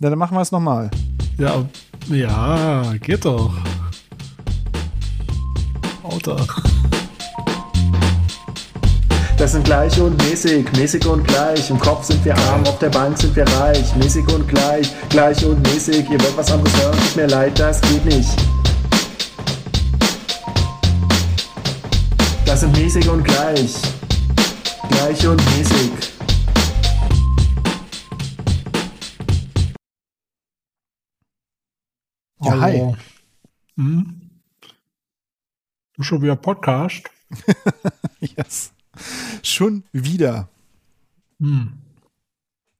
Na, dann machen wir es nochmal. Ja, ja, geht doch. Auto. Das sind gleich und mäßig, mäßig und gleich. Im Kopf sind wir arm, auf der Bank sind wir reich. Mäßig und gleich, gleich und mäßig. Ihr wollt was anderes hören, tut mir leid, das geht nicht. Das sind mäßig und gleich. Gleich und mäßig. Ja, hi. Hm? Du schon wieder Podcast? Yes. Schon wieder. Hm.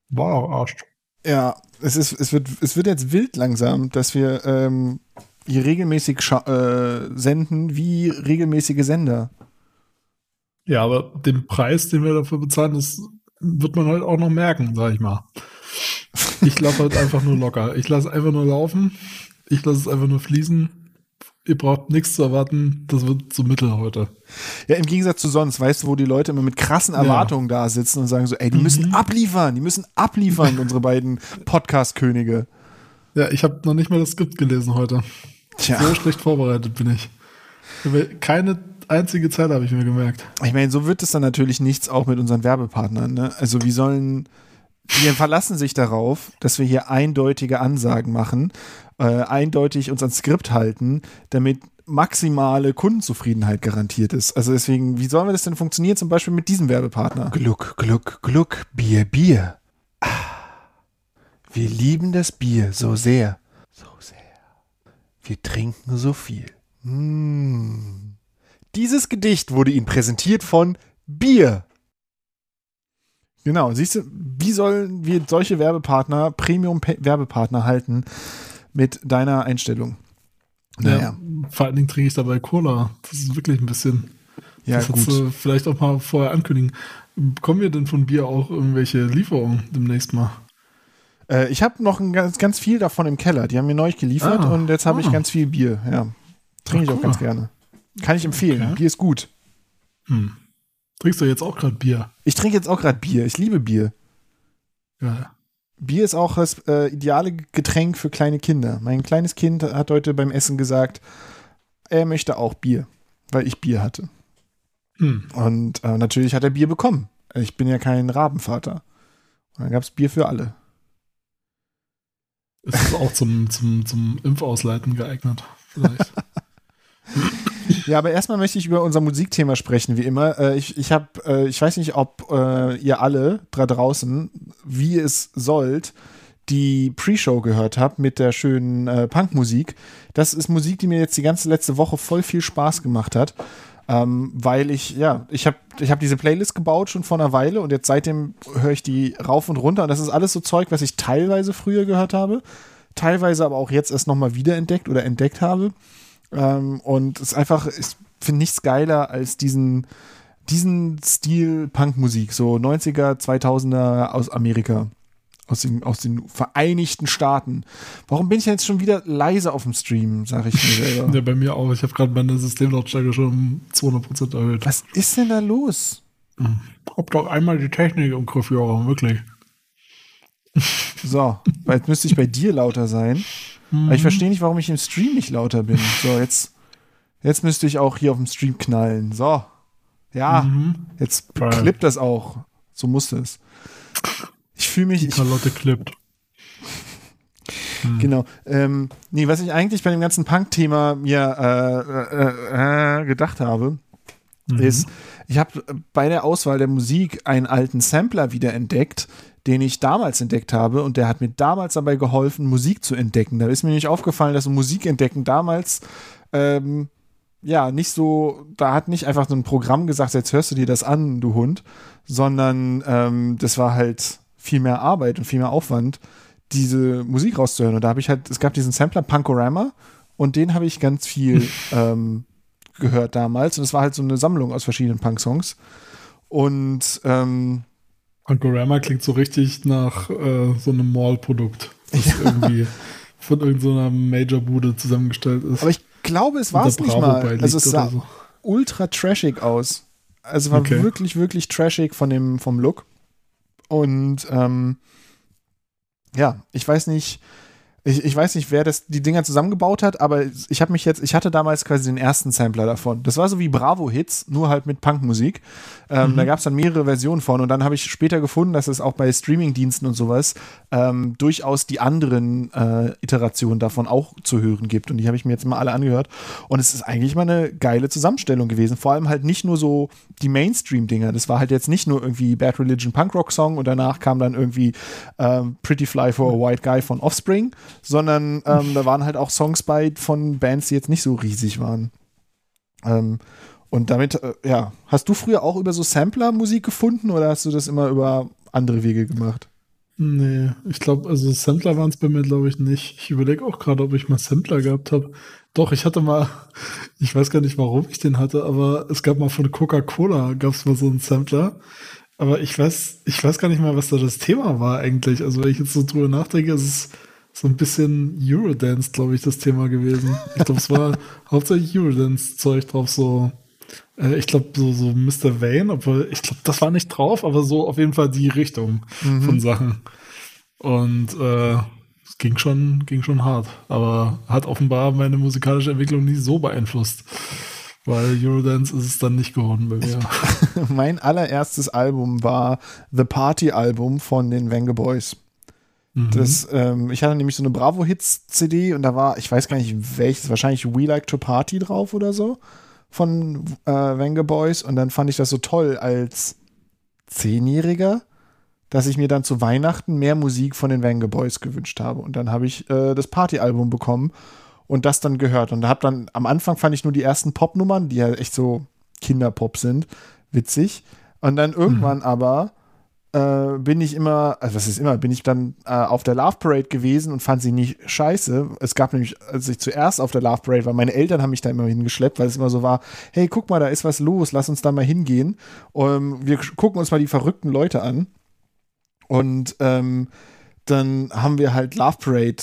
War auch erst. Ja, es, ist, es, wird, es wird jetzt wild langsam, dass wir ähm, hier regelmäßig äh, senden wie regelmäßige Sender. Ja, aber den Preis, den wir dafür bezahlen, das wird man halt auch noch merken, sag ich mal. Ich lasse halt einfach nur locker. Ich lasse einfach nur laufen. Ich lasse es einfach nur fließen. Ihr braucht nichts zu erwarten. Das wird so mittel heute. Ja, im Gegensatz zu sonst, weißt du, wo die Leute immer mit krassen Erwartungen da sitzen und sagen so, ey, die müssen abliefern, die müssen abliefern, unsere beiden Podcast-Könige. Ja, ich habe noch nicht mal das Skript gelesen heute. Tja. So schlecht vorbereitet bin ich. Keine einzige Zeit habe ich mir gemerkt. Ich meine, so wird es dann natürlich nichts auch mit unseren Werbepartnern. Ne? Also wie sollen, wir verlassen sich darauf, dass wir hier eindeutige Ansagen machen, äh, eindeutig uns ans Skript halten, damit maximale Kundenzufriedenheit garantiert ist. Also deswegen, wie sollen wir das denn funktionieren, zum Beispiel mit diesem Werbepartner? Gluck, Gluck, Gluck, Bier, Bier. Ah, wir lieben das Bier so sehr, so sehr. Wir trinken so viel. Mm. Dieses Gedicht wurde Ihnen präsentiert von Bier. Genau, siehst du, wie sollen wir solche Werbepartner, Premium-Werbepartner halten mit deiner Einstellung? Naja, Ja, vor allen Dingen trinke ich dabei Cola. Das ist wirklich ein bisschen. ja, das gut. du vielleicht auch mal vorher ankündigen. Bekommen wir denn von Bier auch irgendwelche Lieferungen demnächst mal? Äh, ich habe noch ein ganz, ganz viel davon im Keller. Die haben mir neulich geliefert Ah, und jetzt habe ich ah. ganz viel Bier. Ja, trinke ich auch ganz gerne. Kann ich empfehlen. Okay. Bier ist gut. Hm. Trinkst du jetzt auch gerade Bier? Ich trinke jetzt auch gerade Bier. Ich liebe Bier. Ja. Bier ist auch das äh, ideale Getränk für kleine Kinder. Mein kleines Kind hat heute beim Essen gesagt, er möchte auch Bier, weil ich Bier hatte. Hm. Und äh, natürlich hat er Bier bekommen. Ich bin ja kein Rabenvater. Und dann gab es Bier für alle. Ist es auch zum, zum, zum Impfausleiten geeignet? Vielleicht. Ja, aber erstmal möchte ich über unser Musikthema sprechen, wie immer. Äh, ich, ich habe, äh, ich weiß nicht, ob äh, ihr alle da draußen, wie es sollt, die Pre-Show gehört habt mit der schönen Punkmusik. Das ist Musik, die mir jetzt die ganze letzte Woche voll viel Spaß gemacht hat. Ähm, weil ich, ja, ich habe ich hab diese Playlist gebaut schon vor einer Weile und jetzt seitdem höre ich die rauf und runter und das ist alles so Zeug, was ich teilweise früher gehört habe, teilweise aber auch jetzt erst nochmal wiederentdeckt oder entdeckt habe. Ähm, und es ist einfach, ich finde nichts geiler als diesen, diesen Stil Punkmusik, so 90er, 2000er aus Amerika. Aus den, aus den Vereinigten Staaten. Warum bin ich jetzt schon wieder leise auf dem Stream, sage ich mir selber. ja, bei mir auch. Ich habe gerade meine Systemlautstärke schon um 200% erhöht. Was ist denn da los? Hab doch einmal die Technik im Griff, ja, wirklich. So, jetzt müsste ich bei dir lauter sein. Aber ich verstehe nicht, warum ich im Stream nicht lauter bin. So, jetzt, jetzt müsste ich auch hier auf dem Stream knallen. So. Ja, Mhm. jetzt Geil. klippt das auch. So muss es. Ich fühle mich, Die Charlotte klippt. genau. Ähm, nee, was ich eigentlich bei dem ganzen Punk-Thema mir äh, äh, äh, gedacht habe, Mhm. ist, ich habe bei der Auswahl der Musik einen alten Sampler wieder entdeckt, den ich damals entdeckt habe und der hat mir damals dabei geholfen, Musik zu entdecken. Da ist mir nicht aufgefallen, dass Musik entdecken damals ähm, ja nicht so, da hat nicht einfach so ein Programm gesagt, jetzt hörst du dir das an, du Hund, sondern ähm, das war halt viel mehr Arbeit und viel mehr Aufwand, diese Musik rauszuhören. Und da habe ich halt, es gab diesen Sampler Punkorama und den habe ich ganz viel ähm, gehört damals. Und es war halt so eine Sammlung aus verschiedenen Punk-Songs. Und ähm, Punkorama klingt so richtig nach äh, so einem Mall-Produkt, das irgendwie von irgendeiner Major-Bude zusammengestellt ist. aber ich glaube, es war es nicht mal. Also es sah so. ultra trashig aus. Also war Okay. wirklich, wirklich trashig von dem, vom Look. Und ähm, ja, ich weiß nicht, ich, ich weiß nicht, wer das, die Dinger zusammengebaut hat, aber ich habe mich jetzt, ich hatte damals quasi den ersten Sampler davon. Das war so wie Bravo-Hits, nur halt mit Punkmusik. Ähm, mhm. Da gab es dann mehrere Versionen von und dann habe ich später gefunden, dass es auch bei Streamingdiensten und sowas ähm, durchaus die anderen äh, Iterationen davon auch zu hören gibt. Und die habe ich mir jetzt mal alle angehört. Und es ist eigentlich mal eine geile Zusammenstellung gewesen. Vor allem halt nicht nur so die Mainstream-Dinger. Das war halt jetzt nicht nur irgendwie Bad Religion Punkrock-Song und danach kam dann irgendwie ähm, Pretty Fly for a White Guy von Offspring, sondern ähm, da waren halt auch Songs bei von Bands, die jetzt nicht so riesig waren. Ähm, und damit, äh, ja, hast du früher auch über so Sampler-Musik gefunden oder hast du das immer über andere Wege gemacht? Nee, ich glaube, also Sampler waren es bei mir, glaube ich, nicht. Ich überlege auch gerade, ob ich mal Sampler gehabt habe. Doch, ich hatte mal, ich weiß gar nicht, warum ich den hatte, aber es gab mal von Coca-Cola, gab es mal so einen Sampler. Aber ich weiß, ich weiß gar nicht mal, was da das Thema war eigentlich. Also wenn ich jetzt so drüber nachdenke, ist es so ein bisschen Eurodance, glaube ich, das Thema gewesen. Ich glaube, es war hauptsächlich Eurodance-Zeug drauf, so, äh, ich glaube, so, so Mr. Vane, obwohl, ich glaube, das war nicht drauf, aber so auf jeden Fall die Richtung mhm. von Sachen. Und äh, es ging schon, ging schon hart, aber hat offenbar meine musikalische Entwicklung nie so beeinflusst. Weil Eurodance ist es dann nicht geworden bei mir. mein allererstes Album war The Party Album von den Venga Boys. Mhm. Das, ähm, ich hatte nämlich so eine Bravo Hits CD und da war, ich weiß gar nicht welches, wahrscheinlich We Like to Party drauf oder so von äh, Wenger Boys und dann fand ich das so toll als Zehnjähriger, dass ich mir dann zu Weihnachten mehr Musik von den Wenger Boys gewünscht habe und dann habe ich äh, das Partyalbum bekommen und das dann gehört und da habe dann am Anfang fand ich nur die ersten Popnummern, die ja echt so Kinderpop sind, witzig und dann irgendwann mhm. aber äh, bin ich immer, also was ist immer, bin ich dann äh, auf der Love Parade gewesen und fand sie nicht scheiße. Es gab nämlich, als ich zuerst auf der Love Parade war, meine Eltern haben mich da immer hingeschleppt, weil es immer so war, hey, guck mal, da ist was los, lass uns da mal hingehen. Und wir gucken uns mal die verrückten Leute an. Und ähm, dann haben wir halt Love Parade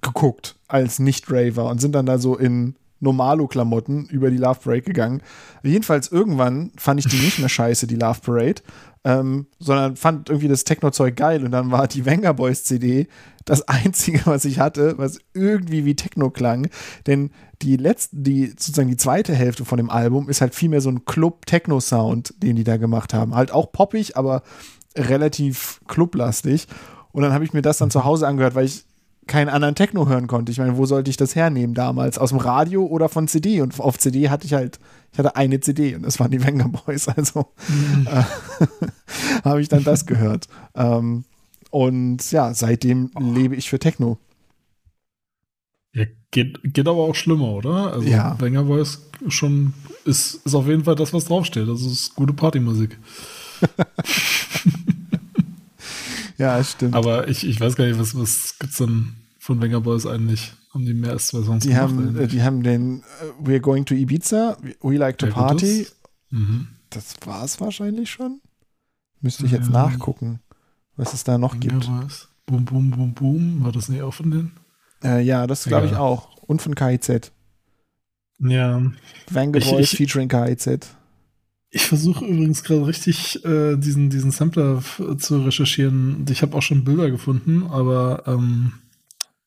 geguckt als Nicht-Raver und sind dann da so in Normalo-Klamotten über die Love Parade gegangen. Jedenfalls irgendwann fand ich die nicht mehr scheiße, die Love Parade ähm, sondern fand irgendwie das Techno-Zeug geil und dann war die Wenger Boys CD das einzige, was ich hatte, was irgendwie wie Techno klang, denn die letzte, die sozusagen die zweite Hälfte von dem Album ist halt viel mehr so ein Club-Techno-Sound, den die da gemacht haben. Halt auch poppig, aber relativ clublastig. Und dann habe ich mir das dann zu Hause angehört, weil ich keinen anderen Techno hören konnte. Ich meine, wo sollte ich das hernehmen damals? Aus dem Radio oder von CD? Und auf CD hatte ich halt, ich hatte eine CD und das waren die Wenger Boys. Also mhm. äh, habe ich dann das gehört. Ähm, und ja, seitdem oh. lebe ich für Techno. Ja, geht, geht aber auch schlimmer, oder? Also ja. Wenger Boys schon ist, ist auf jeden Fall das, was draufsteht. Das ist gute Partymusik. Ja, stimmt. Aber ich, ich weiß gar nicht, was, was es denn von Wenger Boys eigentlich? Haben die mehr als zwei Songs die gemacht? Haben, die haben den uh, We're Going to Ibiza, We Like to ja, Party. Mhm. Das war es wahrscheinlich schon. Müsste ich jetzt ja. nachgucken, was es da noch gibt. Boys. Boom, boom, boom, boom. War das nicht auch von denen? Äh, ja, das glaube ich auch. Und von KIZ. Ja. Ich, featuring KIZ. Ich versuche übrigens gerade richtig äh, diesen, diesen Sampler zu recherchieren. Ich habe auch schon Bilder gefunden, aber ähm,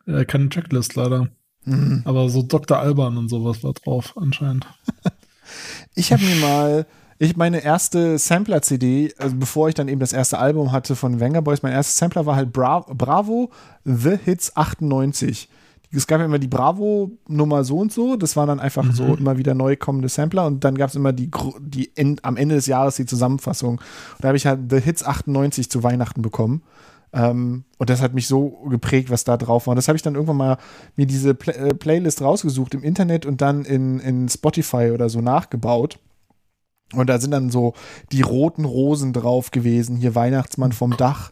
äh, keine Tracklist leider. Mhm. Aber so Dr. Alban und sowas war drauf anscheinend. ich habe mir mal, ich meine erste Sampler-CD, also bevor ich dann eben das erste Album hatte von Wenger Boys, mein erstes Sampler war halt Bra Bravo The Hits 98 es gab ja immer die Bravo-Nummer so und so, das waren dann einfach mhm. so immer wieder neu kommende Sampler und dann gab es immer die, die End, am Ende des Jahres die Zusammenfassung. Und da habe ich halt The Hits 98 zu Weihnachten bekommen. Ähm, und das hat mich so geprägt, was da drauf war. Und das habe ich dann irgendwann mal mir diese Play äh, Playlist rausgesucht im Internet und dann in, in Spotify oder so nachgebaut. Und da sind dann so die roten Rosen drauf gewesen, hier Weihnachtsmann vom Dach.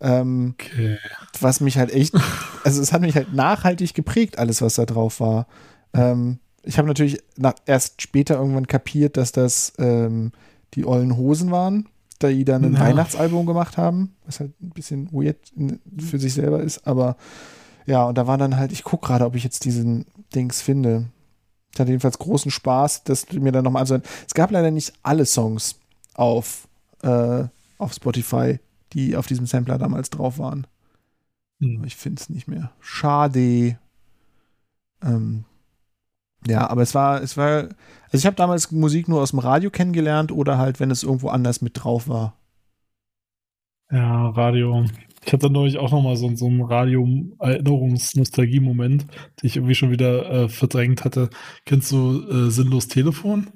Ähm, okay. Was mich halt echt, also es hat mich halt nachhaltig geprägt, alles, was da drauf war. Ähm, ich habe natürlich nach, erst später irgendwann kapiert, dass das ähm, die ollen Hosen waren, die dann ein ja. Weihnachtsalbum gemacht haben, was halt ein bisschen weird für sich selber ist, aber ja, und da war dann halt, ich gucke gerade, ob ich jetzt diesen Dings finde. Ich hatte jedenfalls großen Spaß, dass mir dann nochmal also Es gab leider nicht alle Songs auf, äh, auf Spotify, die auf diesem Sampler damals drauf waren. Hm. Ich finde es nicht mehr. Schade. Ähm, ja, aber es war, es war, also ich habe damals Musik nur aus dem Radio kennengelernt oder halt, wenn es irgendwo anders mit drauf war. Ja, Radio. Ich hatte neulich auch nochmal so, so einen Radio-Erinnerungs-Nostalgie-Moment, den ich irgendwie schon wieder äh, verdrängt hatte. Kennst du äh, Sinnlos Telefon?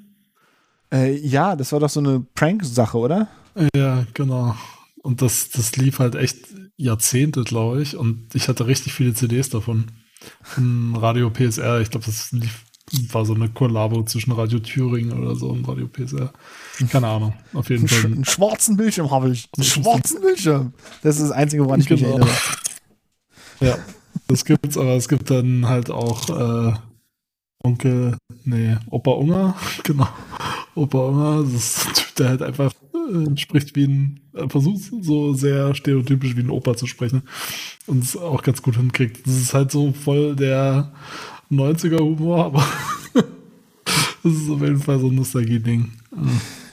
Äh, ja, das war doch so eine Prank-Sache, oder? Ja, genau. Und das, das lief halt echt Jahrzehnte, glaube ich. Und ich hatte richtig viele CDs davon. Von Radio PSR. Ich glaube, das lief, war so eine Kollabo zwischen Radio Thüringen oder so und Radio PSR. Keine Ahnung. Auf jeden Fall. Einen schwarzen Bildschirm habe ich. Einen schwarzen Bildschirm. Das ist das Einzige, woran ich genau. mich erinnere. Ja, das gibt's, aber es gibt dann halt auch äh, Onkel, nee, Opa Unger, genau. Opa Unger, das ist ein Typ, der halt einfach äh, spricht wie ein, äh, versucht so sehr stereotypisch wie ein Opa zu sprechen und es auch ganz gut hinkriegt. Das ist halt so voll der 90er Humor, aber das ist auf jeden Fall so ein Nostalgie-Ding.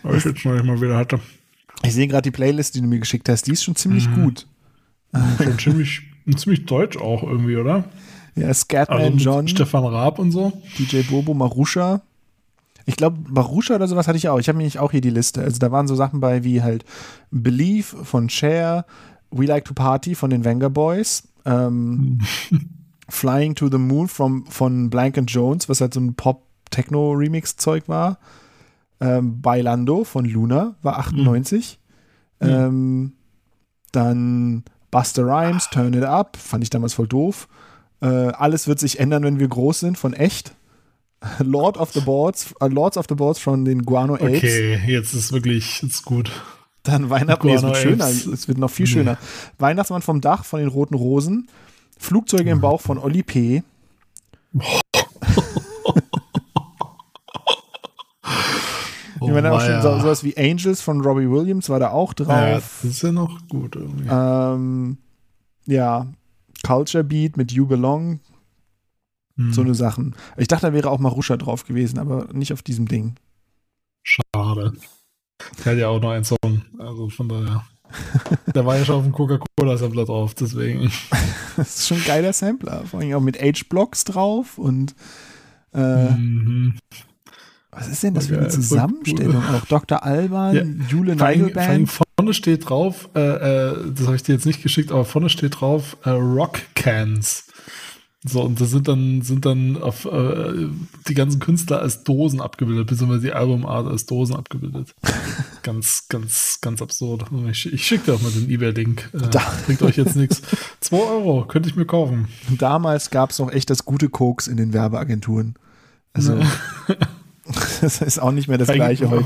Was ich jetzt noch mal wieder hatte. Ich sehe gerade die Playlist, die du mir geschickt hast, die ist schon ziemlich mhm. gut. Schon ziemlich, ziemlich deutsch auch irgendwie, oder? Ja, Scatman also John. Stefan Raab und so. DJ Bobo, Marusha. Ich glaube, Marusha oder sowas hatte ich auch. Ich habe nämlich auch hier die Liste. Also da waren so Sachen bei wie halt Believe von Cher, We Like to Party von den Wenger Boys, ähm, Flying to the Moon from, von Blank and Jones, was halt so ein Pop-Techno-Remix-Zeug war. Ähm, Bailando von Luna war 98. Mhm. Ähm, dann Buster Rhymes, Turn It Up, fand ich damals voll doof. Äh, alles wird sich ändern, wenn wir groß sind, von echt. Lord of the Boards, uh, Lords of the Boards von den Guano Apes. Okay, jetzt ist wirklich jetzt gut. Dann Weihnachten, nee, es wird schöner, es wird noch viel nee. schöner. Weihnachtsmann vom Dach von den Roten Rosen. Flugzeuge im Bauch von Oli P. Oh, ich meine auch schon so, sowas wie Angels von Robbie Williams war da auch drauf. Ja, das ist ja noch gut irgendwie. Ähm, ja, Culture Beat mit You Belong. Hm. So eine Sachen. Ich dachte, da wäre auch Marusha drauf gewesen, aber nicht auf diesem Ding. Schade. Der hat ja auch noch einen Song. Also von daher. Der war ja schon auf dem Coca-Cola-Sampler drauf, deswegen. das ist schon ein geiler Sampler. Vor allem auch mit H-Blocks drauf und äh, mhm. Was ist denn das für eine Zusammenstellung? Auch Dr. Alban, ja. Jule Nigelband. Vorne steht drauf, äh, äh, das habe ich dir jetzt nicht geschickt, aber vorne steht drauf äh, Rock Cans. So, und das sind dann, sind dann auf äh, die ganzen Künstler als Dosen abgebildet, beziehungsweise die Albumart als Dosen abgebildet. ganz, ganz, ganz absurd. Ich, ich schicke dir auch mal den Ebay-Link. Äh, da. Bringt euch jetzt nichts. 2 Euro, könnte ich mir kaufen. Damals gab es noch echt das gute Koks in den Werbeagenturen. Also. das ist auch nicht mehr das gleiche heute.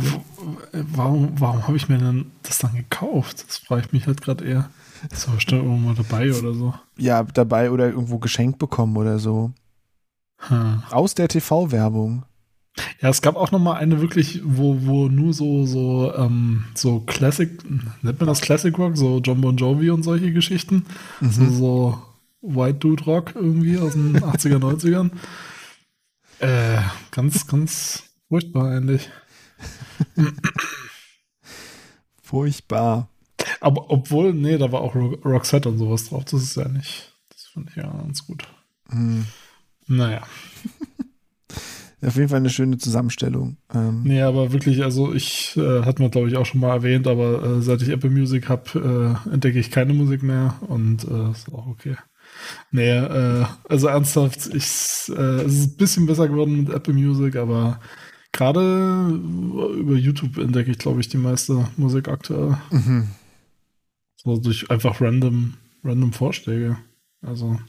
Warum, warum habe ich mir denn das dann gekauft? Das frage ich mich halt gerade eher. Das war bestimmt irgendwo mal dabei oder so. Ja, dabei oder irgendwo geschenkt bekommen oder so. Hm. Aus der TV-Werbung. Ja, es gab auch noch mal eine wirklich, wo, wo nur so, so, ähm, so Classic, nennt man das Classic Rock, so John Bon Jovi und solche Geschichten. Mhm. So, so White Dude Rock irgendwie aus den 80er, 90ern. Äh, ganz, ganz furchtbar eigentlich. Furchtbar. Aber obwohl, nee, da war auch Roxette und sowas drauf. Das ist ja nicht. Das finde ich ja ganz gut. Hm. Naja. Auf jeden Fall eine schöne Zusammenstellung. Ähm. Nee, aber wirklich, also ich äh, hat man glaube ich auch schon mal erwähnt, aber äh, seit ich Apple Music habe, äh, entdecke ich keine Musik mehr und äh, ist auch okay. Nee, äh, also ernsthaft, ich, äh, es ist ein bisschen besser geworden mit Apple Music, aber gerade über YouTube entdecke ich, glaube ich, die meiste Musik aktuell. Mhm. So durch einfach random, random Vorschläge. Also,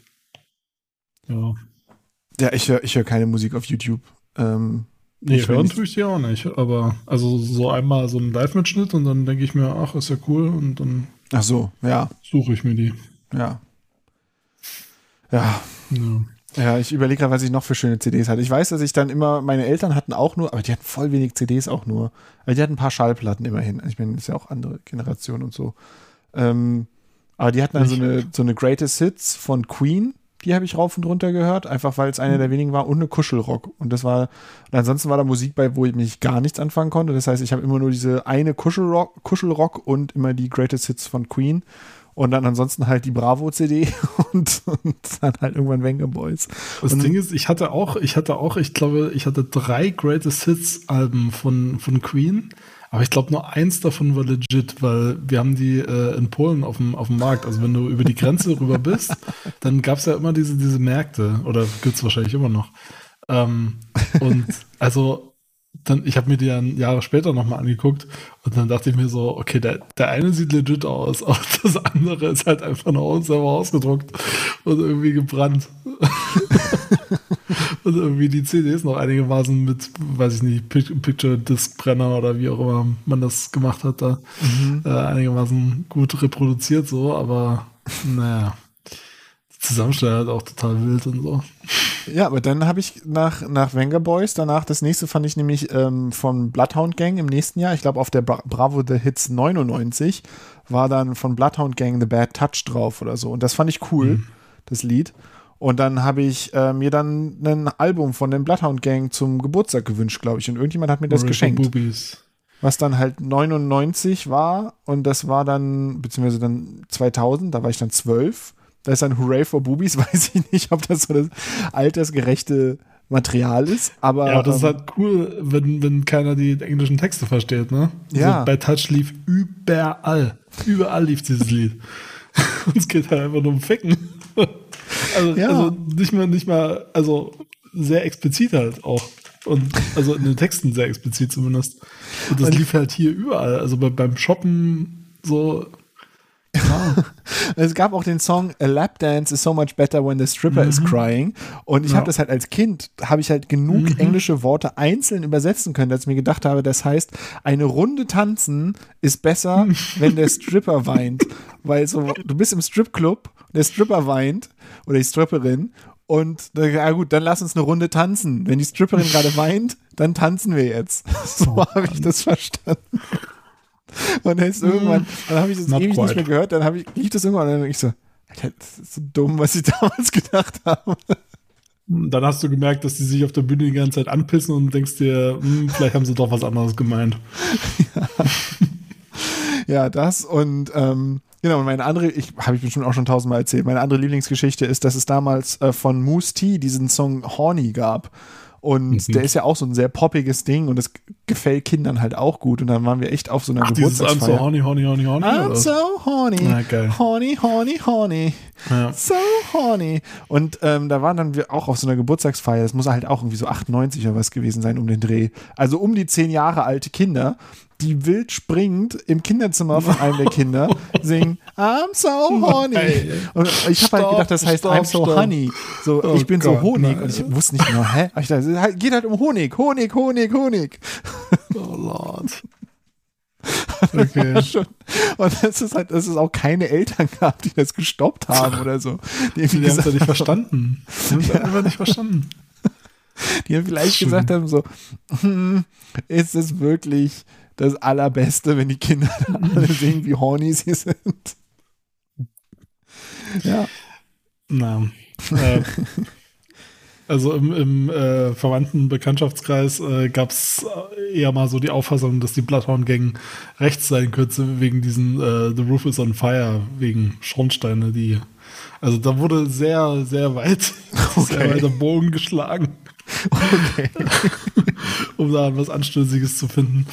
ja. Ja, ich höre ich hör keine Musik auf YouTube. Ähm, nee, hören tue ich die auch nicht. Aber also so einmal so einen Live-Mitschnitt und dann denke ich mir, ach, ist ja cool und dann ach so, ja. suche ich mir die. Ja. Ja. Ja, ja ich überlege gerade, was ich noch für schöne CDs hatte. Ich weiß, dass ich dann immer, meine Eltern hatten auch nur, aber die hatten voll wenig CDs auch nur. Aber die hatten ein paar Schallplatten immerhin. Ich meine, das ist ja auch andere Generation und so. Ähm, aber die hatten dann so eine, so eine Greatest Hits von Queen. Die habe ich rauf und runter gehört, einfach weil es einer der wenigen war und eine Kuschelrock. Und das war, und ansonsten war da Musik bei, wo ich mich gar nichts anfangen konnte. Das heißt, ich habe immer nur diese eine Kuschelrock, Kuschelrock und immer die Greatest Hits von Queen. Und dann ansonsten halt die Bravo-CD und, und, dann halt irgendwann Wenger Boys. Das und, Ding ist, ich hatte auch, ich hatte auch, ich glaube, ich hatte drei Greatest Hits-Alben von, von Queen. Aber ich glaube, nur eins davon war legit, weil wir haben die äh, in Polen auf dem, auf dem Markt. Also wenn du über die Grenze rüber bist, dann gab es ja immer diese, diese Märkte. Oder gibt es wahrscheinlich immer noch. Ähm, und also dann, ich habe mir die dann Jahre später nochmal angeguckt und dann dachte ich mir so, okay, der, der eine sieht legit aus, aber das andere ist halt einfach nur selber ausgedruckt und irgendwie gebrannt. und irgendwie die CDs noch einigermaßen mit, weiß ich nicht, Picture Disc Brenner oder wie auch immer man das gemacht hat, da mhm. äh, einigermaßen gut reproduziert so, aber naja. Zusammenstellung halt auch total wild und so. Ja, aber dann habe ich nach, nach Wenger Boys, danach das nächste fand ich nämlich ähm, von Bloodhound Gang im nächsten Jahr. Ich glaube, auf der Bra Bravo The Hits 99 war dann von Bloodhound Gang The Bad Touch drauf oder so. Und das fand ich cool, mhm. das Lied. Und dann habe ich äh, mir dann ein Album von den Bloodhound Gang zum Geburtstag gewünscht, glaube ich. Und irgendjemand hat mir das Ripple geschenkt. Boobies. Was dann halt 99 war und das war dann, beziehungsweise dann 2000, da war ich dann 12. Da ist ein Hooray for Boobies, weiß ich nicht, ob das so das altersgerechte Material ist, aber. Ja, das ist halt cool, wenn, wenn keiner die englischen Texte versteht, ne? Ja. Also bei Touch lief überall. Überall lief dieses Lied. Und es geht halt einfach nur um Ficken. Also, ja. also nicht mal, nicht mal, also sehr explizit halt auch. Und also in den Texten sehr explizit zumindest. Und das lief halt hier überall. Also bei, beim Shoppen so es gab auch den Song A Lap Dance is so much better when the stripper mhm. is crying. Und ich ja. habe das halt als Kind, habe ich halt genug mhm. englische Worte einzeln übersetzen können, dass ich mir gedacht habe, das heißt, eine Runde tanzen ist besser, wenn der Stripper weint. Weil so, du bist im Stripclub, der Stripper weint oder die Stripperin und ja gut, dann lass uns eine Runde tanzen. Wenn die Stripperin gerade weint, dann tanzen wir jetzt. So oh, habe ich das verstanden. Und dann ist irgendwann, dann habe ich das Not ewig quite. nicht mehr gehört, dann habe ich, lief das irgendwann und dann ich so, Alter, das ist so dumm, was ich damals gedacht habe. Dann hast du gemerkt, dass die sich auf der Bühne die ganze Zeit anpissen und denkst dir, hm, vielleicht haben sie doch was anderes gemeint. ja. ja, das und ähm, genau, meine andere, ich habe ich bestimmt auch schon tausendmal erzählt, meine andere Lieblingsgeschichte ist, dass es damals äh, von Moose T diesen Song Horny gab. Und mhm. der ist ja auch so ein sehr poppiges Ding und das gefällt Kindern halt auch gut. Und dann waren wir echt auf so einer Ach, Geburtstagsfeier. I'm so horny, horny, horny, horny. I'm so horny. Na, geil. Horny, horny, horny. Ja. So horny. Und ähm, da waren dann wir auch auf so einer Geburtstagsfeier. Das muss halt auch irgendwie so 98 oder was gewesen sein um den Dreh. Also um die zehn Jahre alte Kinder die wild springend im Kinderzimmer von einem der Kinder singen I'm so horny. Und ich habe halt gedacht, das heißt stop, I'm so stop. honey. So, oh ich bin Gott, so Honig. Nein. Und ich wusste nicht genau, hä? Ich dachte, es geht halt um Honig, Honig, Honig, Honig. Oh Lord. Okay. Und das ist halt, dass es auch keine Eltern gab, die das gestoppt haben oder so. Die, die haben es ja nicht verstanden. Die haben es einfach nicht verstanden. Die haben vielleicht gesagt haben so, hm, ist es wirklich das Allerbeste, wenn die Kinder alle sehen, wie horny sie sind. Ja. Na. Äh, also im, im äh, verwandten Bekanntschaftskreis äh, gab es eher mal so die Auffassung, dass die Bloodhound-Gang rechts sein könnte, wegen diesen äh, The Roof is on Fire, wegen Schornsteine, die. Also da wurde sehr, sehr weit, okay. sehr weiter Bogen geschlagen. Okay. um da was Anstößiges zu finden.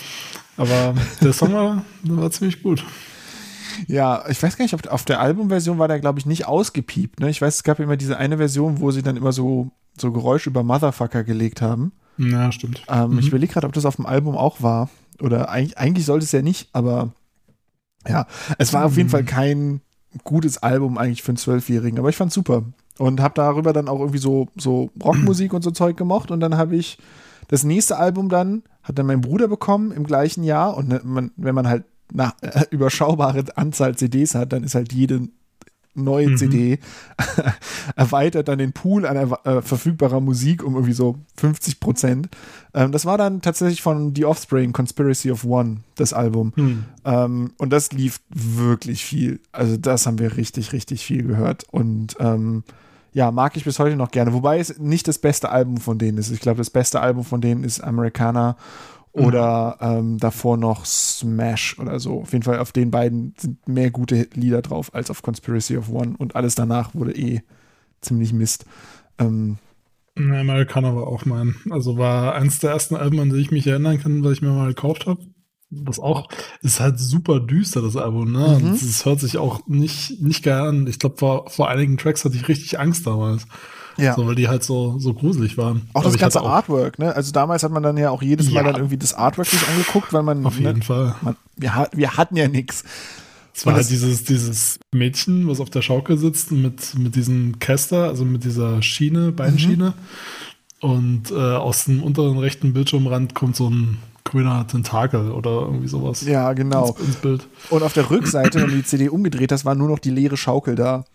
Aber der Song war, der war ziemlich gut. Ja, ich weiß gar nicht, auf der Albumversion war der, glaube ich, nicht ausgepiept. Ne? Ich weiß, es gab immer diese eine Version, wo sie dann immer so, so Geräusche über Motherfucker gelegt haben. Ja, stimmt. Ähm, mhm. Ich überlege gerade, ob das auf dem Album auch war. Oder eigentlich, eigentlich sollte es ja nicht, aber ja, es war mhm. auf jeden mhm. Fall kein gutes Album eigentlich für einen Zwölfjährigen, aber ich fand super. Und habe darüber dann auch irgendwie so, so Rockmusik und so Zeug gemocht. Und dann habe ich das nächste Album dann hat dann mein Bruder bekommen im gleichen Jahr. Und ne, man, wenn man halt eine äh, überschaubare Anzahl CDs hat, dann ist halt jede neue mhm. CD erweitert dann den Pool an äh, verfügbarer Musik um irgendwie so 50 Prozent. Ähm, das war dann tatsächlich von The Offspring, Conspiracy of One, das Album. Mhm. Ähm, und das lief wirklich viel. Also das haben wir richtig, richtig viel gehört. Und ähm, ja, mag ich bis heute noch gerne. Wobei es nicht das beste Album von denen ist. Ich glaube, das beste Album von denen ist Americana oder ähm, davor noch Smash oder so. Auf jeden Fall auf den beiden sind mehr gute Lieder drauf als auf Conspiracy of One und alles danach wurde eh ziemlich Mist. Ähm, Americana war auch mein. Also war eins der ersten Alben, an die ich mich erinnern kann, was ich mir mal gekauft habe. Was auch, ist halt super düster, das Album, ne? Mhm. Es hört sich auch nicht, nicht geil an. Ich glaube, vor, vor einigen Tracks hatte ich richtig Angst damals. ja. So, weil die halt so, so gruselig waren. Auch das ganze auch- Artwork, ne? Also damals hat man dann ja auch jedes Mal Ja. dann irgendwie das Artwork sich angeguckt, weil man, Auf jeden ne, Fall. man wir, wir hatten ja nichts. Es war halt das- dieses, dieses Mädchen, was auf der Schaukel sitzt mit, mit diesem Caster, also mit dieser Schiene, Beinschiene. Und äh, aus dem unteren rechten Bildschirmrand kommt so ein grüner Tentakel oder irgendwie sowas Ja, genau. ins, ins Bild. Und auf der Rückseite, wenn du die CD umgedreht hast, war nur noch die leere Schaukel da.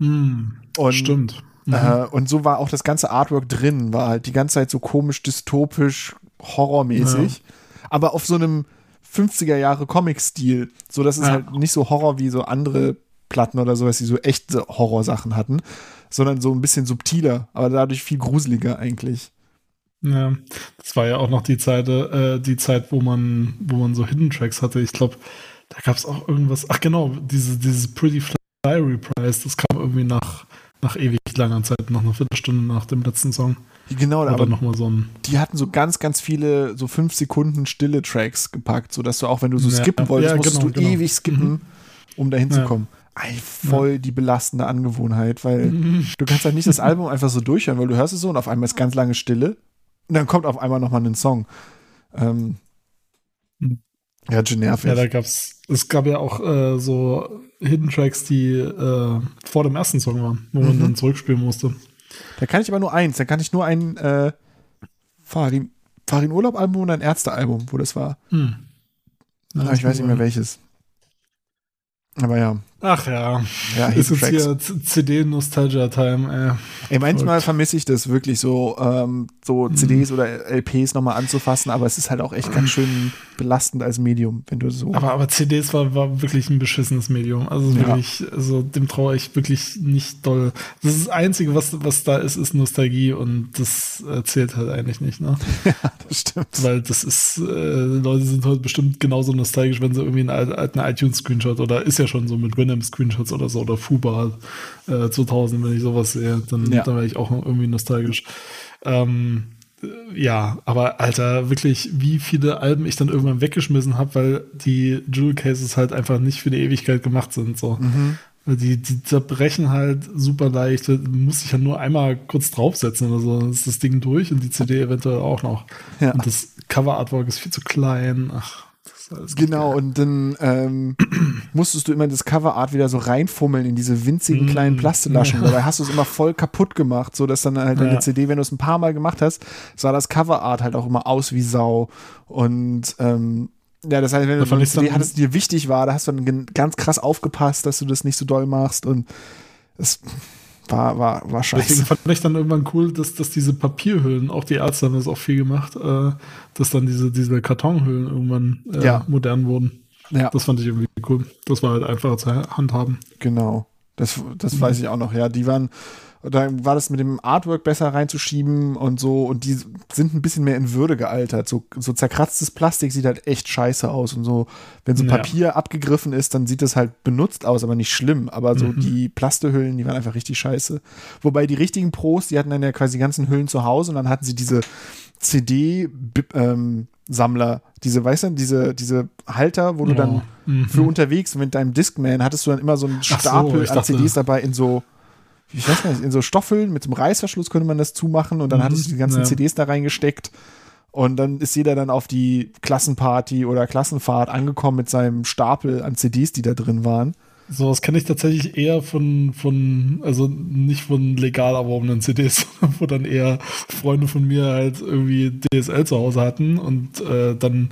Hm, Und, stimmt. Mhm. Äh, und so war auch das ganze Artwork drin, war halt die ganze Zeit so komisch, dystopisch, horrormäßig. Aber auf so einem 50er Jahre Comic-Stil, so dass es Ja. halt nicht so Horror wie so andere Platten oder sowas, die so echte Horrorsachen hatten, sondern so ein bisschen subtiler, aber dadurch viel gruseliger eigentlich. Ja, das war ja auch noch die Zeit, äh, die Zeit, wo man, wo man so Hidden Tracks hatte. Ich glaube, da gab es auch irgendwas. Ach genau, diese, dieses Pretty Fly Reprise, das kam irgendwie nach, nach ewig langer Zeit, nach einer Viertelstunde nach dem letzten Song. Genau, Oder aber nochmal so ein. die hatten so ganz, ganz viele so fünf Sekunden stille Tracks gepackt, sodass du auch, wenn du so Ja, skippen wolltest, ja, musstest genau, du genau. ewig skippen, Mhm. um dahin zu Ja. kommen. Ey, voll die belastende Angewohnheit, weil du kannst halt nicht das Album einfach so durchhören, weil du hörst es so und auf einmal ist ganz lange Stille und dann kommt auf einmal nochmal ein Song. Ähm, Mhm. ja, schon nervig. Ja, da gab's, es gab ja auch äh, so Hidden Tracks, die äh, vor dem ersten Song waren, wo man Mhm. dann zurückspielen musste. Da kann ich aber nur eins, da kann ich nur ein äh, Farin, Farin Urlaub Album oder ein Ärzte Album, wo das war. Hm. Ah, ich weiß nicht mehr welches. Aber ja, Ach ja, ja, ist jetzt hier CD Nostalgia Time, ey. Ey, manchmal vermisse ich das wirklich so, ähm, so CDs oder LPs nochmal anzufassen, aber es ist halt auch echt ganz schön belastend als Medium, wenn du so. Aber, aber CDs war, war wirklich ein beschissenes Medium. Also Ja. wirklich, also dem traue ich wirklich nicht doll. Das, ist das Einzige, was, was da ist, ist Nostalgie und das äh, zählt halt eigentlich nicht, ne? das stimmt. Weil das ist, äh, Leute sind heute bestimmt genauso nostalgisch, wenn sie irgendwie einen al- alten iTunes-Screenshot oder ist ja schon so mit Winamp-Screenshots oder so oder Fubar äh, 2000, wenn ich sowas sehe, dann, Ja. dann wäre ich auch irgendwie nostalgisch. Ähm, äh, ja, aber Alter, wirklich, wie viele Alben ich dann irgendwann weggeschmissen habe, weil die Jewel Cases halt einfach nicht für die Ewigkeit gemacht sind. So. Mhm. Die, die zerbrechen halt super leicht. Du musst dich ja nur einmal kurz draufsetzen oder so. Dann ist das Ding durch und die CD eventuell auch noch. Ja. Und das Cover-Artwork ist viel zu klein. Ach, ist alles Genau, und dann ähm, musstest du immer das Coverart wieder so reinfummeln in diese winzigen Mm. kleinen Plastelaschen. Dabei hast du es immer voll kaputt gemacht, so dass dann halt deine Ja. CD, wenn du es ein paar Mal gemacht hast, sah das Coverart halt auch immer aus wie Sau. Und ähm, ja, das heißt, wenn Da du eine CD dann- hattest, die dir wichtig war, da hast du dann ganz krass aufgepasst, dass du das nicht so doll machst und es war, war, war Deswegen scheiße. fand ich dann irgendwann cool, dass, dass diese Papierhüllen, auch die Ärzte haben das auch viel gemacht, äh, dass dann diese, diese Kartonhüllen irgendwann äh, Ja. modern wurden. Ja, Das fand ich irgendwie cool. Das war halt einfacher zu handhaben. genau. Das, das Mhm. weiß ich auch noch, ja. Die waren, da war das mit dem Artwork besser reinzuschieben und so und die sind ein bisschen mehr in Würde gealtert. So, so zerkratztes Plastik sieht halt echt scheiße aus und so, wenn so Ja. Papier abgegriffen ist, dann sieht das halt benutzt aus, aber nicht schlimm. Aber so Mhm. die Plastehüllen, die waren einfach richtig scheiße. Wobei die richtigen Pros, die hatten dann ja quasi die ganzen Hüllen zu Hause und dann hatten sie diese CD-Sammler, diese, weißt du, diese, diese Halter, wo du dann Mhm. für unterwegs mit deinem Discman hattest du dann immer so einen so, Stapel ich an dachte- CDs dabei in so, ich weiß nicht, in so Stoffeln mit so einem Reißverschluss könnte man das zumachen und dann Mhm, hattest du die ganzen ja. CDs da reingesteckt und dann ist jeder dann auf die Klassenparty oder Klassenfahrt angekommen mit seinem Stapel an CDs, die da drin waren. Sowas kenne ich tatsächlich eher von, von, also nicht von legal erworbenen CDs, wo dann eher Freunde von mir halt irgendwie DSL zu Hause hatten und äh, dann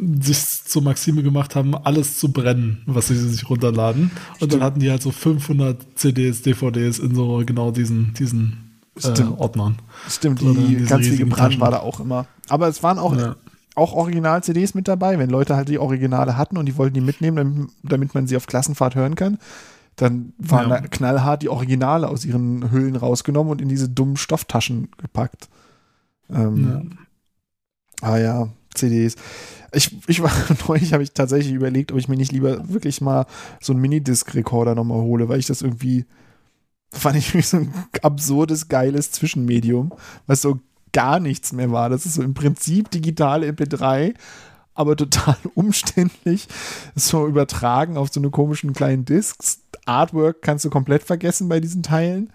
sich zur Maxime gemacht haben, alles zu brennen, was sie sich runterladen. Und dann hatten die halt so 500 CDs, DVDs in so genau diesen, diesen äh, Stimmt. Ordnern. Stimmt, Oder die diese ganz viel gebrannt war da auch immer. Aber es waren auch, Ja. auch Original-CDs mit dabei, wenn Leute halt die Originale hatten und die wollten die mitnehmen, damit, man sie auf Klassenfahrt hören kann. Dann waren Ja. da knallhart die Originale aus ihren Hüllen rausgenommen und in diese dummen Stofftaschen gepackt. Ähm, Ja. Ah ja, CDs. Ich, ich war neulich, habe ich tatsächlich überlegt, ob ich mir nicht lieber wirklich mal so einen Minidisc-Rekorder nochmal hole, weil ich das irgendwie fand ich so ein absurdes, geiles Zwischenmedium, was so gar nichts mehr war. Das ist so im Prinzip digitale MP3, aber total umständlich. So übertragen auf so eine komischen kleinen Discs. Artwork kannst du komplett vergessen bei diesen Teilen.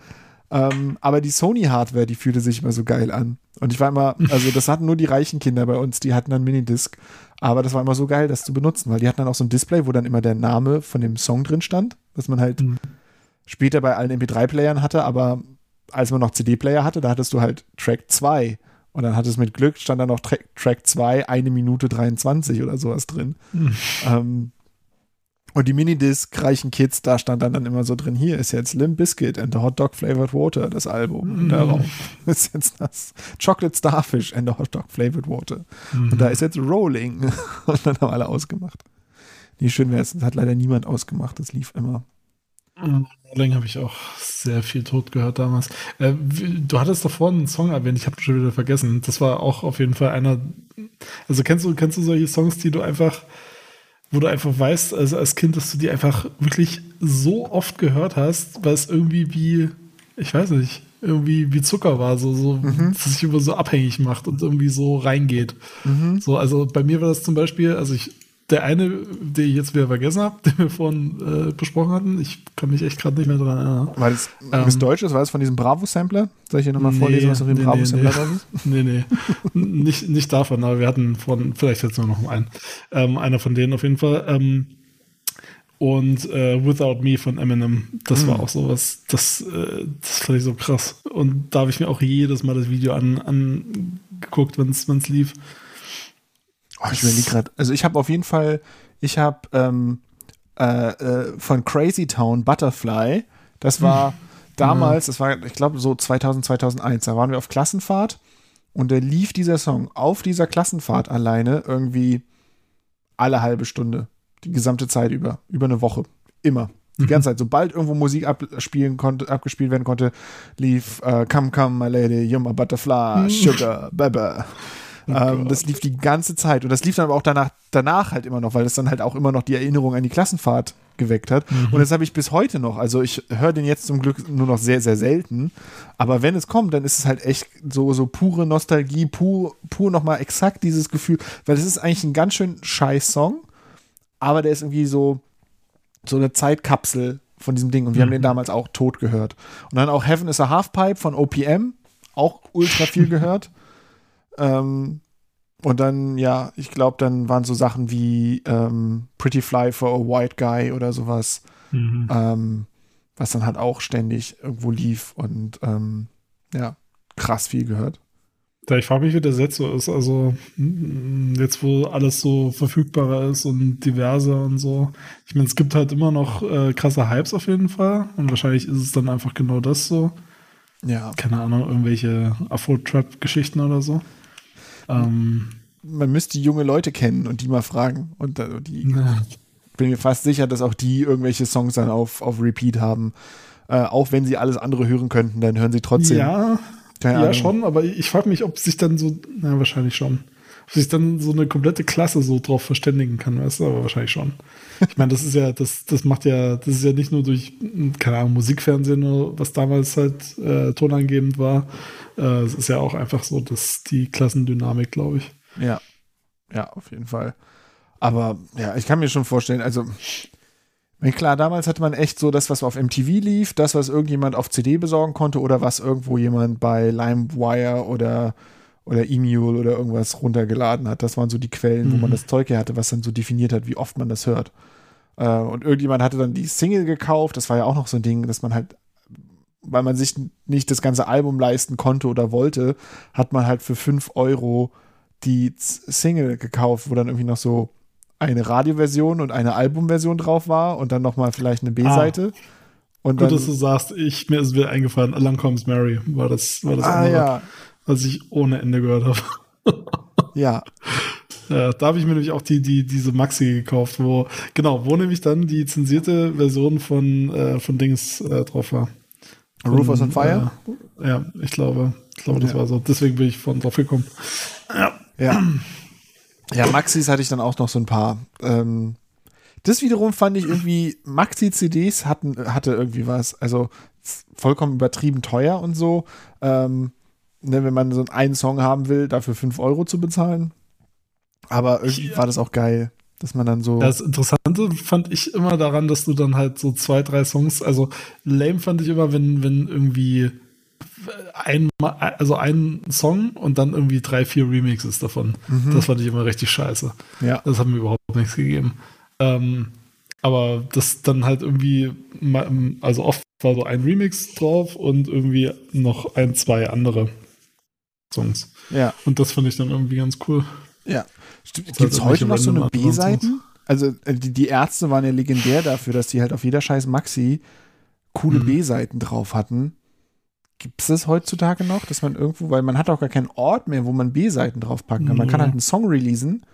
Ähm, aber die Sony-Hardware, die fühlte sich immer so geil an. Und ich war immer, also das hatten nur die reichen Kinder bei uns, die hatten dann Minidisc. Aber das war immer so geil, das zu benutzen, weil die hatten dann auch so ein Display, wo dann immer der Name von dem Song drin stand, dass man halt mhm. später bei allen MP3-Playern hatte, aber als man noch CD-Player hatte, da hattest du halt Track 2. Und dann hat es mit Glück, stand da noch Tra Track 2, eine Minute 23 oder sowas drin. Mhm. Ähm, und die Minidisc-reichen Kids, da stand dann, dann immer so drin, hier ist jetzt Limp Biscuit and the Hot Dog Flavored Water, das Album. Mm. Darauf ist jetzt das Chocolate Starfish and the Hot Dog Flavored Water. Mm. Und da ist jetzt Rolling. Und dann haben alle ausgemacht. Nee, schön wäre es, das hat leider niemand ausgemacht, das lief immer. Rolling habe ich auch sehr viel tot gehört damals. Äh, du hattest davor einen Song erwähnt, ich habe schon wieder vergessen. Das war auch auf jeden Fall einer. Also kennst du, kennst du solche Songs, die du einfach wo du einfach weißt, also als Kind, dass du die einfach wirklich so oft gehört hast, weil es irgendwie wie, ich weiß nicht, irgendwie wie Zucker war, so, so mhm. sich immer so abhängig macht und irgendwie so reingeht. Mhm. So, also bei mir war das zum Beispiel, also ich der eine, den ich jetzt wieder vergessen habe, den wir vorhin äh, besprochen hatten, ich kann mich echt gerade nicht mehr daran erinnern. War das ähm, Deutsch War das von diesem Bravo-Sampler? Soll ich hier nochmal nee, vorlesen, was auf dem nee, Bravo-Sampler nee. drauf ist? Nee, nee. nicht, nicht davon, aber wir hatten von, vielleicht jetzt nur noch einen. Ähm, einer von denen auf jeden Fall. Ähm, und äh, Without Me von Eminem, das mhm. war auch sowas, das, äh, das fand ich so krass. Und da habe ich mir auch jedes Mal das Video angeguckt, an wenn es lief. Oh, ich überlege gerade. Also ich habe auf jeden Fall, ich habe ähm, äh, äh, von Crazy Town Butterfly, das war hm. damals, das war, ich glaube, so 2000, 2001, da waren wir auf Klassenfahrt und da lief dieser Song auf dieser Klassenfahrt alleine irgendwie alle halbe Stunde, die gesamte Zeit über, über eine Woche, immer. Die ganze mhm. Zeit, sobald irgendwo Musik abspielen konnte, abgespielt werden konnte, lief uh, Come, come, my lady, you're my butterfly, sugar, baby. Oh ähm, das lief die ganze Zeit. Und das lief dann aber auch danach, danach halt immer noch, weil das dann halt auch immer noch die Erinnerung an die Klassenfahrt geweckt hat. Mhm. Und das habe ich bis heute noch. Also ich höre den jetzt zum Glück nur noch sehr, sehr selten. Aber wenn es kommt, dann ist es halt echt so, so pure Nostalgie, pur, pur nochmal exakt dieses Gefühl. Weil es ist eigentlich ein ganz schön scheiß Song, aber der ist irgendwie so, so eine Zeitkapsel von diesem Ding. Und wir mhm. haben den damals auch tot gehört. Und dann auch Heaven is a Halfpipe von OPM, auch ultra viel gehört. Ähm, und dann, ja, ich glaube, dann waren so Sachen wie ähm, Pretty Fly for a White Guy oder sowas, mhm. ähm, was dann halt auch ständig irgendwo lief und ähm, ja, krass viel gehört. Da ich frage mich, wie der Set so ist. Also mm, jetzt, wo alles so verfügbarer ist und diverser und so. Ich meine, es gibt halt immer noch äh, krasse Hypes auf jeden Fall. Und wahrscheinlich ist es dann einfach genau das so. Ja. Keine Ahnung, irgendwelche Afro-Trap-Geschichten oder so. Ähm, Man müsste junge Leute kennen und die mal fragen. Und die ja. bin mir fast sicher, dass auch die irgendwelche Songs dann auf, auf Repeat haben. Äh, auch wenn sie alles andere hören könnten, dann hören sie trotzdem. Ja, ja schon, aber ich frage mich, ob sich dann so, na, wahrscheinlich schon. Sich dann so eine komplette Klasse so drauf verständigen kann, weißt du, aber wahrscheinlich schon. Ich meine, das ist ja, das, das macht ja, das ist ja nicht nur durch, keine Ahnung, Musikfernsehen, was damals halt äh, tonangebend war, äh, es ist ja auch einfach so, dass die Klassendynamik, glaube ich. Ja. Ja, auf jeden Fall. Aber ja, ich kann mir schon vorstellen, also klar, damals hatte man echt so das, was auf MTV lief, das, was irgendjemand auf CD besorgen konnte oder was irgendwo jemand bei LimeWire oder, oder E-Mule oder irgendwas runtergeladen hat. Das waren so die Quellen, mhm. wo man mhm. das Zeug her hatte, was dann so definiert hat, wie oft man das hört. Äh, und irgendjemand hatte dann die Single gekauft. Das war ja auch noch so ein Ding, dass man halt weil man sich nicht das ganze Album leisten konnte oder wollte, hat man halt für 5 Euro die Single gekauft, wo dann irgendwie noch so eine Radioversion und eine Albumversion drauf war und dann nochmal vielleicht eine B-Seite. Ah, und gut, dann, dass du sagst, ich, mir ist wieder eingefallen, Along Comes Mary war das, war das ah, andere, ja. Was ich ohne Ende gehört habe. ja. Ja, da habe ich mir nämlich auch die, die, diese Maxi gekauft, wo, genau, wo nämlich dann die zensierte Version von, äh, von Dings äh, drauf war. Rufus on Fire? Äh, ja, ich glaube, ich glaube, das ja. war so. Deswegen bin ich von drauf gekommen. Ja. Ja. Ja, Maxis hatte ich dann auch noch so ein paar. Ähm, das wiederum fand ich irgendwie, Maxi-CDs hatten, hatte irgendwie was. Also vollkommen übertrieben teuer und so. Ähm, ne, wenn man so einen Song haben will, dafür 5 Euro zu bezahlen. Aber irgendwie ja. war das auch geil, dass man dann so. Das Interessante fand ich immer daran, dass du dann halt so zwei, drei Songs, also lame fand ich immer, wenn, wenn irgendwie ein, also ein Song und dann irgendwie drei, vier Remixes davon. Mhm. Das fand ich immer richtig scheiße. Ja. Das hat mir überhaupt nichts gegeben. Ähm, aber das dann halt irgendwie, also oft war so ein Remix drauf und irgendwie noch ein, zwei andere Songs. Ja. Und das fand ich dann irgendwie ganz cool. Ja. Gibt es heute noch so eine B-Seiten? Also äh, die, die, Ärzte waren ja legendär dafür, dass die halt auf jeder scheiß Maxi coole mhm. B-Seiten drauf hatten. Gibt es das heutzutage noch, dass man irgendwo, weil man hat auch gar keinen Ort mehr, wo man B-Seiten draufpacken kann. Man kann halt einen Song releasen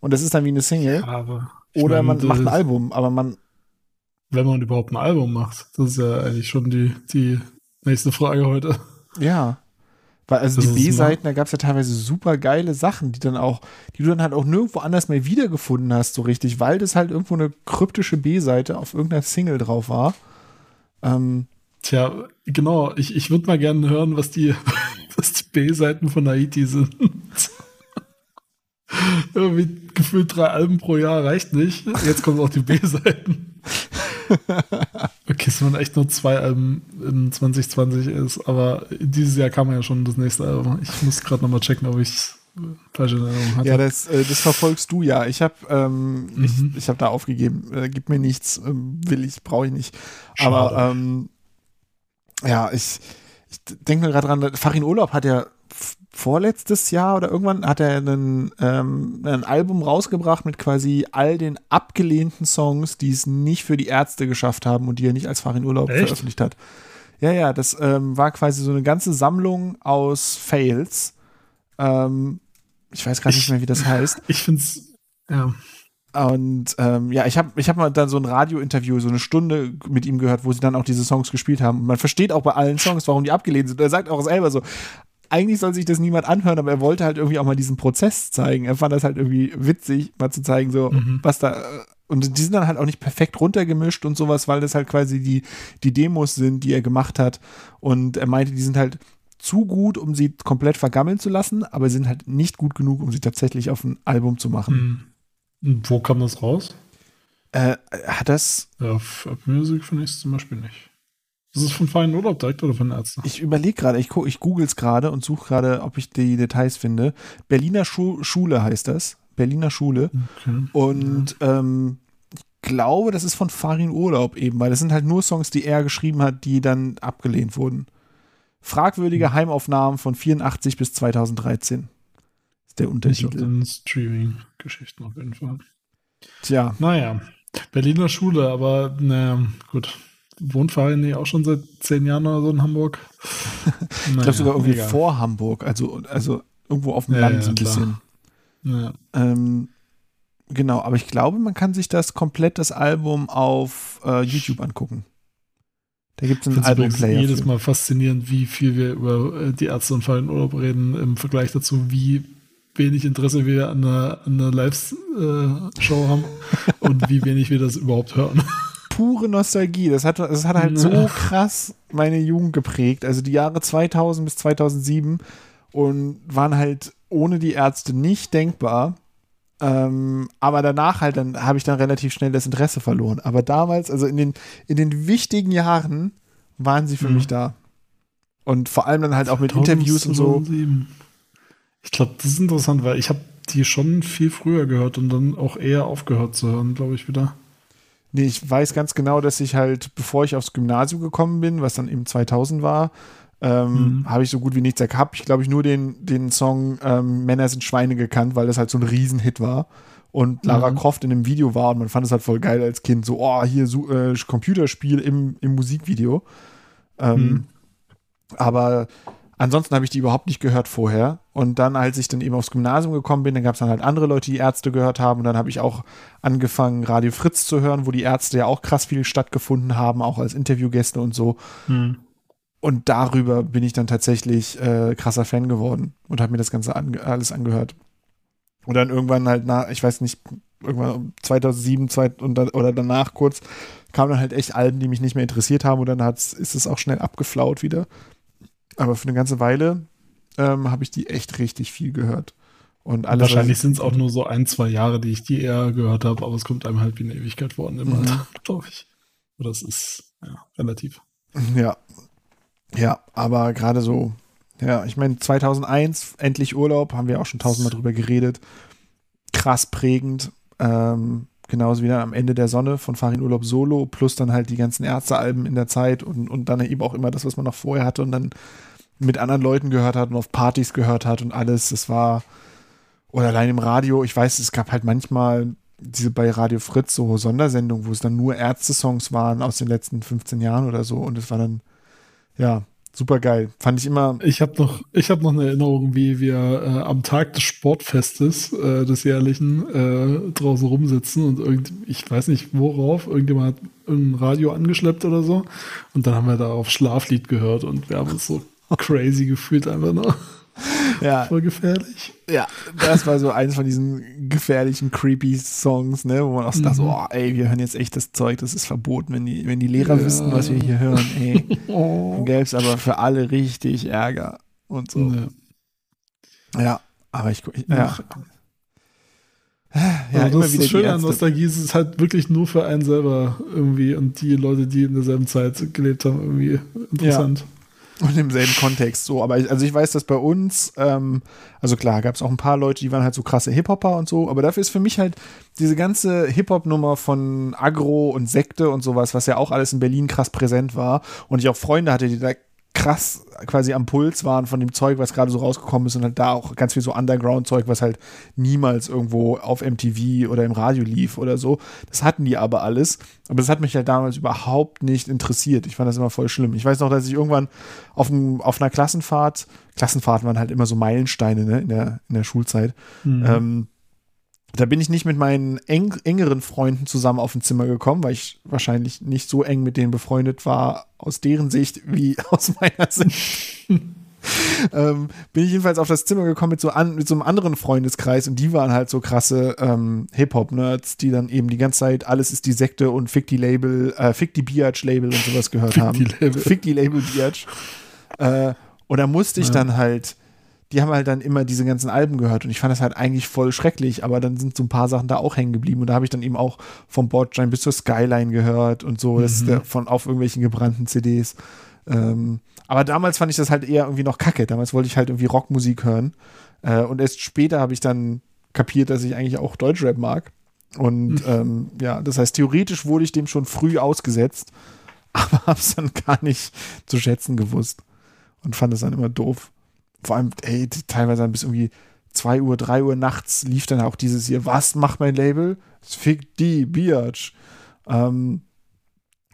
und das ist dann wie eine Single. Ja, oder meine, man macht ein Album, aber man. Wenn man überhaupt ein Album macht, das ist ja eigentlich schon die, die nächste Frage heute. Ja. Weil also das die B-Seiten, da gab es ja teilweise super geile Sachen, die dann auch, die du dann halt auch nirgendwo anders mehr wiedergefunden hast, so richtig, weil das halt irgendwo eine kryptische B-Seite auf irgendeiner Single drauf war. Ähm, Tja, genau, ich, ich würde mal gerne hören, was die, was die B-Seiten von Haiti sind. Irgendwie gefühlt drei Alben pro Jahr reicht nicht. Jetzt kommen auch die B-Seiten. Okay, es waren echt nur zwei Alben in 2020 ist, aber dieses Jahr kam ja schon das nächste Album. Ich muss gerade nochmal checken, ob ich falsche Erinnerung hatte. Ja, das, äh, das verfolgst du ja. Ich habe ähm, mhm. ich, ich hab da aufgegeben. Äh, gib mir nichts, äh, will ich, brauche ich nicht. Schade. Aber ähm, ja, ich, ich denke mir gerade dran, Farin Urlaub hat ja vorletztes Jahr oder irgendwann hat er einen, ähm, ein Album rausgebracht mit quasi all den abgelehnten Songs, die es nicht für die Ärzte geschafft haben und die er nicht als Farin Urlaub Echt? veröffentlicht hat. Ja, ja, das ähm, war quasi so eine ganze Sammlung aus Fails. Ähm, ich weiß gar nicht mehr, wie das heißt. Ich finde es, ja. Und ähm, ja, ich habe ich hab mal dann so ein Radiointerview, so eine Stunde mit ihm gehört, wo sie dann auch diese Songs gespielt haben. Und man versteht auch bei allen Songs, warum die abgelehnt sind. er sagt auch selber so, eigentlich soll sich das niemand anhören, aber er wollte halt irgendwie auch mal diesen Prozess zeigen. Er fand das halt irgendwie witzig, mal zu zeigen, so, mhm. was da. Und die sind dann halt auch nicht perfekt runtergemischt und sowas, weil das halt quasi die, die Demos sind, die er gemacht hat. Und er meinte, die sind halt zu gut, um sie komplett vergammeln zu lassen, aber sind halt nicht gut genug, um sie tatsächlich auf ein Album zu machen. Mhm. Wo kam das raus? Äh, hat das. Ja, auf Music finde ich es zum Beispiel nicht. Das ist von Feinen Urlaub direkt oder von Ärzten? Ich überlege gerade, ich, ich google es gerade und suche gerade, ob ich die Details finde. Berliner Schu Schule heißt das. Berliner Schule. Okay. Und ja. ähm, ich glaube, das ist von Farin Urlaub eben, weil das sind halt nur Songs, die er geschrieben hat, die dann abgelehnt wurden. Fragwürdige mhm. Heimaufnahmen von 84 bis 2013. Ist der Untertitel. Ich Streaming-Geschichten auf jeden Fall. Tja. Naja, Berliner Schule, aber naja, gut wohnt Farin auch schon seit zehn Jahren oder so in Hamburg? ich glaube sogar irgendwie egal. vor Hamburg, also, also irgendwo auf dem ja, Land ja, so ein bisschen. Ja. Ähm, genau, aber ich glaube, man kann sich das komplett, das Album auf äh, YouTube angucken. Da gibt es einen Albumplayer. Jedes für. Mal faszinierend, wie viel wir über äh, die Ärzte und Fallen Urlaub reden im Vergleich dazu, wie wenig Interesse wir an einer, einer Live-Show äh, haben und wie wenig wir das überhaupt hören pure Nostalgie. Das hat, das hat halt so krass meine Jugend geprägt. Also die Jahre 2000 bis 2007 und waren halt ohne die Ärzte nicht denkbar. Ähm, aber danach halt, dann habe ich dann relativ schnell das Interesse verloren. Aber damals, also in den, in den wichtigen Jahren, waren sie für mhm. mich da. Und vor allem dann halt auch mit Interviews und so. Ich glaube, das ist interessant, weil ich habe die schon viel früher gehört und dann auch eher aufgehört zu hören, glaube ich, wieder. Nee, ich weiß ganz genau, dass ich halt, bevor ich aufs Gymnasium gekommen bin, was dann eben 2000 war, ähm, mhm. habe ich so gut wie nichts gehabt. Ich glaube, ich nur den, den Song ähm, Männer sind Schweine gekannt, weil das halt so ein Riesenhit war. Und Lara mhm. Croft in einem Video war und man fand es halt voll geil als Kind. So, oh, hier so, äh, Computerspiel im, im Musikvideo. Ähm, mhm. Aber Ansonsten habe ich die überhaupt nicht gehört vorher. Und dann, als ich dann eben aufs Gymnasium gekommen bin, dann gab es dann halt andere Leute, die Ärzte gehört haben. Und dann habe ich auch angefangen, Radio Fritz zu hören, wo die Ärzte ja auch krass viel stattgefunden haben, auch als Interviewgäste und so. Mhm. Und darüber bin ich dann tatsächlich äh, krasser Fan geworden und habe mir das Ganze ange alles angehört. Und dann irgendwann halt nach, ich weiß nicht, irgendwann 2007 zwei, und dann, oder danach kurz, kamen dann halt echt Alben, die mich nicht mehr interessiert haben und dann hat's, ist es auch schnell abgeflaut wieder. Aber für eine ganze Weile ähm, habe ich die echt richtig viel gehört. Und alles, Wahrscheinlich sind es auch nur so ein, zwei Jahre, die ich die eher gehört habe, aber es kommt einem halt wie eine Ewigkeit vor in dem Mhm. Alter, glaube ich. Oder es ist ja, relativ. Ja. Ja, aber gerade so, ja, ich meine, 2001, endlich Urlaub, haben wir auch schon tausendmal drüber geredet. Krass prägend. Ähm, genauso wie dann am Ende der Sonne von Farin Urlaub Solo, plus dann halt die ganzen Ärztealben in der Zeit und, und dann eben auch immer das, was man noch vorher hatte und dann mit anderen Leuten gehört hat und auf Partys gehört hat und alles. Das war, oder allein im Radio, ich weiß, es gab halt manchmal diese bei Radio Fritz so Sondersendungen, wo es dann nur Ärzte-Songs waren aus den letzten 15 Jahren oder so und es war dann, ja, super geil. Fand ich immer, Ich habe noch, ich habe noch eine Erinnerung, wie wir äh, am Tag des Sportfestes äh, des jährlichen äh, draußen rumsitzen und irgend, ich weiß nicht worauf, irgendjemand hat ein Radio angeschleppt oder so und dann haben wir da auf Schlaflied gehört und wir haben uns so crazy gefühlt einfach nur ja, voll gefährlich. ja, das war so eins von diesen gefährlichen, creepy Songs, ne, wo man auch so dachte, Mhm. oh, ey, wir hören jetzt echt das Zeug, das ist verboten, wenn die, wenn die Lehrer Ja. wüssten, was wir hier hören, ey. Oh. Dann gäbe es aber für alle richtig Ärger und so. Ja. Ja, aber ich, ich ja. Ja, also das wieder ist die schön an. Nostalgie, es ist halt wirklich nur für einen selber irgendwie und die Leute, die in derselben Zeit gelebt haben, irgendwie interessant. Und im selben Kontext so. Aber ich, also ich weiß, dass bei uns, ähm, also klar, gab es auch ein paar Leute, die waren halt so krasse Hip-Hopper und so, aber dafür ist für mich halt diese ganze Hip-Hop-Nummer von Agro und Sekte und sowas, was ja auch alles in Berlin krass präsent war und ich auch Freunde hatte, die da krass quasi am Puls waren von dem Zeug, was gerade so rausgekommen ist und halt da auch ganz viel so Underground-Zeug, was halt niemals irgendwo auf MTV oder im Radio lief oder so. Das hatten die aber alles. Aber das hat mich halt damals überhaupt nicht interessiert. Ich fand das immer voll schlimm. Ich weiß noch, dass ich irgendwann auf, einem, auf einer Klassenfahrt, Klassenfahrten waren halt immer so Meilensteine ne, in, der, in der Schulzeit. Mhm. Ähm, da bin ich nicht mit meinen eng, engeren Freunden zusammen auf ein Zimmer gekommen, weil ich wahrscheinlich nicht so eng mit denen befreundet war, aus deren Sicht wie aus meiner Sicht. ähm, bin ich jedenfalls auf das Zimmer gekommen mit so, an, mit so einem anderen Freundeskreis und die waren halt so krasse ähm, Hip-Hop-Nerds, die dann eben die ganze Zeit alles ist die Sekte und Fick die Label, äh, Fick die Biatch-Label und sowas gehört Fick haben. die Label. Fick die Label Biatch. Äh, und da musste ich Ja. dann halt, die haben halt dann immer diese ganzen Alben gehört und ich fand das halt eigentlich voll schrecklich, aber dann sind so ein paar Sachen da auch hängen geblieben und da habe ich dann eben auch vom Bordstein bis zur Skyline gehört und so, das Mhm. der, von auf irgendwelchen gebrannten CDs. Ähm, aber damals fand ich das halt eher irgendwie noch kacke. Damals wollte ich halt irgendwie Rockmusik hören. Äh, und erst später habe ich dann kapiert, dass ich eigentlich auch Deutschrap mag. Und ähm, ja, das heißt, theoretisch wurde ich dem schon früh ausgesetzt, aber habe es dann gar nicht zu schätzen gewusst und fand es dann immer doof. Vor allem, ey, teilweise dann bis irgendwie 2 Uhr, 3 Uhr nachts lief dann auch dieses hier, was macht mein Label? Fick die, Biatch. Ähm,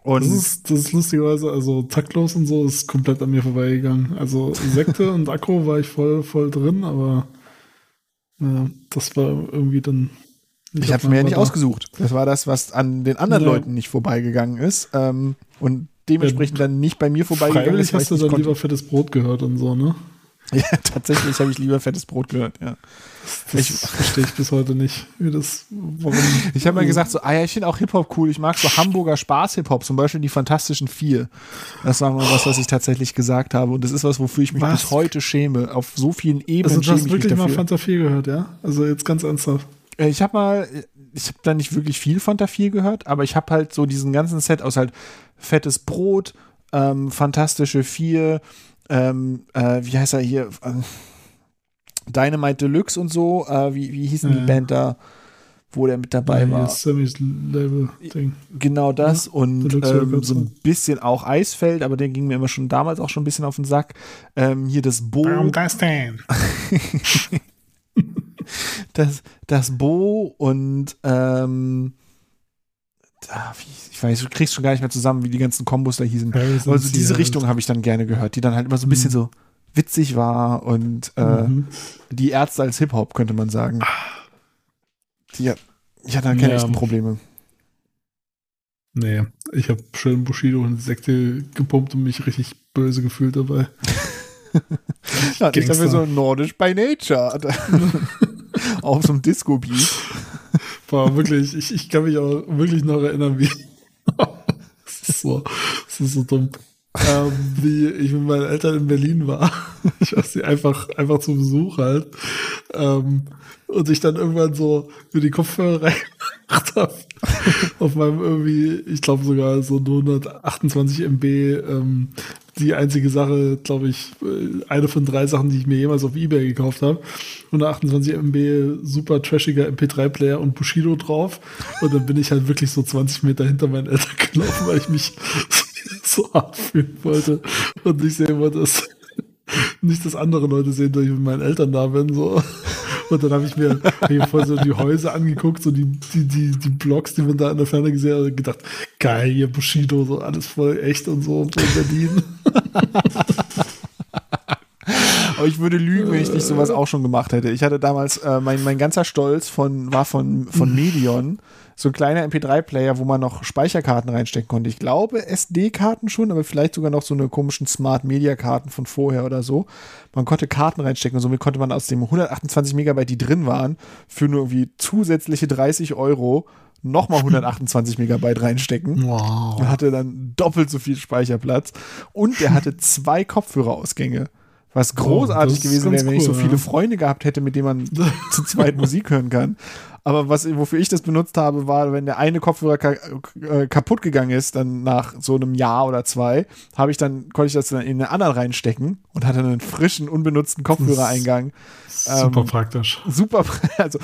und Das ist, das ist lustigerweise, also taktlos und so ist komplett an mir vorbeigegangen. Also Sekte und Akro war ich voll, voll drin, aber ja, das war irgendwie dann. Ich habe mir ja nicht ausgesucht. Das war das, was an den anderen Ja. Leuten nicht vorbeigegangen ist. Ähm, und dementsprechend dann nicht bei mir vorbeigegangen ist. weil hast du dann lieber fettes Brot gehört und so, ne? Ja, tatsächlich habe ich lieber fettes Brot gehört, ja. Das Ich- verstehe ich bis heute nicht, wie das, warum. Ich habe mal gesagt, so, ah ja, ich finde auch Hip-Hop cool. Ich mag so Hamburger Spaß-Hip-Hop, zum Beispiel die Fantastischen Vier. Das war mal was, was ich tatsächlich gesagt habe. Und das ist was, wofür ich mich Was? bis heute schäme. Auf so vielen Ebenen Also du hast ich wirklich mal. Fanta 4 gehört, ja? Also jetzt ganz ernsthaft. Äh, Ich habe mal, ich habe da nicht wirklich viel Fanta 4 gehört, aber ich habe halt so diesen ganzen Set aus halt fettes Brot, ähm, Fantastische Vier, ähm, äh, wie heißt er hier? Ähm, Dynamite Deluxe und so. Äh, wie, wie hießen die Ja. Band da, wo der mit dabei Ja, war? Sammys Label-Ding. Genau das und Deluxe ähm, so ja. ein bisschen auch Eisfeld, aber der ging mir immer schon damals auch schon ein bisschen auf den Sack. Ähm, hier das Bo, das denn? das, das Bo und ähm, ich weiß, du kriegst schon gar nicht mehr zusammen, wie die ganzen Kombos da hießen. Harrison Also diese. Richtung habe ich dann gerne gehört, die dann halt immer so ein bisschen Mhm. so witzig war und äh, Mhm. die Ärzte als Hip-Hop, könnte man sagen. Die, hat- ich hatte da keine Ja. echten Probleme. Nee, ich habe schön Bushido und Sekte gepumpt und mich richtig böse gefühlt dabei. Ja, ich dafür so nordisch by nature. auf so einem Disco-Beat. War wirklich, ich, ich kann mich auch wirklich noch erinnern, wie. das, ist so, das ist so dumm. Ähm, wie ich mit meinen Eltern in Berlin war. Ich weiß nicht, einfach, einfach zu Besuch halt. Ähm, und ich dann irgendwann so mir die Kopfhörer reingemacht habe. auf meinem irgendwie, ich glaube sogar so 128 MB, ähm, die einzige Sache, glaube ich, äh, eine von drei Sachen, die ich mir jemals auf Ebay gekauft habe. 128 MB, super trashiger MP3-Player und Bushido drauf. Und dann bin ich halt wirklich so 20 Meter hinter meinen Eltern gelaufen, weil ich mich so hart fühlen wollte und nicht sehen wollte, dass nicht, dass andere Leute sehen, dass ich mit meinen Eltern da bin. So. Und dann habe ich mir ich voll so die Häuser angeguckt, so die, die, die, die Blogs, die man da in der Ferne gesehen hat, und gedacht, geil, hier Bushido, so alles voll echt und so, und so in Berlin. Aber ich würde lügen, wenn ich nicht sowas auch schon gemacht hätte. Ich hatte damals, äh, mein, mein ganzer Stolz von, war von, von Medion, so ein kleiner MP3-Player, wo man noch Speicherkarten reinstecken konnte. Ich glaube SD-Karten schon, aber vielleicht sogar noch so eine komischen Smart-Media-Karten von vorher oder so. Man konnte Karten reinstecken und somit konnte man aus dem 128 Megabyte, die drin waren, für nur irgendwie zusätzliche 30 Euro nochmal 128 Megabyte reinstecken. Wow. Und hatte dann doppelt so viel Speicherplatz. Und der hatte zwei Kopfhörerausgänge. Was großartig Oh, das ist gewesen wäre, wenn ich so cool, viele ja. Freunde gehabt hätte, mit denen man zu zweit Musik hören kann. Aber was, wofür ich das benutzt habe, war, wenn der eine Kopfhörer ka äh, kaputt gegangen ist, dann nach so einem Jahr oder zwei, habe ich dann, konnte ich das dann in den anderen reinstecken und hatte einen frischen, unbenutzten Kopfhörereingang. Super Ähm, praktisch. Super, also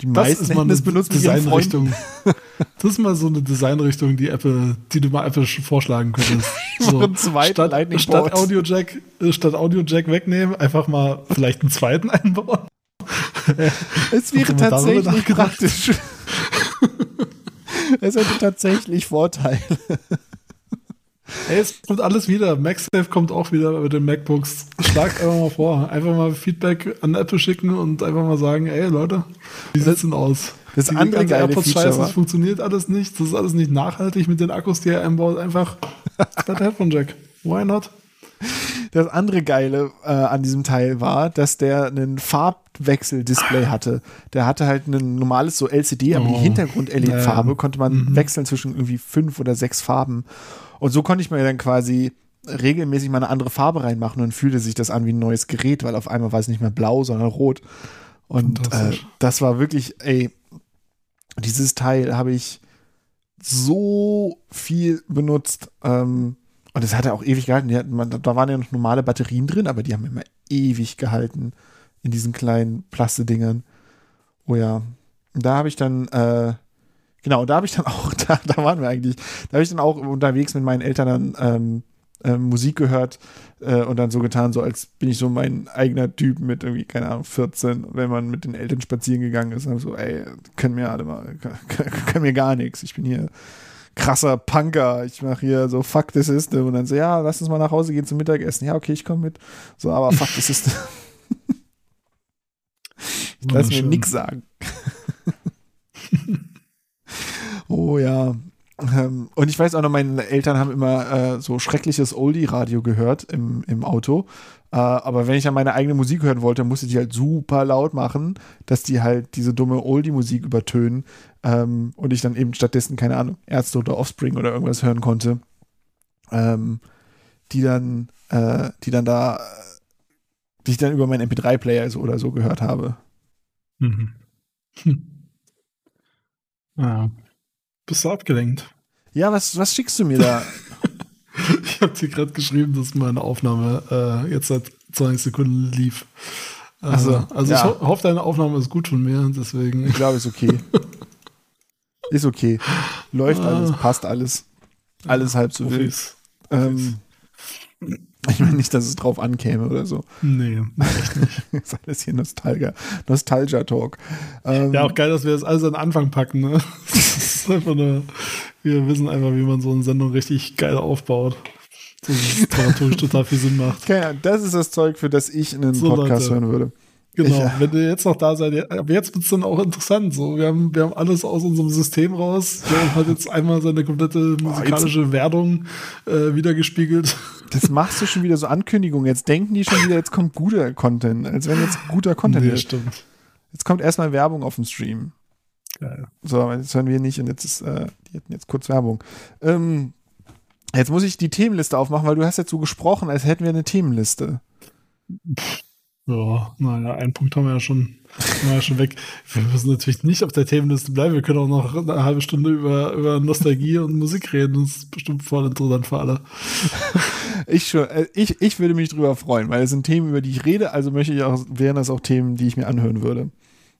die Das meisten ist mal hätten eine das benutzt ihren Freunden. Designrichtung. Das ist mal so eine Designrichtung, die Apple, die du mal Apple vorschlagen könntest. So, einen zweiten statt, Lightning statt. Audio Jack, äh, statt Audio Jack wegnehmen, einfach mal vielleicht einen zweiten einbauen. Es wäre tatsächlich praktisch. es hätte tatsächlich Vorteile. Ey, es kommt alles wieder. MagSafe kommt auch wieder mit den MacBooks. Schlag einfach mal vor. Einfach mal Feedback an Apple schicken und einfach mal sagen, ey Leute, wie sieht's denn aus? Das Die andere geile AirPods Feature scheiße, das funktioniert alles nicht. Das ist alles nicht nachhaltig mit den Akkus, die er einbaut. Einfach zweiter Headphone Jack. Why not? Das andere Geile äh, an diesem Teil war, dass der einen Farbwechsel-Display hatte. Der hatte halt ein normales so LCD, aber die Oh. Hintergrund-LED-Farbe Ja. konnte man wechseln zwischen irgendwie fünf oder sechs Farben. Und so konnte ich mir dann quasi regelmäßig mal eine andere Farbe reinmachen und fühlte sich das an wie ein neues Gerät, weil auf einmal war es nicht mehr blau, sondern rot. Und äh, das war wirklich, ey, dieses Teil habe ich so viel benutzt. Ähm, und es hat ja auch ewig gehalten. Hatten, da waren ja noch normale Batterien drin, aber die haben immer ewig gehalten in diesen kleinen Plastedingern. Oh ja. Da habe ich dann, äh, genau, da habe ich dann auch, da, da waren wir eigentlich, da habe ich dann auch unterwegs mit meinen Eltern dann ähm, ähm, Musik gehört äh, und dann so getan, so als bin ich so mein eigener Typ mit irgendwie, keine Ahnung, 14, wenn man mit den Eltern spazieren gegangen ist, dann so, ey, können mir alle mal, können, können mir gar nichts. Ich bin hier krasser Punker. Ich mache hier so Fuck the System und dann so, ja, lass uns mal nach Hause gehen zum Mittagessen. Ja, okay, ich komme mit. So, aber Fuck the System. ich lass mir nix sagen. oh ja. Ähm, Und ich weiß auch noch, meine Eltern haben immer äh, so schreckliches Oldie-Radio gehört im, im Auto. Äh, aber wenn ich dann meine eigene Musik hören wollte, musste ich die halt super laut machen, dass die halt diese dumme Oldie-Musik übertönen. Ähm, und ich dann eben stattdessen, keine Ahnung, Ärzte oder Offspring oder irgendwas hören konnte. Ähm, die dann, äh, die dann da, die ich dann über meinen MP3-Player so oder so gehört habe. Mhm. Hm. Ja. Bist du abgelenkt? Ja, was, was schickst du mir da? Ich habe dir gerade geschrieben, dass meine Aufnahme äh, jetzt seit 20 Sekunden lief. Äh, Ach so, also ja. ich ho hoffe, deine Aufnahme ist gut von mir, deswegen. Ich glaube, ist okay. ist okay. Läuft Ah. alles, passt alles. Alles halb so wild. Ähm, ich meine nicht, dass es drauf ankäme oder so. Nee, echt nicht. ist alles hier Nostalgia, Nostalgia-Talk. Ähm, Ja, auch geil, dass wir das alles an den Anfang packen, ne? Ist einfach nur, wir wissen einfach, wie man so eine Sendung richtig geil aufbaut. So, dramaturgisch total viel Sinn macht. keine- das ist das Zeug, für das ich einen So, Podcast Leute. hören würde. Genau, Ich, äh, wenn ihr jetzt noch da seid, ja, aber jetzt wird es dann auch interessant. So, wir haben, wir haben alles aus unserem System raus. Wir haben jetzt einmal seine komplette musikalische Wertung äh, wiedergespiegelt. Das machst du schon wieder so Ankündigungen. Jetzt denken die schon wieder, jetzt kommt guter Content, als wenn jetzt guter Content Nee, ist. stimmt. Jetzt kommt erstmal Werbung auf dem Stream. Geil. So, jetzt hören wir nicht und jetzt ist, äh, die hatten jetzt kurz Werbung. Ähm, jetzt muss ich die Themenliste aufmachen, weil du hast jetzt so gesprochen, als hätten wir eine Themenliste. Ja, naja, einen Punkt haben wir ja schon, haben wir ja schon weg. Wir müssen natürlich nicht auf der Themenliste bleiben. Wir können auch noch eine halbe Stunde über, über Nostalgie und Musik reden. Das ist bestimmt voll interessant für alle. Ich schon, äh, ich, ich würde mich drüber freuen, weil es sind Themen, über die ich rede, also möchte ich auch, wären das auch Themen, die ich mir anhören würde.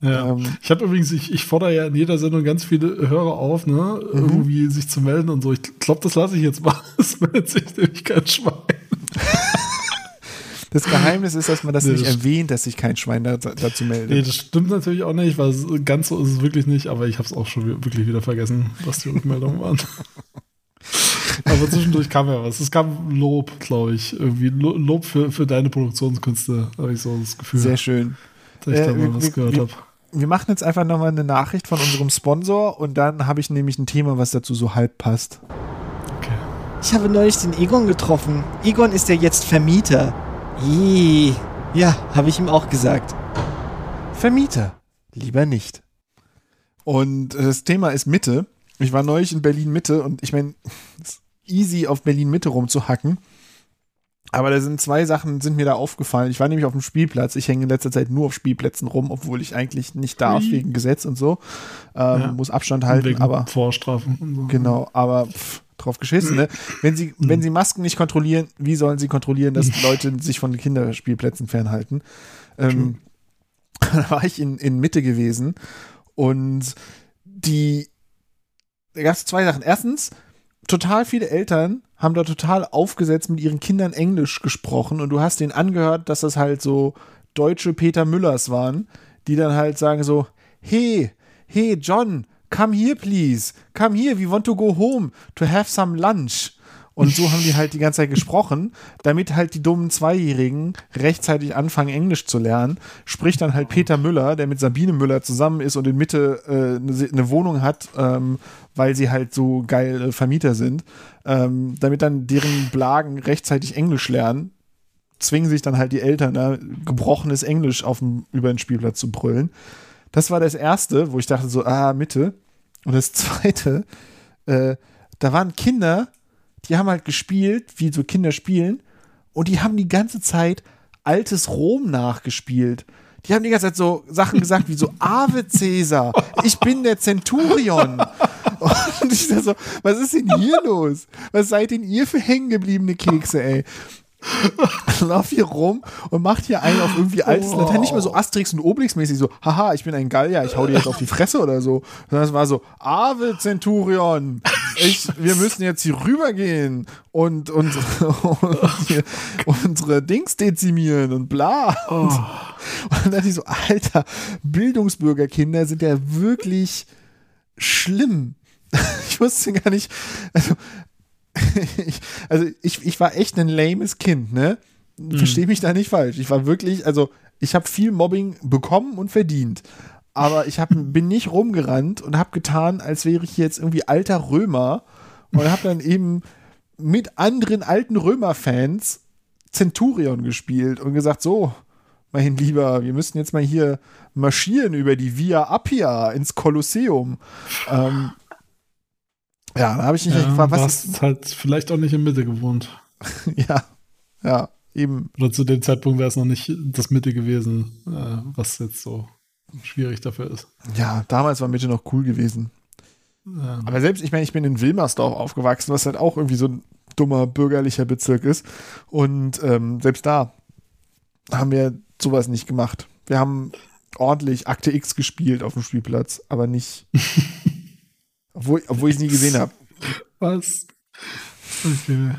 Ja. Ähm, ich habe übrigens, ich, ich fordere ja in jeder Sendung ganz viele Hörer auf, ne, irgendwie sich zu melden und so. Ich glaube, das lasse ich jetzt mal. Es meldet sich nämlich kein Schwein. Das Geheimnis ist, dass man das Nee, nicht das- erwähnt, dass sich kein Schwein da, dazu meldet. Nee, das stimmt natürlich auch nicht, weil ganz so ist es wirklich nicht, aber ich habe es auch schon wi- wirklich wieder vergessen, was die Rückmeldungen waren. aber zwischendurch kam ja was. Es kam Lob, glaube ich. Irgendwie Lo- Lob für, für deine Produktionskünste, habe ich so das Gefühl, Sehr schön. dass ich Äh, da mal wir- was gehört habe. Wir machen jetzt einfach nochmal eine Nachricht von unserem Sponsor und dann habe ich nämlich ein Thema, was dazu so halb passt. Okay. Ich habe neulich den Egon getroffen. Egon ist ja jetzt Vermieter. Ih, Ja, habe ich ihm auch gesagt. Vermieter. Lieber nicht. Und äh, das Thema ist Mitte. Ich war neulich in Berlin Mitte und ich meine, es ist easy auf Berlin Mitte rumzuhacken. Aber da sind zwei Sachen, sind mir da aufgefallen. Ich war nämlich auf dem Spielplatz. Ich hänge in letzter Zeit nur auf Spielplätzen rum, obwohl ich eigentlich nicht darf wegen Gesetz und so. Ähm, Ja. Muss Abstand halten, aber Vorstrafen und so. Genau, aber pff, drauf geschissen, ne? Wenn sie, wenn sie Masken nicht kontrollieren, wie sollen sie kontrollieren, dass Leute sich von Kinderspielplätzen fernhalten? Ähm, da war ich in, in Mitte gewesen und die, da gab es zwei Sachen. Erstens, total viele Eltern haben da total aufgesetzt mit ihren Kindern Englisch gesprochen und du hast denen angehört, dass das halt so deutsche Peter Müllers waren, die dann halt sagen so, hey, hey John, come here please, come here, we want to go home to have some lunch. Und so haben die halt die ganze Zeit gesprochen, damit halt die dummen Zweijährigen rechtzeitig anfangen, Englisch zu lernen. Spricht dann halt Peter Müller, der mit Sabine Müller zusammen ist und in Mitte äh, eine, Wohnung hat, ähm, weil sie halt so geil äh, Vermieter sind, ähm, damit dann deren Blagen rechtzeitig Englisch lernen, zwingen sich dann halt die Eltern, da gebrochenes Englisch auf dem, über den Spielplatz zu brüllen. Das war das Erste, wo ich dachte so, ah, Mitte. Und das Zweite, äh, da waren Kinder, die haben halt gespielt, wie so Kinder spielen, und die haben die ganze Zeit altes Rom nachgespielt. Die haben die ganze Zeit so Sachen gesagt wie so Ave Caesar, ich bin der Centurion. Und ich dachte so, was ist denn hier los? Was seid denn ihr für hängengebliebene Kekse, ey? Lauf hier rum und macht hier einen auf irgendwie altes Latein, nicht mehr so Asterix und Obelix mäßig so, haha, ich bin ein Gallier, ich hau dir jetzt auf die Fresse oder so. Sondern es war so, Ave Centurion, ich, wir müssen jetzt hier rübergehen und, und, und unsere Dings dezimieren und bla. Und, und dann dachte ich so, alter, Bildungsbürgerkinder sind ja wirklich schlimm. Ich wusste gar nicht, also ich, also ich, ich war echt ein lames Kind, ne? Verstehe mich da nicht falsch. Ich war wirklich, also ich habe viel Mobbing bekommen und verdient. Aber ich hab, bin nicht rumgerannt und habe getan, als wäre ich jetzt irgendwie alter Römer und habe dann eben mit anderen alten Römer-Fans Centurion gespielt und gesagt, so, mein Lieber, wir müssen jetzt mal hier marschieren über die Via Appia ins Kolosseum. Ähm, ja, da habe ich mich Ja, gefragt, du was hast halt vielleicht auch nicht in Mitte gewohnt. Ja, ja, eben. Oder zu dem Zeitpunkt wäre es noch nicht das Mitte gewesen, äh, was jetzt so schwierig dafür ist. Ja, damals war Mitte noch cool gewesen. Ja. Aber selbst, ich meine, ich bin in Wilmersdorf aufgewachsen, was halt auch irgendwie so ein dummer bürgerlicher Bezirk ist. Und ähm, selbst da haben wir sowas nicht gemacht. Wir haben ordentlich Akte X gespielt auf dem Spielplatz, aber nicht. obwohl obwohl ich es nie gesehen habe. Was? Okay.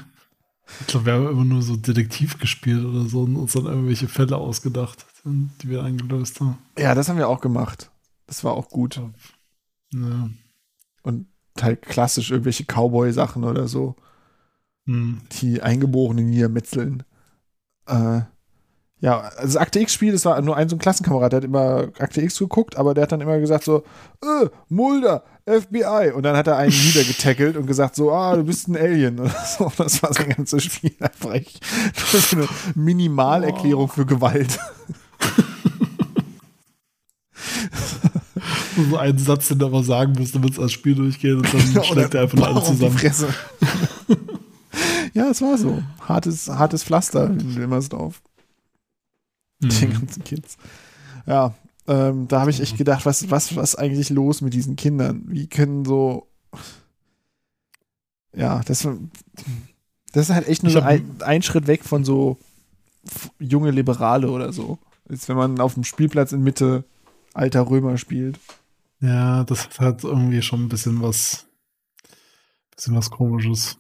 Ich glaube, wir haben immer nur so Detektiv gespielt oder so und uns dann irgendwelche Fälle ausgedacht, die wir eingelöst haben. Ja, das haben wir auch gemacht. Das war auch gut. Ja. Und halt klassisch irgendwelche Cowboy-Sachen oder so. Hm. die Eingeborenen niedermetzeln. Äh, ja, also das Akte X-Spiel, das war nur ein so ein Klassenkamerad, der hat immer Akte X geguckt, aber der hat dann immer gesagt so, äh, Mulder, FBI. Und dann hat er einen niedergetackelt und gesagt so, ah, du bist ein Alien. Oder so. Das war sein ganzes Spiel einfach echt nur so eine Minimalerklärung für Gewalt. so einen Satz, den du aber sagen musst, damit es als Spiel durchgeht und dann schlägt er einfach alle zusammen. Ja, es war so. Hartes, hartes Pflaster in Wilmersdorf. Den Mhm. ganzen Kids. Ja, ähm, da habe ich echt gedacht, was, was, was ist eigentlich los mit diesen Kindern? Wie können so. Ja, das, das ist halt echt nur so ein, ein Schritt weg von so junge Liberale oder so. Ist, wenn man auf dem Spielplatz in Mitte alter Römer spielt. Ja, das hat irgendwie schon ein bisschen was, bisschen was komisches.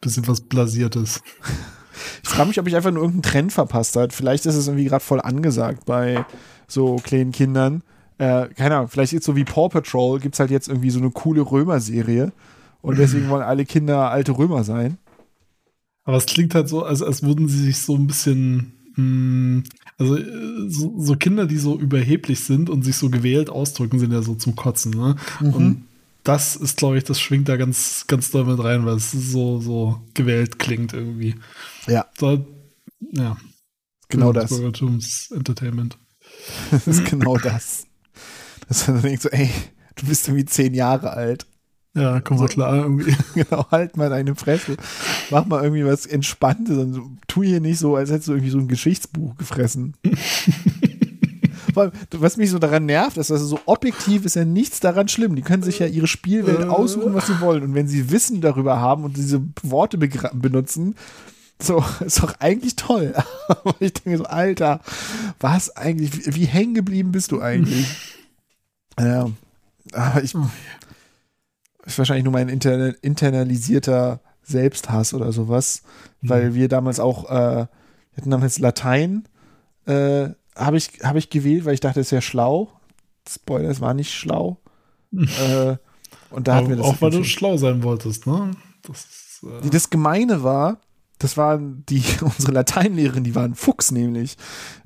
Bisschen was Blasiertes. Ich frage mich, ob ich einfach nur irgendeinen Trend verpasst habe. Vielleicht ist es irgendwie gerade voll angesagt bei so kleinen Kindern. Äh, keine Ahnung, vielleicht ist so wie Paw Patrol, gibt es halt jetzt irgendwie so eine coole Römer-Serie. Und deswegen wollen alle Kinder alte Römer sein. Aber es klingt halt so, als, als würden sie sich so ein bisschen, mh, also äh, so, so Kinder, die so überheblich sind und sich so gewählt ausdrücken, sind ja so zum Kotzen, ne? Mhm. Und das ist, glaube ich, das schwingt da ganz, ganz doll mit rein, weil es so, so gewählt klingt irgendwie. Ja, So, ja. genau das. Bürgertums Entertainment. Das ist genau das. Dass man denkt so, ey, du bist irgendwie zehn Jahre alt. Ja, komm mal klar, irgendwie. Genau, halt mal deine Fresse. Mach mal irgendwie was Entspanntes und so, tu hier nicht so, als hättest du irgendwie so ein Geschichtsbuch gefressen. Was mich so daran nervt, ist, dass so objektiv ist ja nichts daran schlimm. Die können sich ja ihre Spielwelt Äh. aussuchen, was sie wollen. Und wenn sie Wissen darüber haben und diese Worte benutzen, so, ist doch eigentlich toll. Aber ich denke so, Alter, was eigentlich, wie, wie hängen geblieben bist du eigentlich? Ja, aber ich, ist wahrscheinlich nur mein inter, internalisierter Selbsthass oder sowas, weil wir damals auch, äh, wir hatten damals Latein, äh, habe ich, hab ich gewählt, weil ich dachte, es wäre schlau. Spoiler, es war nicht schlau. äh, und da hatten wir das. auch weil du schlau sein wolltest, ne? Das ist, äh, Das Gemeine war, das waren die, unsere Lateinlehrerin, die war ein Fuchs nämlich.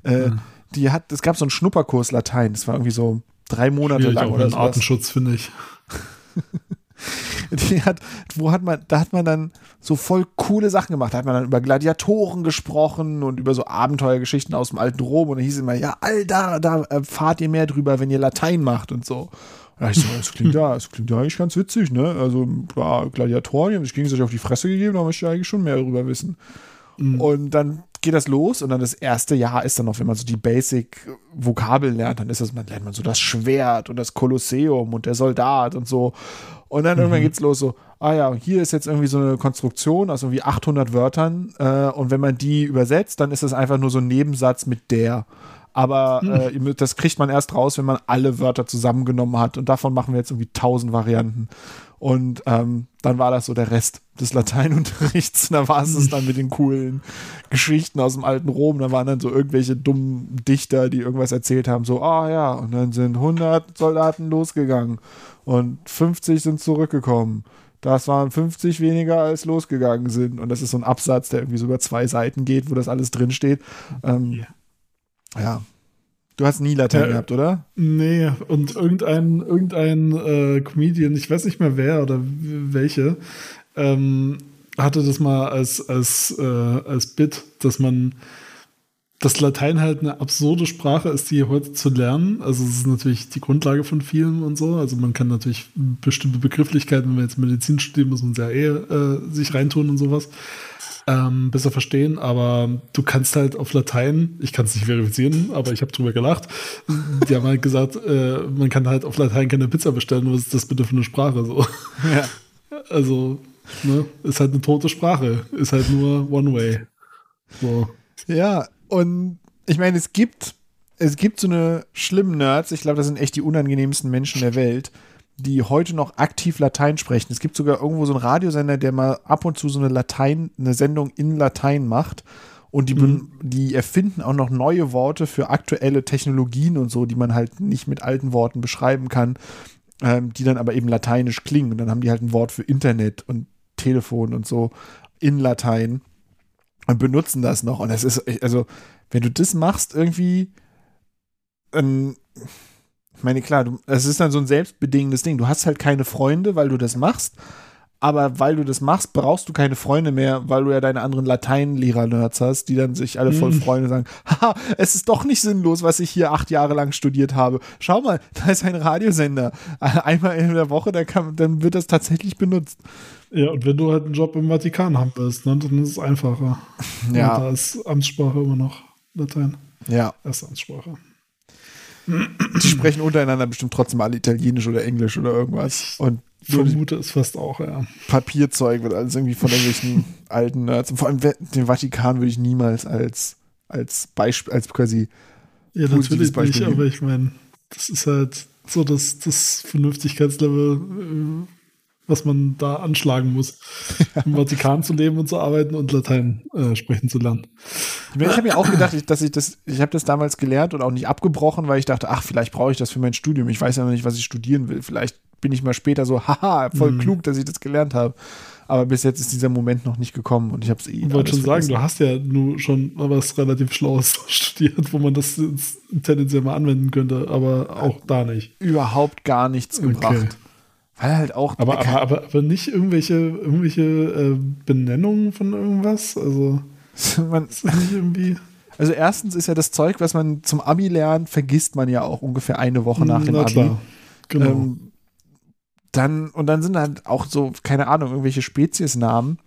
Äh, Mhm. Die hat, es gab so einen Schnupperkurs Latein, das war irgendwie so drei Monate schwierig lang oder so. Artenschutz, finde ich. Die hat, wo hat man, da hat man dann so voll coole Sachen gemacht. Da hat man dann über Gladiatoren gesprochen und über so Abenteuergeschichten aus dem alten Rom. Und dann hieß es immer, ja, all da, da erfahrt ihr mehr drüber, wenn ihr Latein macht und so. Und da ich so, das klingt ja, das klingt ja eigentlich ganz witzig, ne? Also, ja, Gladiatoren, die haben sich gegenseitig auf die Fresse gegeben, da möchte ich eigentlich schon mehr darüber wissen. Und dann geht das los und dann das erste Jahr ist dann noch, wenn man so die Basic-Vokabeln lernt, dann ist das, man lernt man so das Schwert und das Kolosseum und der Soldat und so. Und dann irgendwann geht's los so, ah ja, hier ist jetzt irgendwie so eine Konstruktion aus irgendwie 800 Wörtern äh, und wenn man die übersetzt, dann ist das einfach nur so ein Nebensatz mit der. Aber äh, ihr müsst- das kriegt man erst raus, wenn man alle Wörter zusammengenommen hat und davon machen wir jetzt irgendwie 1000 Varianten. Und ähm, dann war das so der Rest des Lateinunterrichts. Da war es es dann mit den coolen Geschichten aus dem alten Rom. Da waren dann so irgendwelche dummen Dichter, die irgendwas erzählt haben. So, ah ja, und dann sind 100 Soldaten losgegangen und 50 sind zurückgekommen. Das waren 50 weniger, als losgegangen sind. Und das ist so ein Absatz, der irgendwie so über zwei Seiten geht, wo das alles drinsteht. Ähm, ja. Du hast nie Latein Ja, gehabt, oder? Nee, und irgendein, irgendein äh, Comedian, ich weiß nicht mehr wer oder welche, ähm, hatte das mal als, als, äh, als Bit, dass man dass Latein halt eine absurde Sprache ist, die heute zu lernen. Also es ist natürlich die Grundlage von vielen und so. Also man kann natürlich bestimmte Begrifflichkeiten, wenn man jetzt Medizin studiert, muss man ja eh äh, sich reintun und sowas. Ähm, besser verstehen, aber du kannst halt auf Latein, ich kann es nicht verifizieren, aber ich habe drüber gelacht. Die haben halt gesagt, äh, man kann halt auf Latein keine Pizza bestellen, was ist das bitte für eine Sprache so? Ja. Also, ne, ist halt eine tote Sprache, ist halt nur One Way. So. Ja, und ich meine, es gibt, es gibt so eine schlimmen Nerds, ich glaube, das sind echt die unangenehmsten Menschen der Welt, die heute noch aktiv Latein sprechen. Es gibt sogar irgendwo so einen Radiosender, der mal ab und zu so eine Latein, eine Sendung in Latein macht. Und die, ben- die erfinden auch noch neue Worte für aktuelle Technologien und so, die man halt nicht mit alten Worten beschreiben kann, ähm, die dann aber eben lateinisch klingen. Und dann haben die halt ein Wort für Internet und Telefon und so in Latein und benutzen das noch. Und das ist, also, wenn du das machst, irgendwie, ähm, ich meine, klar, es ist dann so ein selbstbedingendes Ding. Du hast halt keine Freunde, weil du das machst, aber weil du das machst, brauchst du keine Freunde mehr, weil du ja deine anderen Lateinlehrer-Nerds hast, die dann sich alle voll Mhm. freuen und sagen, haha, es ist doch nicht sinnlos, was ich hier acht Jahre lang studiert habe. Schau mal, da ist ein Radiosender. Einmal in der Woche, da kann, dann wird das tatsächlich benutzt. Ja, und wenn du halt einen Job im Vatikan haben willst, ne, dann ist es einfacher. Ja. Und da ist Amtssprache immer noch Latein. Ja, Erste Amtssprache. die sprechen untereinander bestimmt trotzdem alle Italienisch oder Englisch oder irgendwas. Und Vermute es fast auch, ja. Papierzeug wird alles irgendwie von irgendwelchen alten Nerds. Und vor allem den Vatikan würde ich niemals als, als Beispiel, als quasi Ja, natürlich nicht, Beispiel. aber ich meine, das ist halt so das, das Vernünftigkeitslevel, äh, was man da anschlagen muss, im Vatikan zu leben und zu arbeiten und Latein äh, sprechen zu lernen. Ich, habe ja auch gedacht, dass ich das, ich habe das damals gelernt und auch nicht abgebrochen, weil ich dachte, ach, vielleicht brauche ich das für mein Studium. Ich weiß ja noch nicht, was ich studieren will. Vielleicht bin ich mal später so, haha, voll Mhm. klug, dass ich das gelernt habe. Aber bis jetzt ist dieser Moment noch nicht gekommen und ich habe es eh. Ich wollte schon sagen, vergessen. du hast ja nur schon was relativ Schlaues studiert, wo man das tendenziell mal anwenden könnte, aber auch da nicht. überhaupt gar nichts Okay. gebracht. Weil halt auch. Aber, aber, aber, aber nicht irgendwelche, irgendwelche äh, Benennungen von irgendwas? Also, man, ist nicht irgendwie. also erstens ist ja das Zeug, was man zum Abi lernt, vergisst man ja auch ungefähr eine Woche nach dem Na Abi. klar. Genau. Ähm, dann, und dann sind halt auch so, keine Ahnung, irgendwelche Speziesnamen.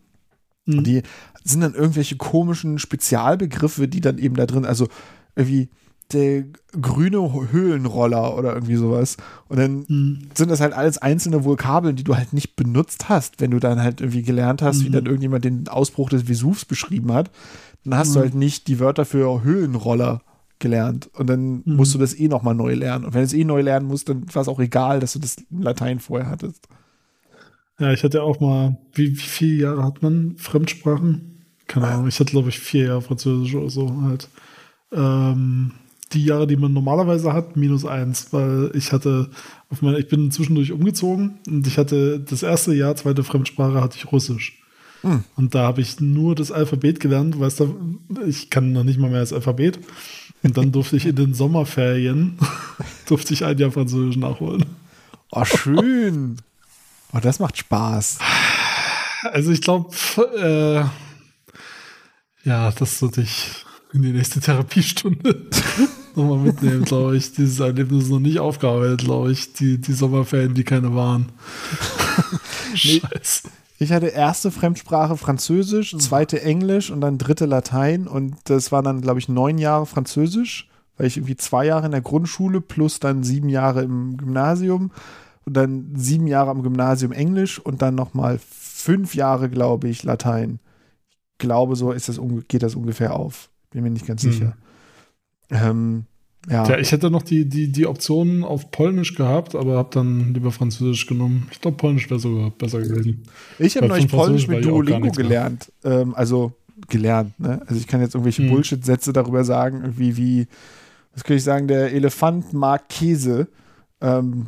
Mhm. Die sind dann irgendwelche komischen Spezialbegriffe, die dann eben da drin, also irgendwie der grüne Höhlenroller oder irgendwie sowas. Und dann Mhm. sind das halt alles einzelne Vokabeln, die du halt nicht benutzt hast, wenn du dann halt irgendwie gelernt hast, wie Mhm. dann irgendjemand den Ausbruch des Vesuvs beschrieben hat. Dann hast du Mhm. halt nicht die Wörter für Höhlenroller gelernt. Und dann Mhm. musst du das eh nochmal neu lernen. Und wenn du es eh neu lernen musst, dann war es auch egal, dass du das in Latein vorher hattest. Ja, ich hatte auch mal, wie, wie viele Jahre hat man Fremdsprachen? Keine Ahnung, ich hatte glaube ich vier Jahre Französisch oder so halt. Ähm, die Jahre, die man normalerweise hat, minus eins, weil ich hatte, auf meine, ich bin zwischendurch umgezogen und ich hatte das erste Jahr, zweite Fremdsprache hatte ich Russisch. Hm. Und da habe ich nur das Alphabet gelernt, weißt du, ich kann noch nicht mal mehr das Alphabet. Und dann durfte ich in den Sommerferien, durfte ich ein Jahr Französisch nachholen. Oh, schön. Oh, das macht Spaß. Also ich glaube, äh, ja, das sollte ich in die nächste Therapiestunde nochmal mitnehmen, glaube ich. Dieses Erlebnis ist noch nicht aufgearbeitet, glaube ich. Die, die Sommerferien, die keine waren. Nee. Ich hatte erste Fremdsprache Französisch, Mhm. zweite Englisch und dann dritte Latein. Und das waren dann, glaube ich, neun Jahre Französisch, weil ich irgendwie zwei Jahre in der Grundschule plus dann sieben Jahre im Gymnasium und dann sieben Jahre am Gymnasium Englisch und dann nochmal fünf Jahre, glaube ich, Latein. Ich glaube, so ist das, geht das ungefähr auf. Bin mir nicht ganz Mhm. sicher. Ähm, ja. Ja, ich hätte noch die, die, die Option auf Polnisch gehabt, aber habe dann lieber Französisch genommen. Ich glaube, Polnisch wäre sogar besser gewesen. Ich habe neulich Polnisch mit Duolingo gelernt. Ähm, also gelernt, ne? Also ich kann jetzt irgendwelche Hm. Bullshit-Sätze darüber sagen, irgendwie wie, was könnte ich sagen, der Elefant mag Käse. Ähm,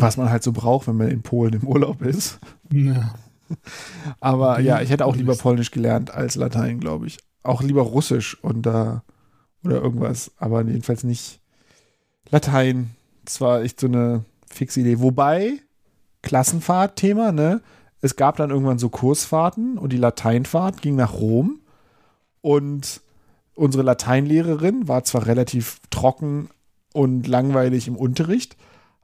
was man halt so braucht, wenn man in Polen im Urlaub ist. Ja. Aber Wie ja, ich hätte auch lieber Polnisch. Polnisch gelernt als Latein, glaube ich. Auch lieber Russisch und da oder irgendwas, aber jedenfalls nicht Latein. Das war echt so eine fixe Idee. Wobei, Klassenfahrt-Thema, ne? Es gab dann irgendwann so Kursfahrten und die Lateinfahrt ging nach Rom und unsere Lateinlehrerin war zwar relativ trocken und langweilig im Unterricht,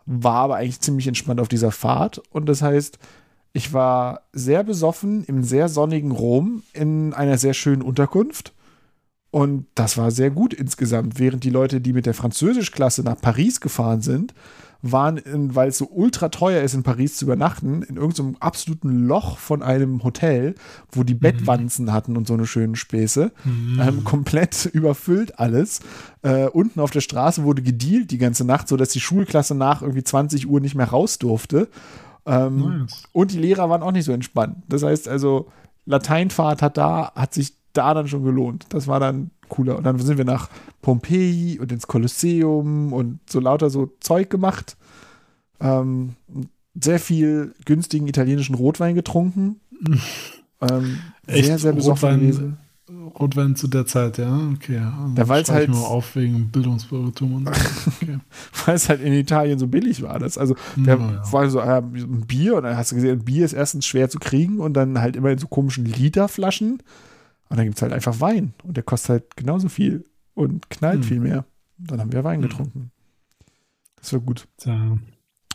war aber eigentlich ziemlich entspannt auf dieser Fahrt und das heißt, ich war sehr besoffen im sehr sonnigen Rom in einer sehr schönen Unterkunft. Und das war sehr gut insgesamt. Während die Leute, die mit der Französischklasse nach Paris gefahren sind, waren, weil es so ultra teuer ist, in Paris zu übernachten, in irgendeinem absoluten Loch von einem Hotel, wo die Bettwanzen hatten und so eine schönen Späße. Ähm, komplett überfüllt alles. Äh, unten auf der Straße wurde gedealt die ganze Nacht, sodass die Schulklasse nach irgendwie 20 Uhr nicht mehr raus durfte. Ähm, Nice. und die Lehrer waren auch nicht so entspannt. Das heißt also, Lateinfahrt hat da, hat sich da dann schon gelohnt. Das war dann cooler. Und dann sind wir nach Pompeji und ins Kolosseum und so lauter so Zeug gemacht. Ähm, sehr viel günstigen italienischen Rotwein getrunken. ähm, sehr, Echt? sehr besoffen Rotwein? gewesen. Rotwein zu der Zeit, ja, okay. Also weil's schreib ich halt- mal auf wegen Bildungsbürgertum und so. Okay. weil es halt in Italien so billig war. Das, also der Na ja. war so äh, ein Bier und dann hast du gesehen, Bier ist erstens schwer zu kriegen und dann halt immer in so komischen Literflaschen. Und dann gibt es halt einfach Wein und der kostet halt genauso viel und knallt Hm. viel mehr. Dann haben wir Wein Hm. getrunken. Das war gut. Tja.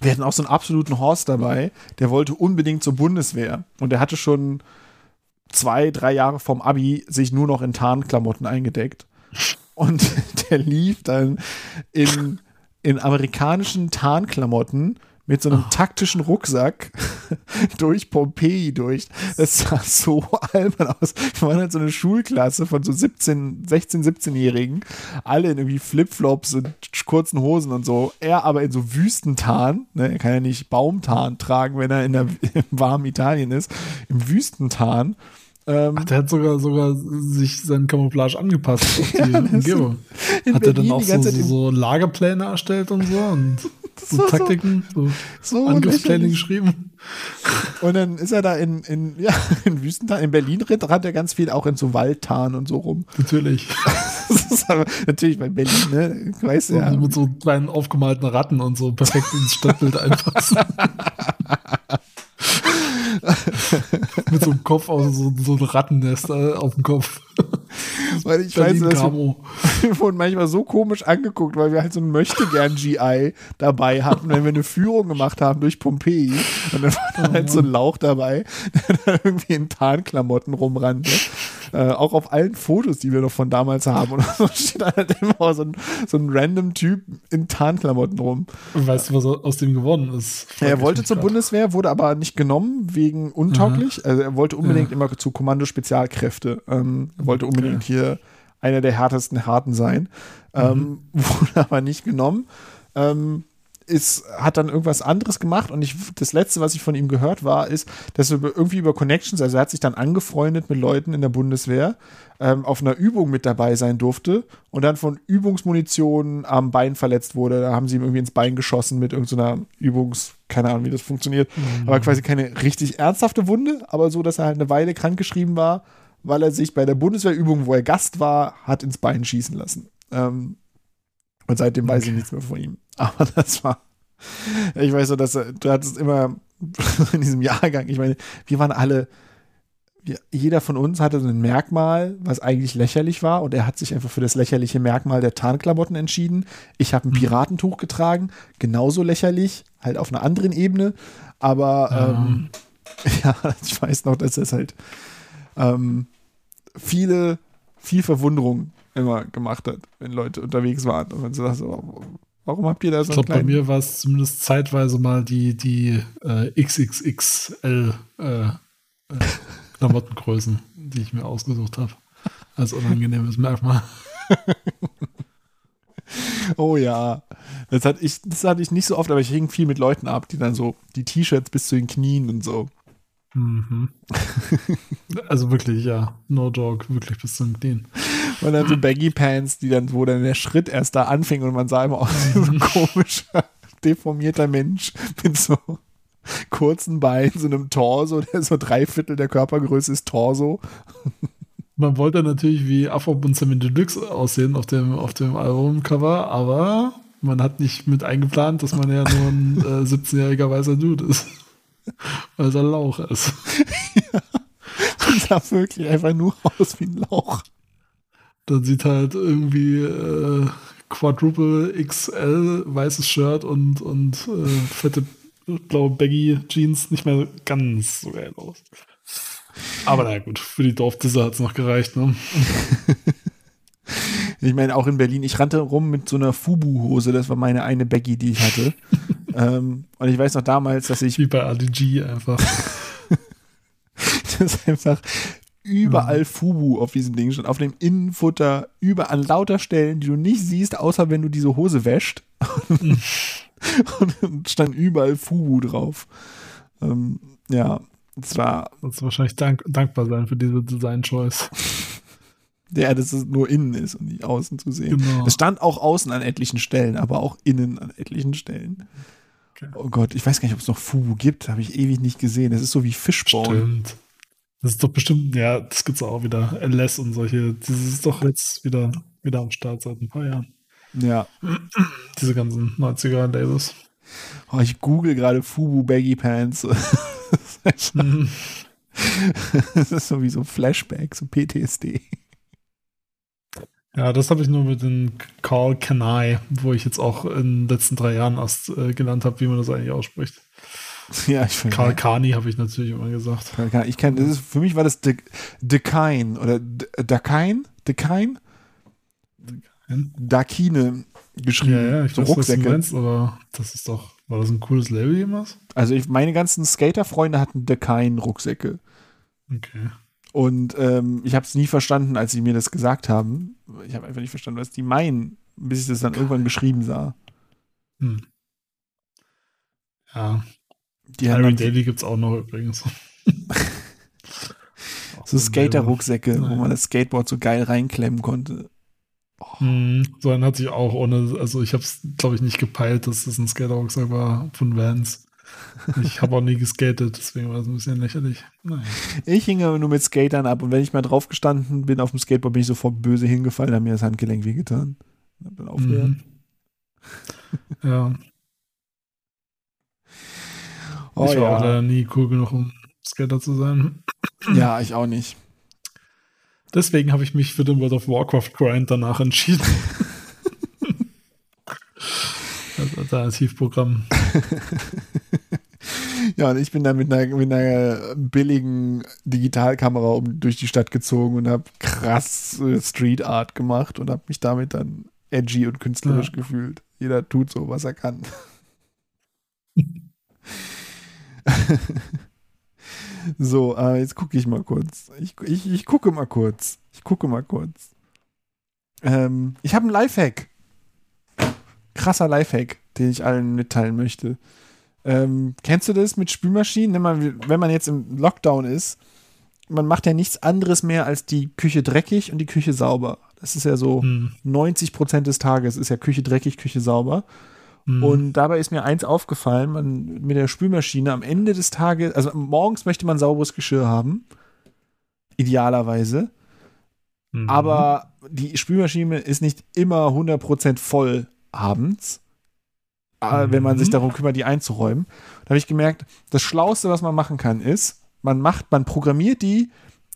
Wir hatten auch so einen absoluten Horst dabei, der wollte unbedingt zur Bundeswehr. Und der hatte schon zwei, drei Jahre vom Abi sich nur noch in Tarnklamotten eingedeckt. Und der lief dann in, in amerikanischen Tarnklamotten mit so einem taktischen Rucksack durch Pompeji durch. Das sah so albern aus. Wir waren halt so eine Schulklasse von so 17, 16, 17-Jährigen. Alle in irgendwie Flipflops und kurzen Hosen und so. Er aber in so Wüstentarn. Ne? Er kann ja nicht Baumtarn tragen, wenn er in der, im warmen Italien ist. Im Wüstentarn. Ähm, Ach, der hat sogar, sogar sich seinen Camouflage angepasst auf die Umgebung. in Hat er dann auch so, so Lagerpläne erstellt und so und so Taktiken, so, so Angriffspläne geschrieben. Und dann ist er da in, in, ja, in Wüstentarn. In Berlin rennt er ganz viel auch in so Waldtarn und so rum. Natürlich. Aber natürlich bei Berlin, ne? Weißt du ja. Mit so kleinen aufgemalten Ratten und so perfekt ins Stadtbild einpassen. Mit so einem Kopf aus so, so ein Rattennest äh, auf dem Kopf. Weil ich weiß, Berlin dass wir, Camo. wir wurden manchmal so komisch angeguckt, weil wir halt so ein möchtegern GI dabei hatten, wenn wir eine Führung gemacht haben durch Pompeji. Und dann war da halt so ein Lauch dabei, der da irgendwie in Tarnklamotten rumrannte. Äh, auch auf allen Fotos, die wir noch von damals haben. Und so steht da halt immer so ein, so ein random Typ in Tarnklamotten rum. Weißt du, was aus dem geworden ist? Er wollte zur grad. Bundeswehr, wurde aber nicht genommen wegen untauglich. Also er wollte unbedingt immer zu Kommando Spezialkräfte. Ähm, er wollte unbedingt hier einer der härtesten Harten sein. Ähm, wurde aber nicht genommen. Ähm, ist, hat dann irgendwas anderes gemacht und ich, das letzte, was ich von ihm gehört war, ist, dass er irgendwie über Connections, also er hat sich dann angefreundet mit Leuten in der Bundeswehr, ähm, auf einer Übung mit dabei sein durfte und dann von Übungsmunition am Bein verletzt wurde. Da haben sie ihm irgendwie ins Bein geschossen mit irgendeiner Übungs, keine Ahnung, wie das funktioniert, aber quasi keine richtig ernsthafte Wunde, aber so, dass er halt eine Weile krankgeschrieben war, weil er sich bei der Bundeswehrübung, wo er Gast war, hat ins Bein schießen lassen. Ähm, und seitdem weiß ich nichts mehr von ihm. Aber das war, ich weiß so, dass er, du hattest immer in diesem Jahrgang, ich meine, wir waren alle, jeder von uns hatte so ein Merkmal, was eigentlich lächerlich war und er hat sich einfach für das lächerliche Merkmal der Tarnklamotten entschieden. Ich habe ein Piratentuch getragen, genauso lächerlich, halt auf einer anderen Ebene, aber Ja. ähm, ja, ich weiß noch, dass das halt ähm, viele, viel Verwunderung immer gemacht hat, wenn Leute unterwegs waren und man so dachte, so, warum habt ihr da so Ich glaube, bei mir war es zumindest zeitweise mal die, die äh, XXXL äh, äh, Klamottengrößen, die ich mir ausgesucht habe. Als unangenehmes Merkmal. Oh ja, das hatte ich, das hatte ich nicht so oft, aber ich hing viel mit Leuten ab, die dann so die T-Shirts bis zu den Knien und so. Mhm. also wirklich, ja. No joke, wirklich bis zum Knien. Und dann so Baggy Pants, die dann, wo dann der Schritt erst da anfing und man sah immer aus wie so ein komischer, deformierter Mensch mit so kurzen Beinen, so einem Torso, der so drei Viertel der Körpergröße ist Torso. Man wollte natürlich wie Afro Sammy Deluxe aussehen auf dem, auf dem Albumcover, aber man hat nicht mit eingeplant, dass man ja nur ein äh, 17-jähriger weißer Dude ist. Weil er Lauch ist. Und sah wirklich einfach nur aus wie ein Lauch. Dann sieht halt irgendwie äh, Quadruple XL, weißes Shirt und, und äh, fette blaue Baggy Jeans nicht mehr ganz so geil aus. Aber naja, gut, für die Dorfdisse hat es noch gereicht, ne? Ich meine, auch in Berlin, ich rannte rum mit so einer Fubu-Hose, das war meine eine Baggy, die ich hatte. ähm, und ich weiß noch damals, dass ich Wie bei ADG einfach. das einfach überall Fubu auf diesem Ding stand, auf dem Innenfutter, über an lauter Stellen, die du nicht siehst, außer wenn du diese Hose wäscht. und dann stand überall Fubu drauf. Ähm, ja, es war, Das wahrscheinlich dank, dankbar sein für diese Design-Choice. ja, dass es nur innen ist und nicht außen zu sehen. Genau. Es stand auch außen an etlichen Stellen, aber auch innen an etlichen Stellen. Okay. Oh Gott, ich weiß gar nicht, ob es noch Fubu gibt, habe ich ewig nicht gesehen. Das ist so wie Fishbone. Stimmt. Das ist doch bestimmt, ja, das gibt's auch wieder. LS und solche. Das ist doch jetzt wieder, wieder am Start seit ein paar Jahren. Ja. Diese ganzen 90er-Labels. Oh, ich google gerade Fubu Baggy Pants. Mhm. das ist so wie so Flashback, so PTSD. Ja, das habe ich nur mit dem Carl Kanai, wo ich jetzt auch in den letzten drei Jahren erst äh, gelernt habe, wie man das eigentlich ausspricht. Ja, ich finde. Karl Kani habe ich natürlich immer gesagt. Ich kenne, das ist, für mich war das De- Dekine oder De- Dakine? Dekine? Dakine geschrieben. Ja, ja, ich so weiß, was du Rucksäcke. meinst, aber das ist doch, war das ein cooles Label jemals? Also ich, meine ganzen Skater-Freunde hatten Dekine-Rucksäcke. Okay. Und ähm, ich habe es nie verstanden, als sie mir das gesagt haben. Ich habe einfach nicht verstanden, was die meinen, bis ich das dann irgendwann geschrieben sah. Hm. Ja, Die dann Daily gibt's auch noch übrigens. So Skater-Rucksäcke, wo man das Skateboard so geil reinklemmen konnte. Hm, so einen hatte ich auch ohne, also ich habe es, glaube ich, nicht gepeilt, dass das ein Skater-Rucksack war von Vans. Ich habe auch nie geskatet, deswegen war das ein bisschen lächerlich. Naja. Ich hing aber nur mit Skatern ab und wenn ich mal drauf gestanden bin auf dem Skateboard, bin ich sofort böse hingefallen, hat mir das Handgelenk wehgetan. Hab dann aufgehört. Mhm. Ja, Oh ich war auch ja. leider nie cool genug, um Skater zu sein. ja, ich auch nicht. Deswegen habe ich mich für den World of Warcraft Grind danach entschieden. Als Alternativprogramm. Ja, und ich bin dann mit einer, mit einer billigen Digitalkamera um, durch die Stadt gezogen und habe krass äh, Street Art gemacht und habe mich damit dann edgy und künstlerisch Ja. gefühlt. Jeder tut so, was er kann. so, äh, jetzt gucke ich mal kurz. Ich, ich, ich gucke mal kurz. Ich gucke mal kurz. Ähm, ich habe einen Lifehack. Krasser Lifehack, den ich allen mitteilen möchte. Ähm, kennst du das mit Spülmaschinen? Wenn man, wenn man jetzt im Lockdown ist, man macht ja nichts anderes mehr als die Küche dreckig und die Küche sauber. Das ist ja so Hm. 90 Prozent des Tages ist ja Küche dreckig, Küche sauber. Hm. Und dabei ist mir eins aufgefallen, man mit der Spülmaschine am Ende des Tages, also morgens möchte man sauberes Geschirr haben. Idealerweise. Mhm. Aber die Spülmaschine ist nicht immer 100% voll abends, äh, wenn man sich Mhm. darum kümmert, die einzuräumen. Da habe ich gemerkt, das Schlauste, was man machen kann, ist, man macht, man programmiert die,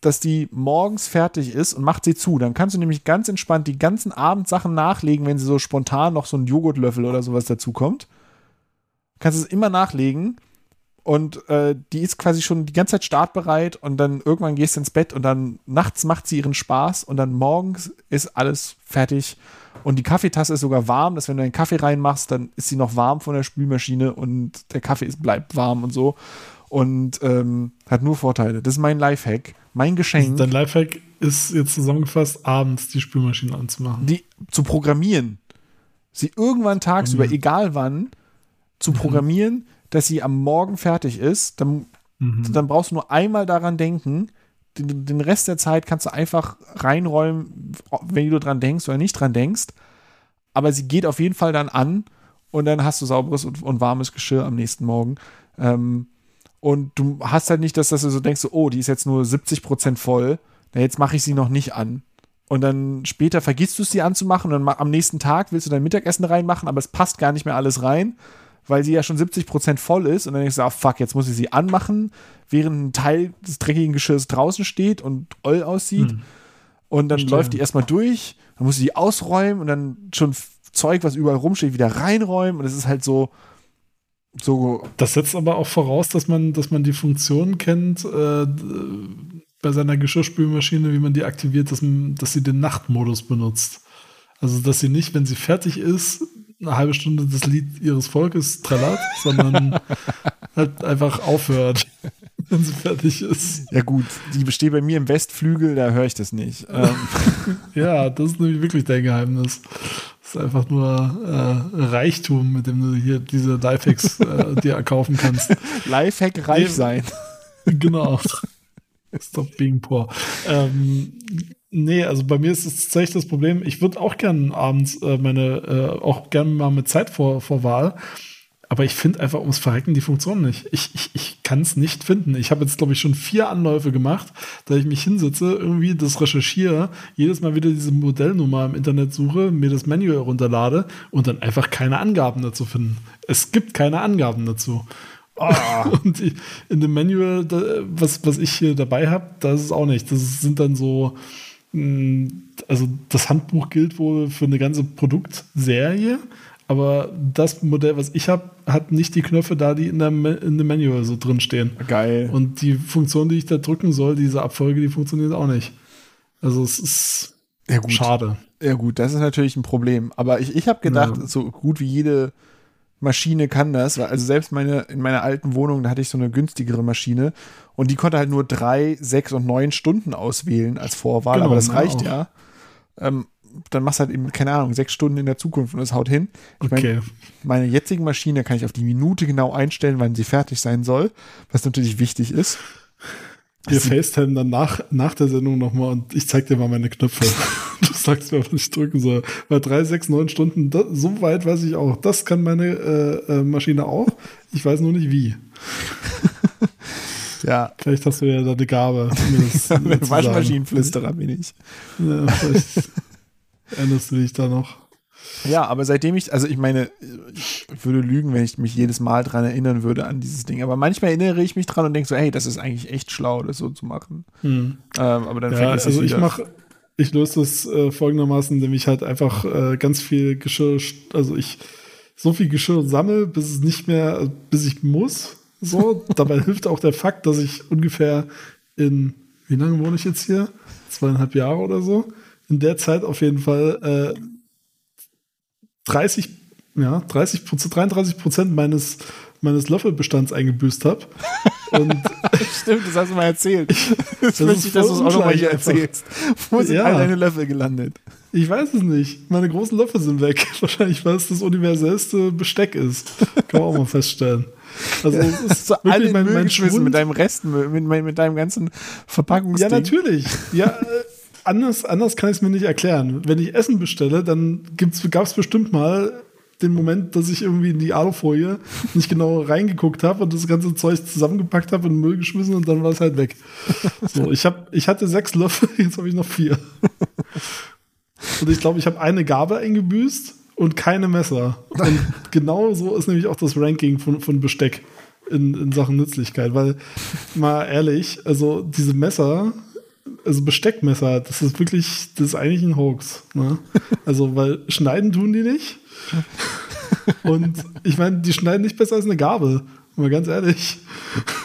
dass die morgens fertig ist und macht sie zu. Dann kannst du nämlich ganz entspannt die ganzen Abendsachen nachlegen, wenn sie so spontan noch so ein Joghurtlöffel oder sowas dazu kommt. Kannst es immer nachlegen und äh, die ist quasi schon die ganze Zeit startbereit und dann irgendwann gehst du ins Bett und dann nachts macht sie ihren Spaß und dann morgens ist alles fertig und die Kaffeetasse ist sogar warm, dass wenn du einen Kaffee reinmachst, dann ist sie noch warm von der Spülmaschine und der Kaffee ist, bleibt warm und so und ähm, hat nur Vorteile. Das ist mein Lifehack, mein Geschenk, Dein Lifehack ist jetzt zusammengefasst, abends die Spülmaschine anzumachen. die zu programmieren, sie irgendwann tagsüber, Mhm. egal wann, zu programmieren, dass sie am Morgen fertig ist, dann Mhm. dann brauchst du nur einmal daran denken. Den, den Rest der Zeit kannst du einfach reinräumen, wenn du dran denkst oder nicht dran denkst. Aber sie geht auf jeden Fall dann an und dann hast du sauberes und, und warmes Geschirr am nächsten Morgen. Ähm, und du hast halt nicht, dass, dass du so denkst, oh, die ist jetzt nur 70% voll. Na, jetzt mache ich sie noch nicht an. Und dann später vergisst du es, sie anzumachen und dann am nächsten Tag willst du dein Mittagessen reinmachen, aber es passt gar nicht mehr alles rein, weil sie ja schon 70% voll ist. Und dann denkst du, ah, fuck, jetzt muss ich sie anmachen, während ein Teil des dreckigen Geschirrs draußen steht und oll aussieht. Hm. Und dann Verstehe. läuft die erstmal durch, dann musst du die ausräumen und dann schon Zeug, was überall rumsteht, wieder reinräumen. Und es ist halt so, so, Das setzt aber auch voraus, dass man, dass man die Funktion kennt äh, bei seiner Geschirrspülmaschine, wie man die aktiviert, dass, man, dass sie den Nachtmodus benutzt. Also, dass sie nicht, wenn sie fertig ist, eine halbe Stunde das Lied ihres Volkes trällert, sondern halt einfach aufhört, wenn sie fertig ist. ja gut, die besteht bei mir im Westflügel, da höre ich das nicht. Ähm, Ja, das ist nämlich wirklich dein Geheimnis. Ist einfach nur äh, Reichtum, mit dem du hier diese Lifehacks äh, dir erkaufen kannst. Lifehack reich sein. Genau. Stop being poor. Ähm, nee, also bei mir ist es tatsächlich das Problem, ich würde auch gerne abends äh, meine, äh, auch gerne mal mit Zeit vor, vor Wahl, aber ich finde einfach ums Verrecken die Funktion nicht. Ich, ich, ich kann es nicht finden. Ich habe jetzt, glaube ich, schon vier Anläufe gemacht, da ich mich hinsetze, irgendwie das recherchiere, jedes Mal wieder diese Modellnummer im Internet suche, mir das Manual runterlade und dann einfach keine Angaben dazu finden. Es gibt keine Angaben dazu. Oh. und in dem Manual, was, was ich hier dabei habe, da ist auch nicht. Das sind dann so, mm, also das Handbuch gilt wohl für eine ganze Produktserie aber das Modell, was ich habe, hat nicht die Knöpfe da, die in, der, in dem Manual so drin stehen. Geil. Und die Funktion, die ich da drücken soll, diese Abfolge, die funktioniert auch nicht. Also es ist ja, schade. Ja gut, das ist natürlich ein Problem. Aber ich, ich habe gedacht, ja. so gut wie jede Maschine kann das, also selbst meine, in meiner alten Wohnung, da hatte ich so eine günstigere Maschine und die konnte halt nur drei, sechs und neun Stunden auswählen als Vorwahl, genau, aber das reicht auch. ja. Ähm, dann machst du halt eben, keine Ahnung, sechs Stunden in der Zukunft und es haut hin. Ich okay. Mein, meine jetzige Maschine kann ich auf die Minute genau einstellen, wann sie fertig sein soll, was natürlich wichtig ist. Wir FaceTime dann nach, nach der Sendung nochmal und ich zeig dir mal meine Knöpfe. du sagst mir, was ich drücken soll. Bei drei, sechs, neun Stunden, das, so weit weiß ich auch. Das kann meine äh, äh, Maschine auch. Ich weiß nur nicht wie. ja. Vielleicht hast du ja da eine Gabe. Waschmaschinenflüsterer bin ich. Ja, vielleicht. Erinnerst du dich da noch? Ja, aber seitdem ich, also ich meine, ich würde lügen, wenn ich mich jedes Mal dran erinnern würde an dieses Ding. Aber manchmal erinnere ich mich dran und denke so, hey, das ist eigentlich echt schlau, das so zu machen. Hm. Ähm, aber dann ja, vergesse also ich mache, ich löse das äh, folgendermaßen, indem ich halt einfach äh, ganz viel Geschirr, also ich so viel Geschirr sammle, bis es nicht mehr, bis ich muss. So, dabei hilft auch der Fakt, dass ich ungefähr in, wie lange wohne ich jetzt hier? Zweieinhalb Jahre oder so in der Zeit auf jeden Fall äh, 30, ja, 30 33 Prozent meines, meines Löffelbestands eingebüßt habe. Stimmt, das hast du mal erzählt. Jetzt das möchte ich, dass du es auch nochmal hier erzählst. Wo sind ja. all deine Löffel gelandet? Ich weiß es nicht. Meine großen Löffel sind weg. Wahrscheinlich, weil es das universellste Besteck ist. Kann man auch mal feststellen. Also es ist so alle mein, mein Schwund. mit deinem Restmüll, mit, mit deinem ganzen Verpackungsding. Ja, natürlich. Ja, äh, anders, anders kann ich es mir nicht erklären. Wenn ich Essen bestelle, dann gab es bestimmt mal den Moment, dass ich irgendwie in die Alufolie nicht genau reingeguckt habe und das ganze Zeug zusammengepackt habe und Müll geschmissen und dann war es halt weg. So, ich, hab, ich hatte sechs Löffel, jetzt habe ich noch vier. Und ich glaube, ich habe eine Gabel eingebüßt und keine Messer. Und genau so ist nämlich auch das Ranking von, von Besteck in, in Sachen Nützlichkeit. Weil, mal ehrlich, also diese Messer, also Besteckmesser, das ist wirklich, das ist eigentlich ein Hoax. Ne? Also, weil schneiden tun die nicht. Und ich meine, die schneiden nicht besser als eine Gabel. Mal ganz ehrlich.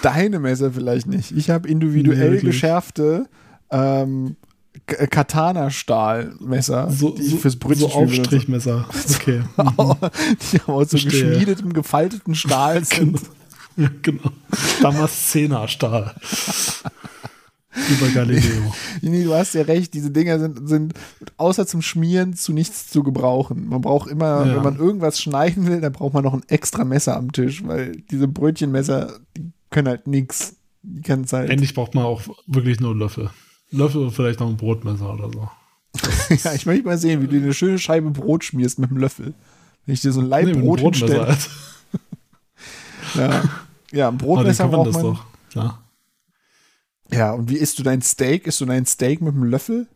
Deine Messer vielleicht nicht. Ich habe individuell nee, geschärfte ähm, Katana-Stahlmesser, so, die so, fürs Brötchen so Aufstrichmesser. Okay. die aus so geschmiedetem, gefalteten Stahl sind. genau. genau. Damascena-Stahl. Über Galileo. nee, du hast ja recht, diese Dinger sind, sind außer zum Schmieren zu nichts zu gebrauchen. Man braucht immer, ja. wenn man irgendwas schneiden will, dann braucht man noch ein extra Messer am Tisch, weil diese Brötchenmesser, die können halt nichts. Die können halt Endlich braucht man auch wirklich nur Löffel. Löffel und vielleicht noch ein Brotmesser oder so. ja, ich möchte mal sehen, wie du eine schöne Scheibe Brot schmierst mit einem Löffel. Wenn ich dir so ein Leib nee, Brot hinstelle. Halt. ja. ja, ein Brotmesser braucht man. Doch. Ja. Ja, und wie isst du dein Steak? Isst du dein Steak mit einem Löffel?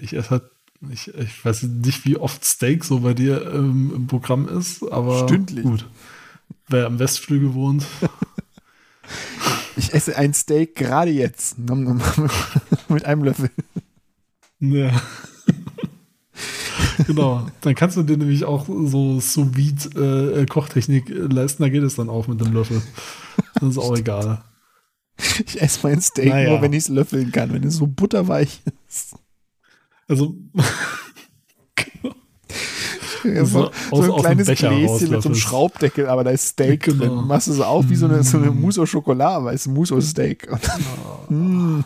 Ich esse halt, ich, ich weiß nicht, wie oft Steak so bei dir ähm, im Programm ist, aber Stündlich. gut. Wer am Westflügel wohnt. ich esse ein Steak gerade jetzt. mit einem Löffel. Ja. genau. Dann kannst du dir nämlich auch so sous vide Kochtechnik leisten, da geht es dann auch mit dem Löffel. Das ist auch egal. Ich esse mein Steak naja. nur, wenn ich es löffeln kann, wenn es so butterweich ist. Also. Ja, so, so, ein kleines Gläschen mit so einem Schraubdeckel, aber da ist Steak genau. drin. Machst du so auf wie so eine, so eine mm. Mousse au Chocolat, aber es ist Mousse au Steak. Oh.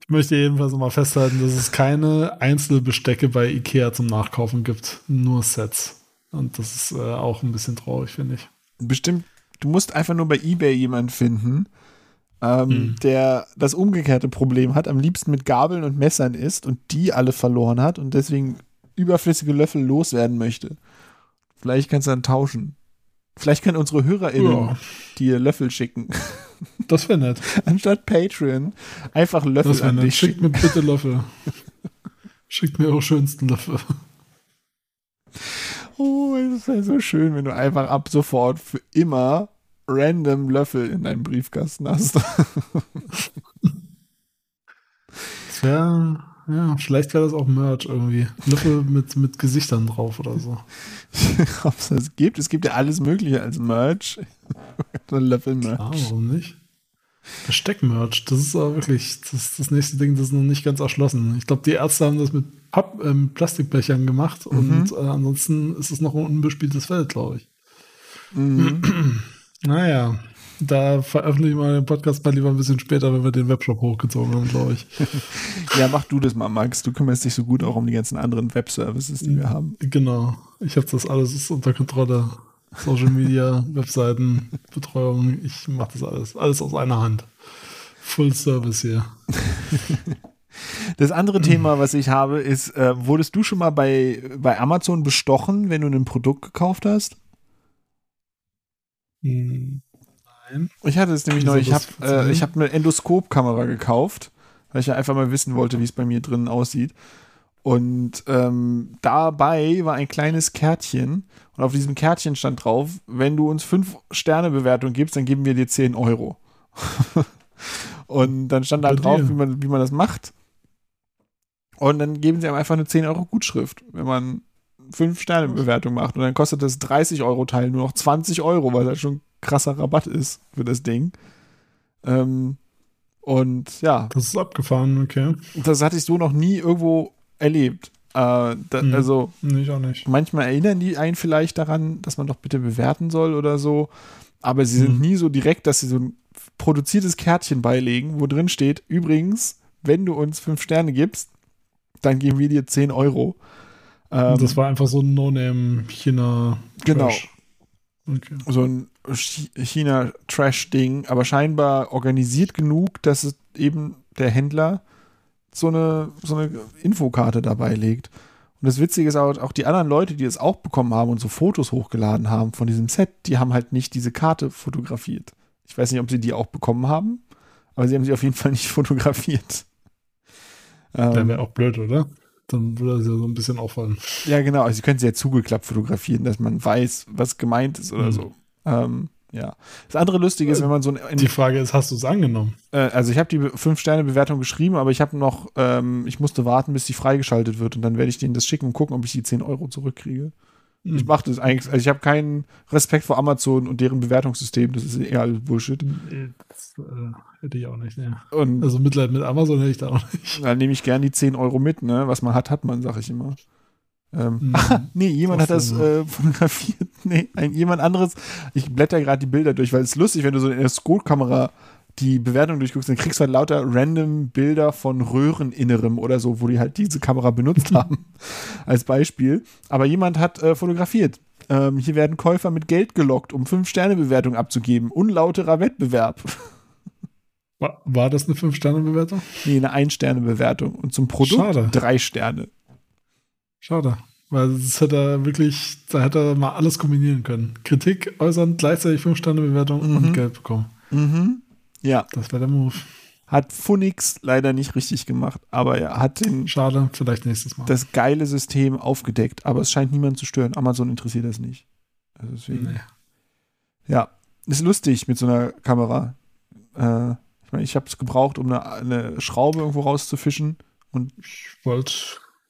ich möchte jedenfalls mal festhalten, dass es keine Einzelbestecke bei Ikea zum Nachkaufen gibt. Nur Sets. Und das ist äh, auch ein bisschen traurig, finde ich. Bestimmt du musst einfach nur bei eBay jemanden finden, ähm, mhm. der das umgekehrte Problem hat, am liebsten mit Gabeln und Messern isst und die alle verloren hat und deswegen überflüssige Löffel loswerden möchte. Vielleicht kannst du dann tauschen. Vielleicht können unsere HörerInnen Ja. dir Löffel schicken. Das wäre nett. Anstatt Patreon einfach Löffel Das an nett. dich Schickt schicken. mir bitte Löffel. Schickt mir eure schönsten Löffel. Oh, es wäre so schön, wenn du einfach ab sofort für immer random Löffel in deinem Briefkasten hast. Wäre, ja, vielleicht wäre das auch Merch irgendwie. Löffel mit, mit Gesichtern drauf oder so. Ob es das gibt? Es gibt ja alles Mögliche als Merch. Löffel-Merch. Warum nicht? Besteck-Merch, das ist aber wirklich das, ist das nächste Ding, das ist noch nicht ganz erschlossen. Ich glaube, die Ärzte haben das mit Papp, ähm, Plastikbechern gemacht und äh, ansonsten ist es noch ein unbespieltes Feld, glaube ich. Mhm. Naja, da veröffentlichen wir den Podcast mal lieber ein bisschen später, wenn wir den Webshop hochgezogen haben, glaube ich. Ja, mach du das mal, Max. Du kümmerst dich so gut auch um die ganzen anderen Webservices, die wir haben. Genau. Ich habe das alles unter Kontrolle. Social Media, Webseiten, Betreuung. Ich mache das alles. Alles aus einer Hand. Full Service hier. Das andere Thema, was ich habe, ist, äh, wurdest du schon mal bei, bei Amazon bestochen, wenn du ein Produkt gekauft hast? Hm, Nein. Ich hatte es nämlich neulich. Ich habe äh, ich hab eine Endoskopkamera gekauft, weil ich ja einfach mal wissen wollte, wie es bei mir drinnen aussieht. Und ähm, dabei war ein kleines Kärtchen und auf diesem Kärtchen stand drauf, wenn du uns 5 Sterne Bewertung gibst, dann geben wir dir 10 Euro. und dann stand da halt drauf, wie man, wie man das macht. Und dann geben sie einem einfach eine 10 Euro Gutschrift, wenn man 5 Sterne Bewertung macht. Und dann kostet das 30 Euro Teil nur noch 20 Euro, weil das schon ein krasser Rabatt ist für das Ding. Ähm, und ja, Das ist abgefahren, okay. das hatte ich so noch nie irgendwo erlebt. Äh, da, Mhm. Also ich auch nicht. manchmal erinnern die einen vielleicht daran, dass man doch bitte bewerten soll oder so. Aber sie sind Mhm. nie so direkt, dass sie so ein produziertes Kärtchen beilegen, wo drin steht, übrigens, wenn du uns fünf Sterne gibst, dann geben wir dir 10 Euro. Ähm, das war einfach so ein No-Name-China. Genau. Okay. so ein Chi- China-Trash-Ding, aber scheinbar organisiert genug, dass es eben der Händler so eine, so eine Infokarte dabei legt. Und das Witzige ist auch, auch die anderen Leute, die es auch bekommen haben und so Fotos hochgeladen haben von diesem Set, die haben halt nicht diese Karte fotografiert. Ich weiß nicht, ob sie die auch bekommen haben, aber sie haben sie auf jeden Fall nicht fotografiert. Ähm, wäre auch blöd, oder? Dann würde das ja so ein bisschen auffallen. ja, genau. Also, sie können sie ja zugeklappt fotografieren, dass man weiß, was gemeint ist oder Mhm. so. Ähm, ja. Das andere Lustige ist, wenn man so ein, Die Frage ist, hast du es angenommen? Äh, also ich habe die 5-Sterne-Bewertung geschrieben, aber ich habe noch, ähm, ich musste warten, bis die freigeschaltet wird und dann werde ich denen das schicken und gucken, ob ich die 10 Euro zurückkriege. Hm. Ich mache das eigentlich, also ich habe keinen Respekt vor Amazon und deren Bewertungssystem, das ist eher alles Bullshit. Nee, Das äh, hätte ich auch nicht, ne. Und Also Mitleid mit Amazon hätte ich da auch nicht. dann nehme ich gern die 10 Euro mit, ne? Was man hat, hat man, sag ich immer. Ähm, Hm. nee, jemand hat das äh, fotografiert. Nee, ein, jemand anderes. Ich blätter gerade die Bilder durch, weil es ist lustig, wenn du so in der Scoot-Kamera die Bewertung durchguckst, dann kriegst du halt lauter random Bilder von Röhreninnerem oder so, wo die halt diese Kamera benutzt haben, als Beispiel. Aber jemand hat äh, fotografiert. Ähm, hier werden Käufer mit Geld gelockt, um 5-Sterne-Bewertung abzugeben. Unlauterer Wettbewerb. War, war das eine 5-Sterne-Bewertung? nee, eine Ein-Sterne-Bewertung. Und zum Produkt Schade. drei Sterne. Schade. Weil das hätte er wirklich, da hätte er mal alles kombinieren können. Kritik äußern, gleichzeitig 5-Sterne-Bewertung Mhm. und Geld bekommen. Mhm. Ja, Das wäre der Move. hat Funix leider nicht richtig gemacht, aber er hat den, Schade, vielleicht nächstes Mal. das geile System aufgedeckt, aber es scheint niemand zu stören. Amazon interessiert das nicht. Also deswegen, nee. Ja, ist lustig mit so einer Kamera. Äh, ich meine, ich habe es gebraucht, um eine, eine Schraube irgendwo rauszufischen. Ich wollte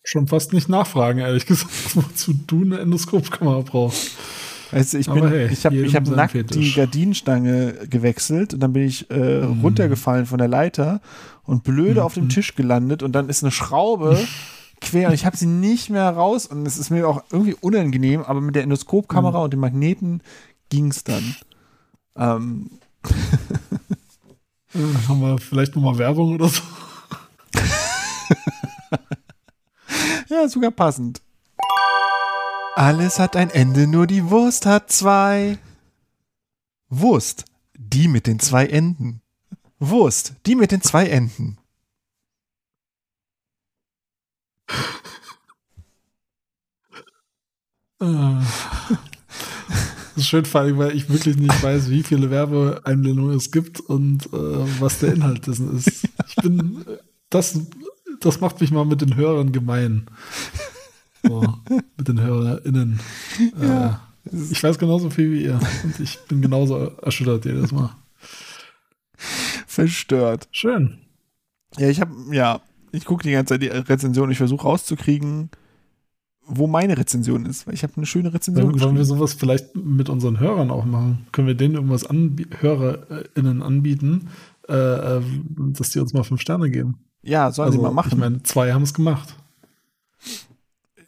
schon fast nicht nachfragen, ehrlich gesagt, wozu du eine Endoskopkamera brauchst. Weißt du, ich bin, hey, ich habe ich hab nackt Fetisch. die Gardinenstange gewechselt und dann bin ich äh, Mhm. runtergefallen von der Leiter und blöde Mhm. auf dem Tisch gelandet und dann ist eine Schraube quer und ich habe sie nicht mehr raus und es ist mir auch irgendwie unangenehm, aber mit der Endoskopkamera und dem Magneten ging es dann. Ähm, Äh, haben wir vielleicht nochmal Werbung oder so? ja, sogar passend. Alles hat ein Ende, nur die Wurst hat zwei. Wurst, die mit den zwei Enden. Wurst, die mit den zwei Enden. Äh, Das ist schön, vor allem, weil ich wirklich nicht weiß, wie viele Werbeeinblendungen es gibt und äh, was der Inhalt dessen ist. Ich bin, das, das macht mich mal mit den Hörern gemein. So, mit den HörerInnen. Ja. Äh, ich weiß genauso viel wie ihr und ich bin genauso erschüttert jedes Mal. Verstört. Schön. Ja, ich habe, ja, ich gucke die ganze Zeit die Rezension. Ich versuche rauszukriegen, wo meine Rezension ist, weil ich habe eine schöne Rezension Wollen, wollen wir sowas vielleicht mit unseren Hörern auch machen? Können wir denen irgendwas anbie HörerInnen anbieten, äh, äh, dass die uns mal fünf Sterne geben? Ja, sollen sie mal machen. Also, Ich meine, zwei haben es gemacht.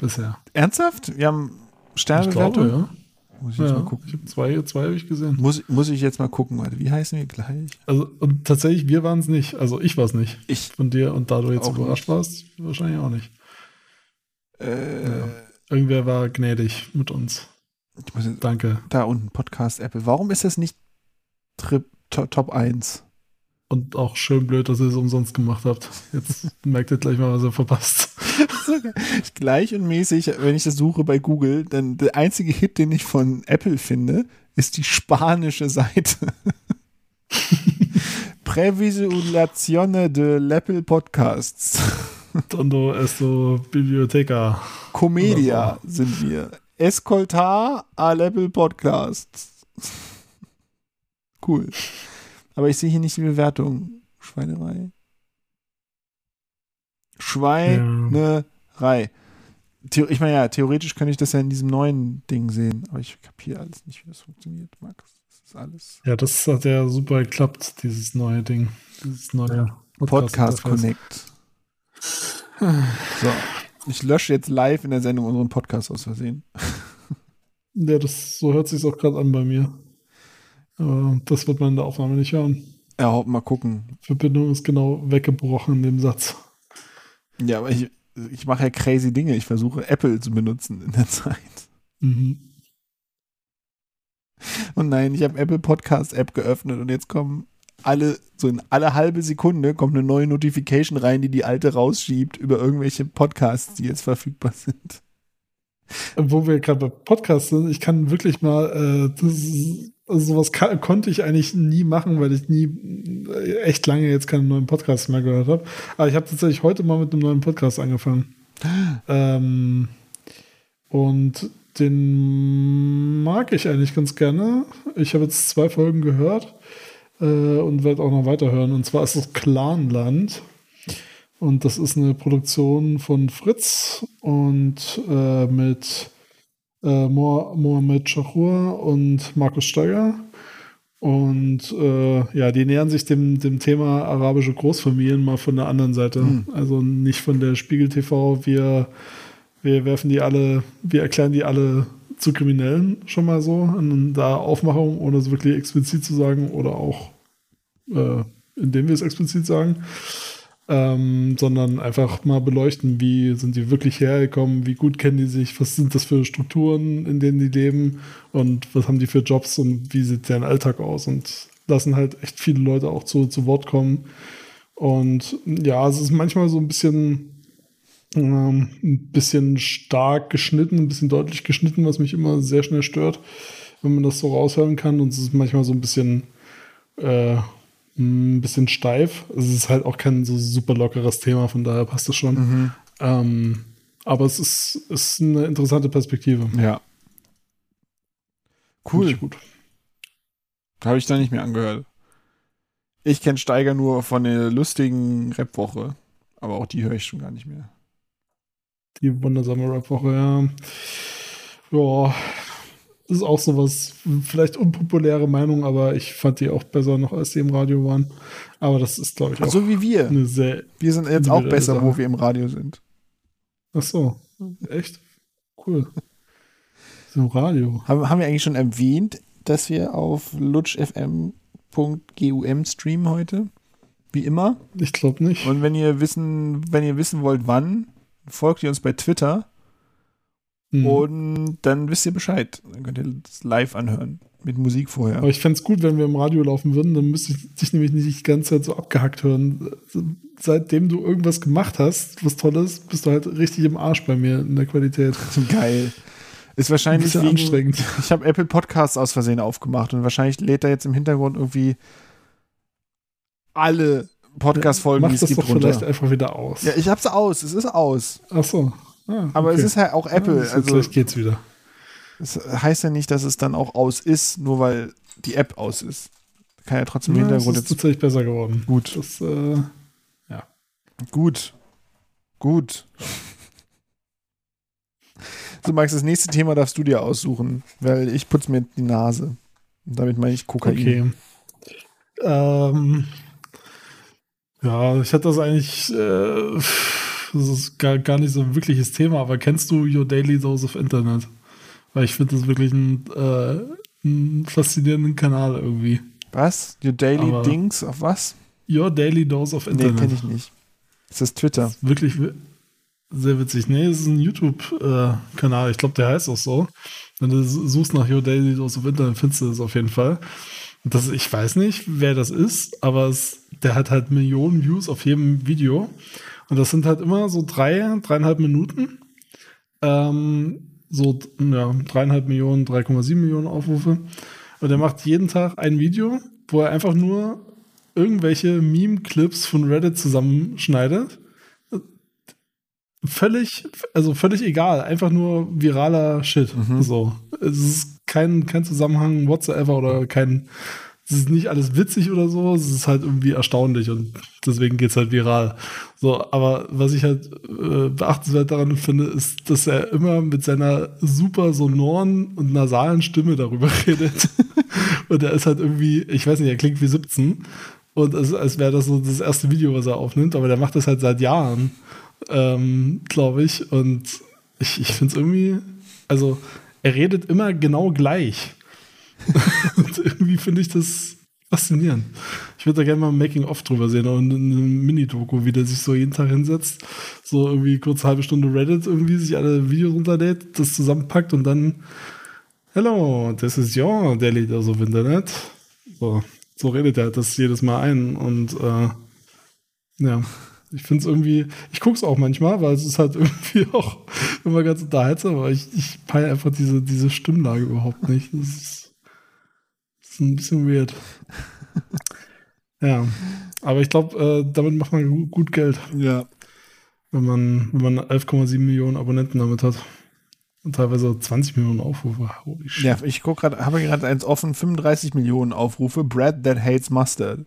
Bisher. Ernsthaft? Wir haben Ich Sternebewertung? glaube, ja. Muss ich jetzt ja. mal gucken. Ich habe zwei, zwei habe ich gesehen. Muss, muss ich jetzt mal gucken, warte. Wie heißen wir gleich? Also, und tatsächlich, wir waren es nicht. Also, ich war es nicht. Ich. Von dir und da du jetzt überrascht warst, wahrscheinlich auch nicht. Äh, Ja. Irgendwer war gnädig mit uns. ich jetzt, Danke. da unten, Podcast Apple. Warum ist das nicht Trip, to, Top 1? Und auch schön blöd, dass ihr es umsonst gemacht habt. Jetzt merkt ihr gleich mal, was ihr verpasst. Gleich und mäßig, wenn ich das suche bei Google, dann der einzige Hit, den ich von Apple finde, ist die spanische Seite. Previsualizazione de Apple Podcasts. Tondo esto Bibliotheca. Comedia Oder sind wir. Escoltar a Apple Podcasts. Cool. Aber ich sehe hier nicht die Bewertung. Schweinerei. Schweinerei. The ich meine, ja, theoretisch könnte ich das ja in diesem neuen Ding sehen, aber ich kapiere alles nicht, wie das funktioniert, Max. Das ist alles. Ja, das hat ja super geklappt, dieses neue Ding. Dieses neue Podcast Interface. Connect. So. Ich lösche jetzt live in der Sendung unseren Podcast aus Versehen. Ja, das, so hört sich auch gerade an bei mir. Aber das wird man in der Aufnahme nicht hören. Ja, mal gucken. Verbindung ist genau weggebrochen in dem Satz. Ja, aber ich, ich mache ja crazy Dinge. Ich versuche Apple zu benutzen in der Zeit. Mhm. Und nein, ich habe Apple Podcast App geöffnet und jetzt kommen alle, so in alle halbe Sekunde kommt eine neue Notification rein, die die alte rausschiebt über irgendwelche Podcasts, die jetzt verfügbar sind. Wo wir gerade bei Podcasts sind, ich kann wirklich mal, äh, das ist, also sowas konnte ich eigentlich nie machen, weil ich nie äh, echt lange jetzt keinen neuen Podcast mehr gehört habe. Aber ich habe tatsächlich heute mal mit einem neuen Podcast angefangen. ähm, und den mag ich eigentlich ganz gerne. Ich habe jetzt zwei Folgen gehört äh, und werde auch noch weiterhören. Und zwar ist es Clanland. Und das ist eine Produktion von Fritz und äh, mit äh, Mo Mohamed Shahur und Markus Steiger. Und äh, ja, die nähern sich dem, dem Thema arabische Großfamilien mal von der anderen Seite. Hm. Also nicht von der Spiegel TV, wir, wir werfen die alle, wir erklären die alle zu Kriminellen schon mal so. Und da Aufmachung, ohne es wirklich explizit zu sagen oder auch äh, indem wir es explizit sagen ähm, sondern einfach mal beleuchten, wie sind die wirklich hergekommen, wie gut kennen die sich, was sind das für Strukturen, in denen die leben und was haben die für Jobs und wie sieht deren Alltag aus und lassen halt echt viele Leute auch zu, zu Wort kommen. Und ja, es ist manchmal so ein bisschen, ähm, ein bisschen stark geschnitten, ein bisschen deutlich geschnitten, was mich immer sehr schnell stört, wenn man das so raushören kann. Und es ist manchmal so ein bisschen äh, ein bisschen steif. Es ist halt auch kein so super lockeres Thema, von daher passt das schon. Mhm. Ähm, aber es ist, ist eine interessante Perspektive. Ja. Cool. gut. Habe ich da nicht mehr angehört. Ich kenne Steiger nur von der lustigen Rap-Woche. Aber auch die höre ich schon gar nicht mehr. Die wundersame Rap-Woche, ja. Ja, ist auch sowas, vielleicht unpopuläre Meinung, aber ich fand die auch besser noch, als die im Radio waren. Aber das ist, glaube ich, auch So wie wir. Wir sind jetzt auch besser, Sache. wo wir im Radio sind. Ach so, echt? Cool. So Radio. Haben, haben wir eigentlich schon erwähnt, dass wir auf lutschfm.gum streamen heute? Wie immer. Ich glaube nicht. Und wenn ihr wissen, wenn ihr wissen wollt, wann, folgt ihr uns bei Twitter Mhm. und dann wisst ihr Bescheid. Dann könnt ihr das live anhören. Mit Musik vorher. Aber ich fände es gut, wenn wir im Radio laufen würden, dann müsste ich dich nämlich nicht die ganze Zeit so abgehackt hören. Seitdem du irgendwas gemacht hast, was Tolles, bist du halt richtig im Arsch bei mir in der Qualität. Geil. Ist wahrscheinlich Bisschen wegen, anstrengend. Ich habe Apple Podcasts aus Versehen aufgemacht und wahrscheinlich lädt er jetzt im Hintergrund irgendwie alle Podcast-Folgen, Mach die es das gibt, doch vielleicht runter. einfach wieder aus. Ja, ich hab's aus. Es ist aus. Ach so. Ah, Aber okay. es ist halt auch Apple. Ja, also Vielleicht geht's wieder. es heißt ja nicht, dass es dann auch aus ist, nur weil die App aus ist. Kann ja trotzdem im Ja, es Hintergrund ist jetzt tatsächlich besser geworden. gut. Das, äh, Gut. Gut. So, Max, das nächste Thema darfst du dir aussuchen, weil ich putze mir die Nase. Und damit meine ich Kokain. okay. Ähm, ja, ich hatte das eigentlich, äh, das ist gar, gar nicht so ein wirkliches Thema, aber kennst du Your Daily Dose of Internet? Weil ich finde das wirklich ein, äh, einen faszinierenden Kanal irgendwie. Was? Your Daily Aber- Dings? Auf was? Your Daily Dose of Nee, Internet. kenne ich nicht. Ist das Twitter? Wirklich wi- sehr witzig. Nee, es ist ein YouTube-Kanal. ich glaube, der heißt auch so. Wenn du suchst nach Your Daily Dose of Internet, findest du das auf jeden Fall. Das, ich weiß nicht, wer das ist, aber es, der hat halt Millionen Views auf jedem Video. Und das sind halt immer so drei, dreieinhalb Minuten. Ähm, so, ja, dreieinhalb Millionen, 3,7 Millionen Aufrufe. Und er macht jeden Tag ein Video, wo er einfach nur irgendwelche Meme-Clips von Reddit zusammenschneidet. Völlig, also völlig egal, einfach nur viraler Shit. So. Es ist kein, kein Zusammenhang whatsoever oder kein, es ist nicht alles witzig oder so, es ist halt irgendwie erstaunlich und deswegen geht's halt viral. So, aber was ich halt äh, beachtenswert daran finde, ist, dass er immer mit seiner super sonoren und nasalen Stimme darüber redet. und er ist halt irgendwie, ich weiß nicht, er klingt wie 17 und es, als wäre das so das erste Video, was er aufnimmt, aber der macht das halt seit Jahren, ähm, glaube ich. Und ich, ich finde es irgendwie, also er redet immer genau gleich. Und irgendwie finde ich das faszinierend. Ich würde da gerne mal ein Making-of drüber sehen und eine Mini-Doku, wie der sich so jeden Tag hinsetzt, so irgendwie kurz halbe Stunde Reddit irgendwie sich alle Videos runterlädt, das zusammenpackt und dann Hello, this is your Daily Dose of Internet. So, so redet er das jedes Mal ein und äh, ja, ich finde es irgendwie, ich gucke es auch manchmal, weil es ist halt irgendwie auch immer ganz unterhaltsam, aber ich, ich peile einfach diese, diese Stimmlage überhaupt nicht. Das ist, ist ein bisschen weird. ja, aber ich glaube, äh, damit macht man gu- gut Geld, Ja. wenn man, wenn man 11,7 Millionen Abonnenten damit hat. Und teilweise 20 Millionen Aufrufe. Holy shit. Ja, ich guck gerade, habe gerade eins offen, 35 Millionen Aufrufe, Brad that hates mustard.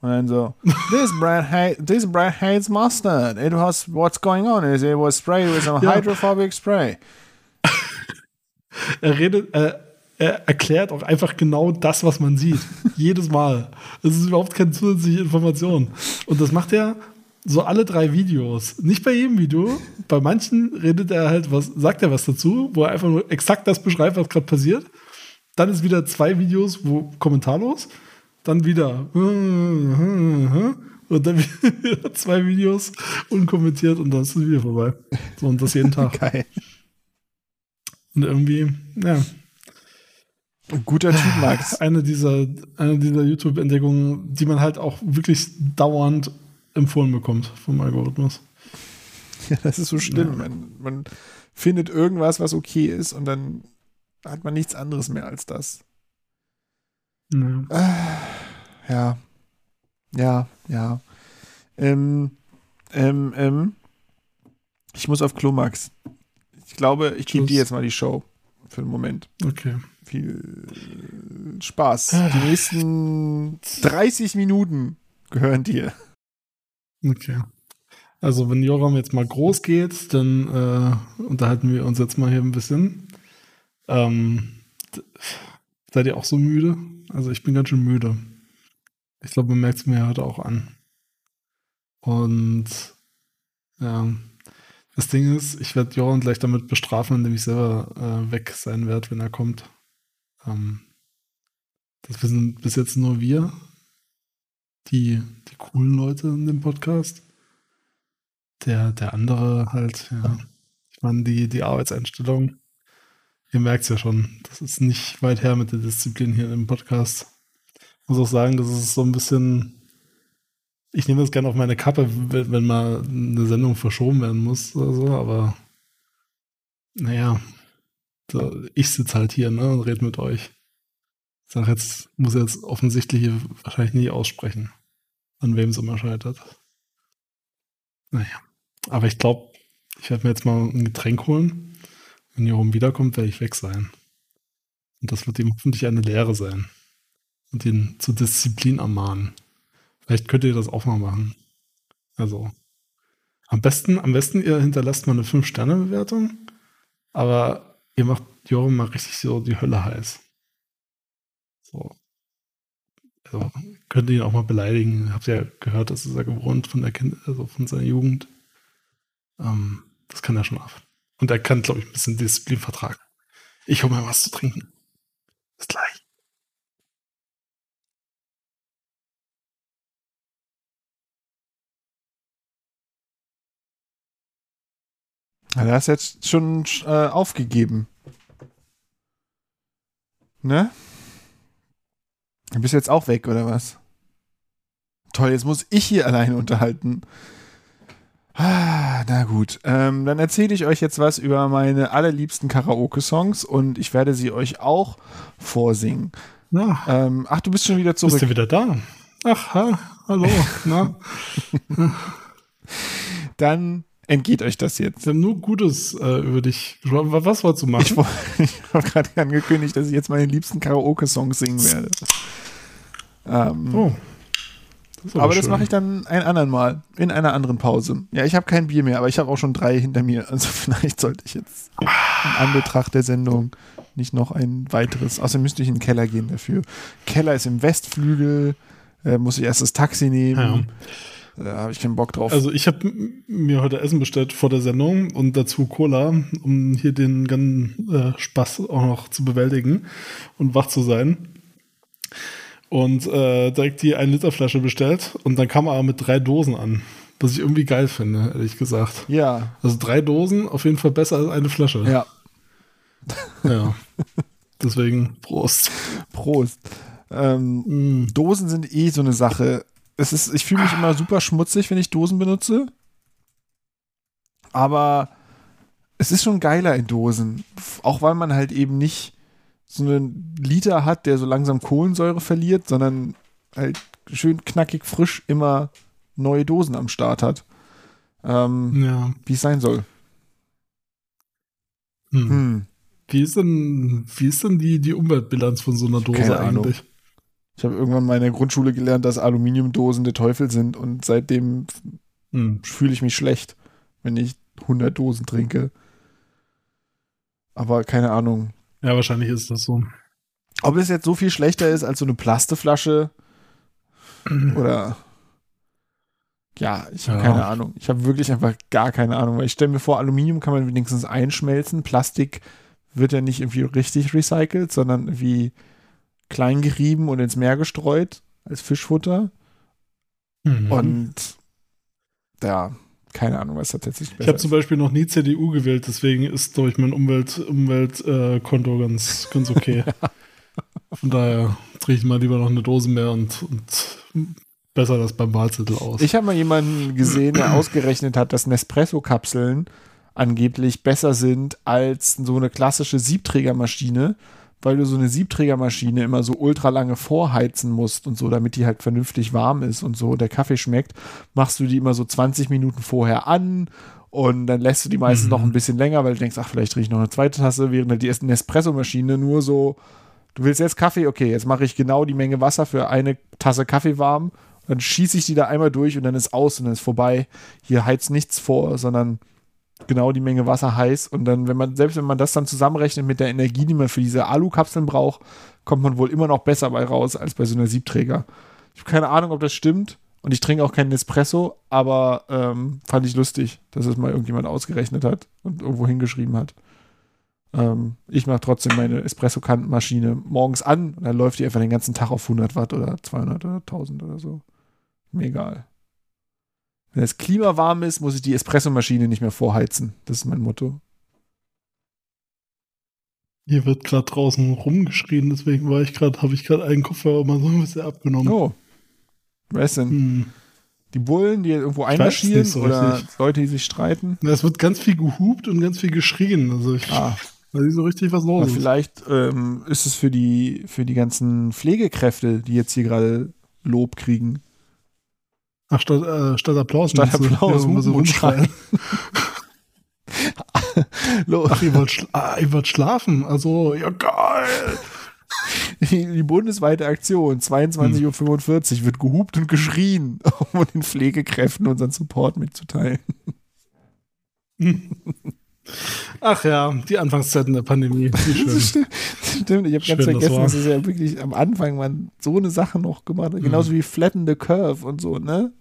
Und dann so, this Brad, hate, this Brad hates mustard. It was, what's going on is it was sprayed with some Ja. hydrophobic spray. Er redet, äh, er erklärt auch einfach genau das, was man sieht. Jedes Mal. Es ist überhaupt keine zusätzliche Information. Und das macht er so alle drei Videos. Nicht bei jedem Video. Bei manchen redet er halt was, sagt er was dazu, wo er einfach nur exakt das beschreibt, was gerade passiert. Dann ist wieder zwei Videos, wo kommentarlos. Dann wieder und dann wieder zwei Videos unkommentiert und dann ist es wieder vorbei. So und das jeden Tag. Geil. Und irgendwie, ja, Guter Typ, Max. eine dieser, eine dieser YouTube-Entdeckungen, die man halt auch wirklich dauernd empfohlen bekommt vom Algorithmus. Ja, das ist so schlimm. Man, man findet irgendwas, was okay ist und dann hat man nichts anderes mehr als das. Ja. Ja. Ja, ja. Ähm, ähm, ähm. Ich muss auf Klo, Max. Ich glaube, ich gebe dir jetzt mal die Show. Für den Moment. Okay. Viel Spaß. Die nächsten 30 Minuten gehören dir. Okay. Also, wenn Joram jetzt mal groß geht, dann äh, unterhalten wir uns jetzt mal hier ein bisschen. Ähm, seid ihr auch so müde? Also, ich bin ganz schön müde. Ich glaube, man merkt es mir heute auch an. Und ja, das Ding ist, ich werde Joram gleich damit bestrafen, indem ich selber äh, weg sein werde, wenn er kommt. Ähm, das sind bis jetzt nur wir, die, die coolen Leute in dem Podcast. Der, der andere halt, ja. Ich meine, die, die Arbeitseinstellung, ihr merkt es ja schon, das ist nicht weit her mit der Disziplin hier im Podcast. Ich muss auch sagen, das ist so ein bisschen, ich nehme das gerne auf meine Kappe, wenn, wenn mal eine Sendung verschoben werden muss oder so, aber naja, ich sitze halt hier ne, und rede mit euch. Ich sag jetzt, muss jetzt offensichtlich hier wahrscheinlich nie aussprechen, an wem es immer scheitert. Naja, aber ich glaube, ich werde mir jetzt mal ein Getränk holen. Wenn Jerome wiederkommt, werde ich weg sein. Und das wird ihm hoffentlich eine Lehre sein. Und ihn zur Disziplin ermahnen. Vielleicht könnt ihr das auch mal machen. Also, am besten, am besten ihr hinterlasst mal eine 5-Sterne-Bewertung, aber ihr macht Joram mal richtig so die Hölle heiß. So. Also, könnt ihr ihn auch mal beleidigen. Habt ihr ja gehört, das ist er gewohnt von der kind also von seiner Jugend. Ähm, das kann er schon ab. Und er kann, glaube ich, ein bisschen Disziplin vertragen. Ich hole mal was zu trinken. Bis gleich. Ja, der hast jetzt schon äh, aufgegeben. Ne? Du bist jetzt auch weg, oder was? Toll, jetzt muss ich hier alleine unterhalten. Ah, na gut, ähm, dann erzähle ich euch jetzt was über meine allerliebsten Karaoke-Songs und ich werde sie euch auch vorsingen. Na, Ähm, ach, du bist schon wieder zurück. bist du wieder da? Ach, ha, hallo. Na, Dann entgeht euch das jetzt. wir haben nur Gutes äh, über dich. gesprochen. Was wolltest du machen? Ich, ich habe gerade angekündigt, dass ich jetzt meine liebsten Karaoke-Songs singen werde. Ähm, oh. Das ist aber das mache ich dann ein anderen Mal, in einer anderen Pause. Ja, ich habe kein Bier mehr, aber ich habe auch schon drei hinter mir. Also vielleicht sollte ich jetzt in Anbetracht der Sendung nicht noch ein weiteres. Außerdem müsste ich in den Keller gehen dafür. Keller ist im Westflügel, äh, muss ich erst das Taxi nehmen. Da habe ich keinen Bock drauf. Also ich habe mir heute Essen bestellt vor der Sendung und dazu Cola, um hier den ganzen äh, Spaß auch noch zu bewältigen und wach zu sein. Und äh, direkt die 1 Liter Flasche bestellt und dann kam er aber mit drei Dosen an. Was ich irgendwie geil finde, ehrlich gesagt. ja, Also drei Dosen auf jeden Fall besser als eine Flasche. ja, Ja. Deswegen Prost. Prost. Ähm, Mm. Dosen sind eh so eine Sache. Es ist, ich fühle mich immer super schmutzig, wenn ich Dosen benutze. Aber es ist schon geiler in Dosen. Auch weil man halt eben nicht so einen Liter hat, der so langsam Kohlensäure verliert, sondern halt schön knackig frisch immer neue Dosen am Start hat. Ähm, Ja. Wie es sein soll. Hm. Hm. Wie ist denn, wie ist denn die, die Umweltbilanz von so einer Dose Keine Ahnung. Ich habe irgendwann mal in der Grundschule gelernt, dass Aluminiumdosen der Teufel sind und seitdem Hm. fühle ich mich schlecht, wenn ich 100 Dosen trinke. Aber keine Ahnung. Ja, wahrscheinlich ist das so. Ob es jetzt so viel schlechter ist als so eine Plasteflasche oder. Ja, ich habe Ja. keine Ahnung. Ich habe wirklich einfach gar keine Ahnung, weil ich stelle mir vor, Aluminium kann man wenigstens einschmelzen. Plastik wird ja nicht irgendwie richtig recycelt, sondern irgendwie klein gerieben und ins Meer gestreut als Fischfutter. Mhm. Und ja, keine Ahnung, was da tatsächlich ich habe zum Beispiel noch nie CDU gewählt, deswegen ist, glaube ich, mein Umwelt, Umweltkonto ganz, ganz okay. Von daher trinke ich mal lieber noch eine Dose mehr und, und besser das beim Wahlzettel aus. Ich habe mal jemanden gesehen, der ausgerechnet hat, dass Nespresso-Kapseln angeblich besser sind als so eine klassische Siebträgermaschine, weil du so eine Siebträgermaschine immer so ultra lange vorheizen musst und so, damit die halt vernünftig warm ist und so der Kaffee schmeckt, machst du die immer so 20 Minuten vorher an und dann lässt du die meistens Mhm. noch ein bisschen länger, weil du denkst, ach, vielleicht trinke ich noch eine zweite Tasse, während halt die Nespresso-Maschine nur so, du willst jetzt Kaffee, okay, jetzt mache ich genau die Menge Wasser für eine Tasse Kaffee warm dann schieße ich die da einmal durch und dann ist aus und dann ist vorbei. Hier heizt nichts vor, sondern genau die Menge Wasser heiß. Und dann, wenn man, selbst wenn man das dann zusammenrechnet mit der Energie, die man für diese Alukapseln braucht, kommt man wohl immer noch besser bei raus als bei so einer Siebträger. Ich habe keine Ahnung, ob das stimmt. Und ich trinke auch keinen Espresso, aber ähm, fand ich lustig, dass es mal irgendjemand ausgerechnet hat und irgendwo hingeschrieben hat. Ähm, ich mache trotzdem meine Espresso-Maschine morgens an und dann läuft die einfach den ganzen Tag auf 100 Watt oder 200 oder 1000 oder so. Mir egal. Wenn das Klima warm ist, muss ich die Espressomaschine nicht mehr vorheizen. Das ist mein Motto. Hier wird gerade draußen rumgeschrien, deswegen war ich gerade, habe ich gerade einen Kopfhörer mal so ein bisschen abgenommen. Oh. Ist denn? Hm. Die Bullen, die irgendwo einmarschieren nicht so oder richtig. Leute, die sich streiten? Na, Es wird ganz viel gehupt und ganz viel geschrien. Also ich, Ah, Weiß ich so richtig, was los ist. vielleicht ähm, ist es für die, für die ganzen Pflegekräfte, die jetzt hier gerade Lob kriegen. Ach, statt, äh, statt Applaus. Statt? Applaus, Ja, so rumschreien. Ach, ihr wollt, schla ah, ihr wollt schlafen. Also, ja, geil. Die, die bundesweite Aktion, 22.45 Uhr, wird gehupt und geschrien, um den Pflegekräften unseren Support mitzuteilen. Ach ja, die Anfangszeiten der Pandemie. Stimmt, ich habe ganz das vergessen, war. dass es ja wirklich am Anfang man so eine Sache noch gemacht hat. Genauso wie Flatten the Curve und so, ne?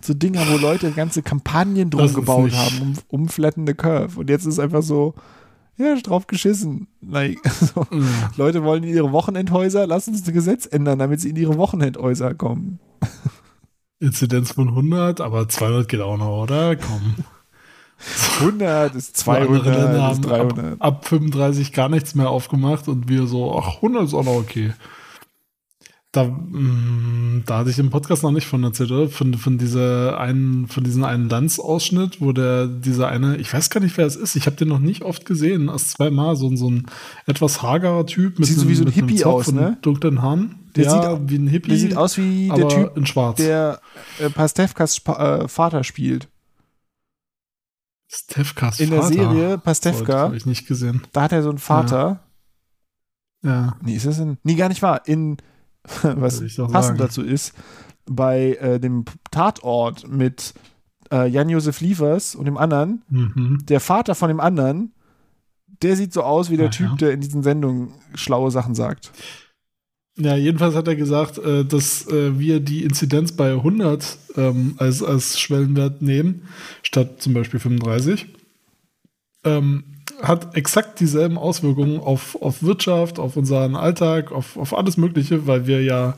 So Dinger, wo Leute ganze Kampagnen drum Das gebaut haben, um, um Flatten the Curve. Und jetzt ist einfach so, ja, drauf geschissen. Like, so. Ja. Leute wollen in ihre Wochenendhäuser, lass uns das Gesetz ändern, damit sie in ihre Wochenendhäuser kommen. Inzidenz von 100, aber 200 geht auch noch, oder? Komm. 100 ist Andere 200 Länder ist haben 300. Ab, ab 35 gar nichts mehr aufgemacht und wir so, ach, 100 ist auch noch okay. Da, mh, da hatte ich im Podcast noch nicht von erzählt, oder? Von, von, dieser einen, von diesem einen Lanz-Ausschnitt, wo der, dieser eine, ich weiß gar nicht, wer es ist, ich habe den noch nicht oft gesehen, erst zweimal, so, ein- so ein etwas hagerer Typ mit Sieht so einem, wie so ein Hippie aus, ne? dunklen Haaren. Der ja, sieht- wie ein Hippie. Der sieht aus wie der Typ, in schwarz. der äh, Pastewkas äh, Vater spielt. Stefkas In der Vater. Serie Pastewka, habe ich nicht gesehen. da hat er so einen Vater. Ja. Nee, ist das in. Nee, gar nicht wahr. In. Was passend dazu ist, bei äh, dem Tatort mit äh, Jan-Josef Liefers und dem anderen, Mhm. der Vater von dem anderen, der sieht so aus wie der Ja, Typ, ja. der in diesen Sendungen schlaue Sachen sagt. Ja, jedenfalls hat er gesagt, äh, dass äh, wir die Inzidenz bei 100 ähm, als, als Schwellenwert nehmen, statt zum Beispiel 35. Ähm, hat exakt dieselben Auswirkungen auf, auf Wirtschaft, auf unseren Alltag, auf, auf alles Mögliche, weil wir ja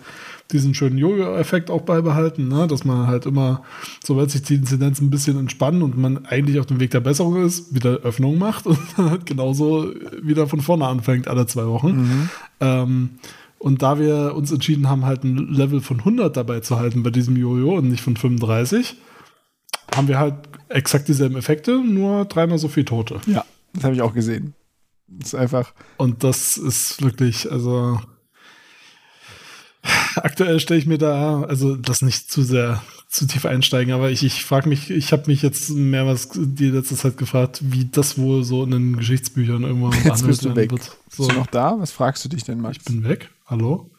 diesen schönen Jojo-Effekt auch beibehalten, ne? dass man halt immer, sobald sich die Inzidenz ein bisschen entspannen und man eigentlich auf dem Weg der Besserung ist, wieder Öffnung macht und dann halt genauso wieder von vorne anfängt alle zwei Wochen. Ähm, und da wir uns entschieden haben, halt ein Level von 100 dabei zu halten bei diesem Jojo und nicht von 35, haben wir halt exakt dieselben Effekte, nur dreimal so viel Tote. Ja, das habe ich auch gesehen. Das ist einfach. Und das ist wirklich, also aktuell stelle ich mir da, also das nicht zu sehr zu tief einsteigen, aber ich, ich frage mich, ich habe mich jetzt mehrmals die letzte Zeit gefragt, wie das wohl so in den Geschichtsbüchern irgendwann Jetzt bist du weg. wird. Bist So, du noch da? Was fragst du dich denn, Max? ich bin weg. Hallo?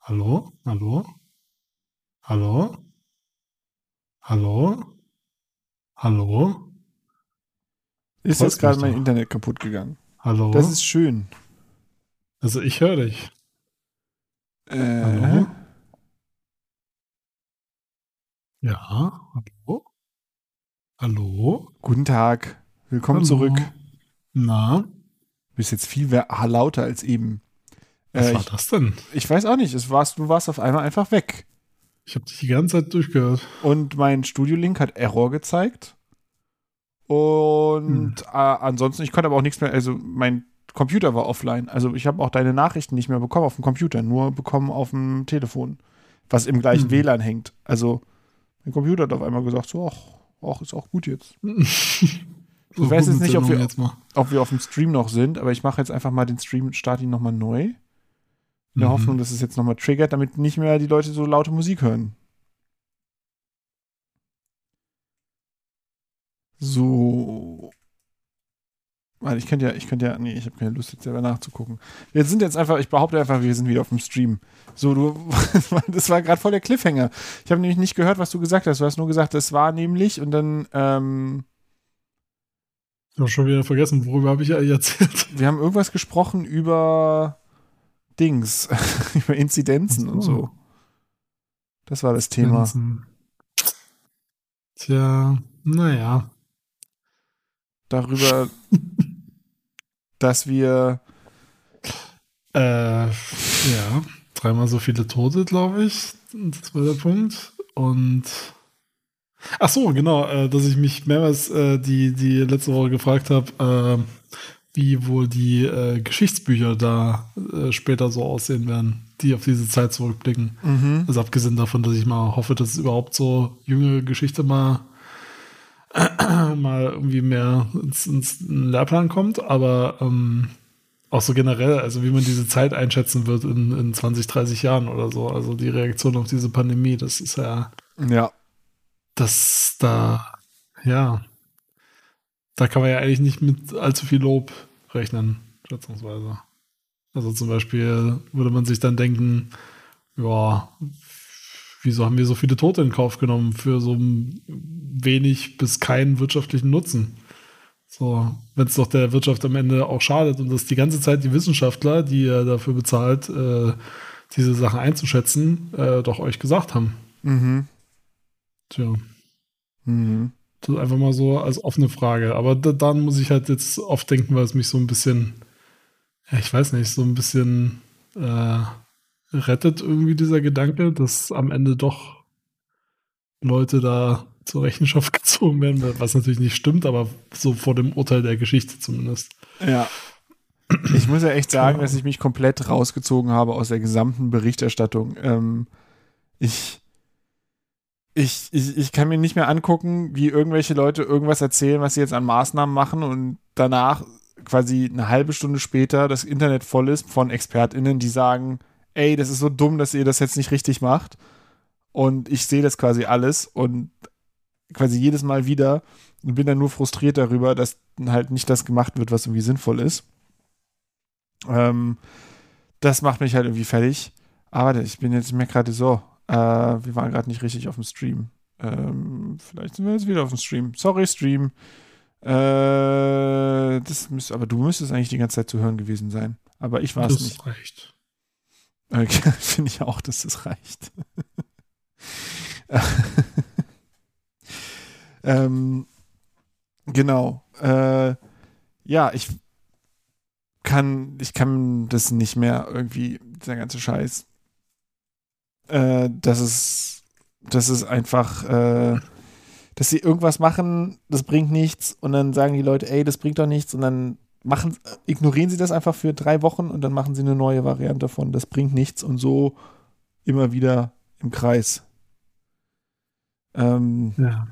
Hallo? Hallo? Hallo? Hallo? Hallo? ist jetzt gerade mein doch. Internet kaputt gegangen. Hallo? Das ist schön. also ich höre dich. Äh, Hallo? Ja, hallo? Hallo? Guten Tag. Willkommen Hallo? zurück. Na, Du bist jetzt viel lauter als eben. Was Äh, war ich, das denn? ich weiß auch nicht. Es warst, du warst auf einmal einfach weg. Ich habe dich die ganze Zeit durchgehört. Und mein Studio-Link hat Error gezeigt. Und Hm. äh, ansonsten, ich konnte aber auch nichts mehr, also mein Computer war offline. Also ich habe auch deine Nachrichten nicht mehr bekommen auf dem Computer, nur bekommen auf dem Telefon, was im gleichen Hm. WLAN hängt. Also mein Computer hat auf einmal gesagt, so, ach, ach ist auch gut jetzt. Ich weiß jetzt nicht, ob wir-. Ob wir auf dem Stream noch sind, aber ich mache jetzt einfach mal den Stream, starte ihn nochmal neu. In der Mhm. Hoffnung, dass es jetzt nochmal triggert, damit nicht mehr die Leute so laute Musik hören. So. Warte, ich könnte ja, ich könnte ja, nee, ich habe keine Lust jetzt selber nachzugucken. Wir sind jetzt einfach, ich behaupte einfach, wir sind wieder auf dem Stream. So, du, das war gerade voll der Cliffhanger. Ich habe nämlich nicht gehört, was du gesagt hast. Du hast nur gesagt, das war nämlich und dann, ähm, Ich habe schon wieder vergessen, worüber habe ich eigentlich erzählt? wir haben irgendwas gesprochen über Dings, über Inzidenzen Ach und so. so. Das war das Thema. Tja, naja. Darüber, dass wir, Äh, ja, dreimal so viele Tote, glaube ich. Das war der Punkt. Und ach so, genau, äh, dass ich mich mehrmals äh, die, die letzte Woche gefragt habe, äh, wie wohl die äh, Geschichtsbücher da äh, später so aussehen werden, die auf diese Zeit zurückblicken. mhm. Also abgesehen davon, dass ich mal hoffe, dass es überhaupt so jüngere Geschichte mal mal irgendwie mehr ins, ins Lehrplan kommt, aber ähm, auch so generell, also wie man diese Zeit einschätzen wird in, in 20, 30 Jahren oder so. Also die Reaktion auf diese Pandemie, das ist ja. Ja. Das da, ja. Da kann man ja eigentlich nicht mit allzu viel Lob rechnen, schätzungsweise. Also zum Beispiel würde man sich dann denken, ja, wieso haben wir so viele Tote in Kauf genommen für so wenig bis keinen wirtschaftlichen Nutzen? So, wenn es doch der Wirtschaft am Ende auch schadet und dass die ganze Zeit die Wissenschaftler, die ihr dafür bezahlt, äh, diese Sachen einzuschätzen, äh, doch euch gesagt haben. Mhm. Tja. Mhm. Das ist einfach mal so als offene Frage. Aber da, dann muss ich halt jetzt oft denken, weil es mich so ein bisschen, ja, ich weiß nicht, so ein bisschen äh, rettet irgendwie dieser Gedanke, dass am Ende doch Leute da zur Rechenschaft gezogen werden, was natürlich nicht stimmt, aber so vor dem Urteil der Geschichte zumindest. Ja. Ich muss ja echt sagen, dass ich mich komplett rausgezogen habe aus der gesamten Berichterstattung. Ähm, ich, ich, ich, ich kann mir nicht mehr angucken, wie irgendwelche Leute irgendwas erzählen, was sie jetzt an Maßnahmen machen und danach quasi eine halbe Stunde später das Internet voll ist von ExpertInnen, die sagen, ey, das ist so dumm, dass ihr das jetzt nicht richtig macht. Und ich sehe das quasi alles und quasi jedes Mal wieder und bin dann nur frustriert darüber, dass halt nicht das gemacht wird, was irgendwie sinnvoll ist. Ähm, das macht mich halt irgendwie fertig. Aber ich bin jetzt mir gerade so, äh, wir waren gerade nicht richtig auf dem Stream. Ähm, vielleicht sind wir jetzt wieder auf dem Stream. Sorry, Stream. Äh, das müsst, aber du müsstest eigentlich die ganze Zeit zu hören gewesen sein. Aber ich war es nicht. Das reicht. Okay, Finde ich auch, dass das reicht. ähm, genau. Äh, ja, ich kann, ich kann das nicht mehr irgendwie, der ganze Scheiß. Äh, das ist, das ist einfach, äh, dass sie irgendwas machen, das bringt nichts und dann sagen die Leute, ey, das bringt doch nichts und dann machen, ignorieren sie das einfach für drei Wochen und dann machen sie eine neue Variante davon. Das bringt nichts und so immer wieder im Kreis. Ähm, Ja.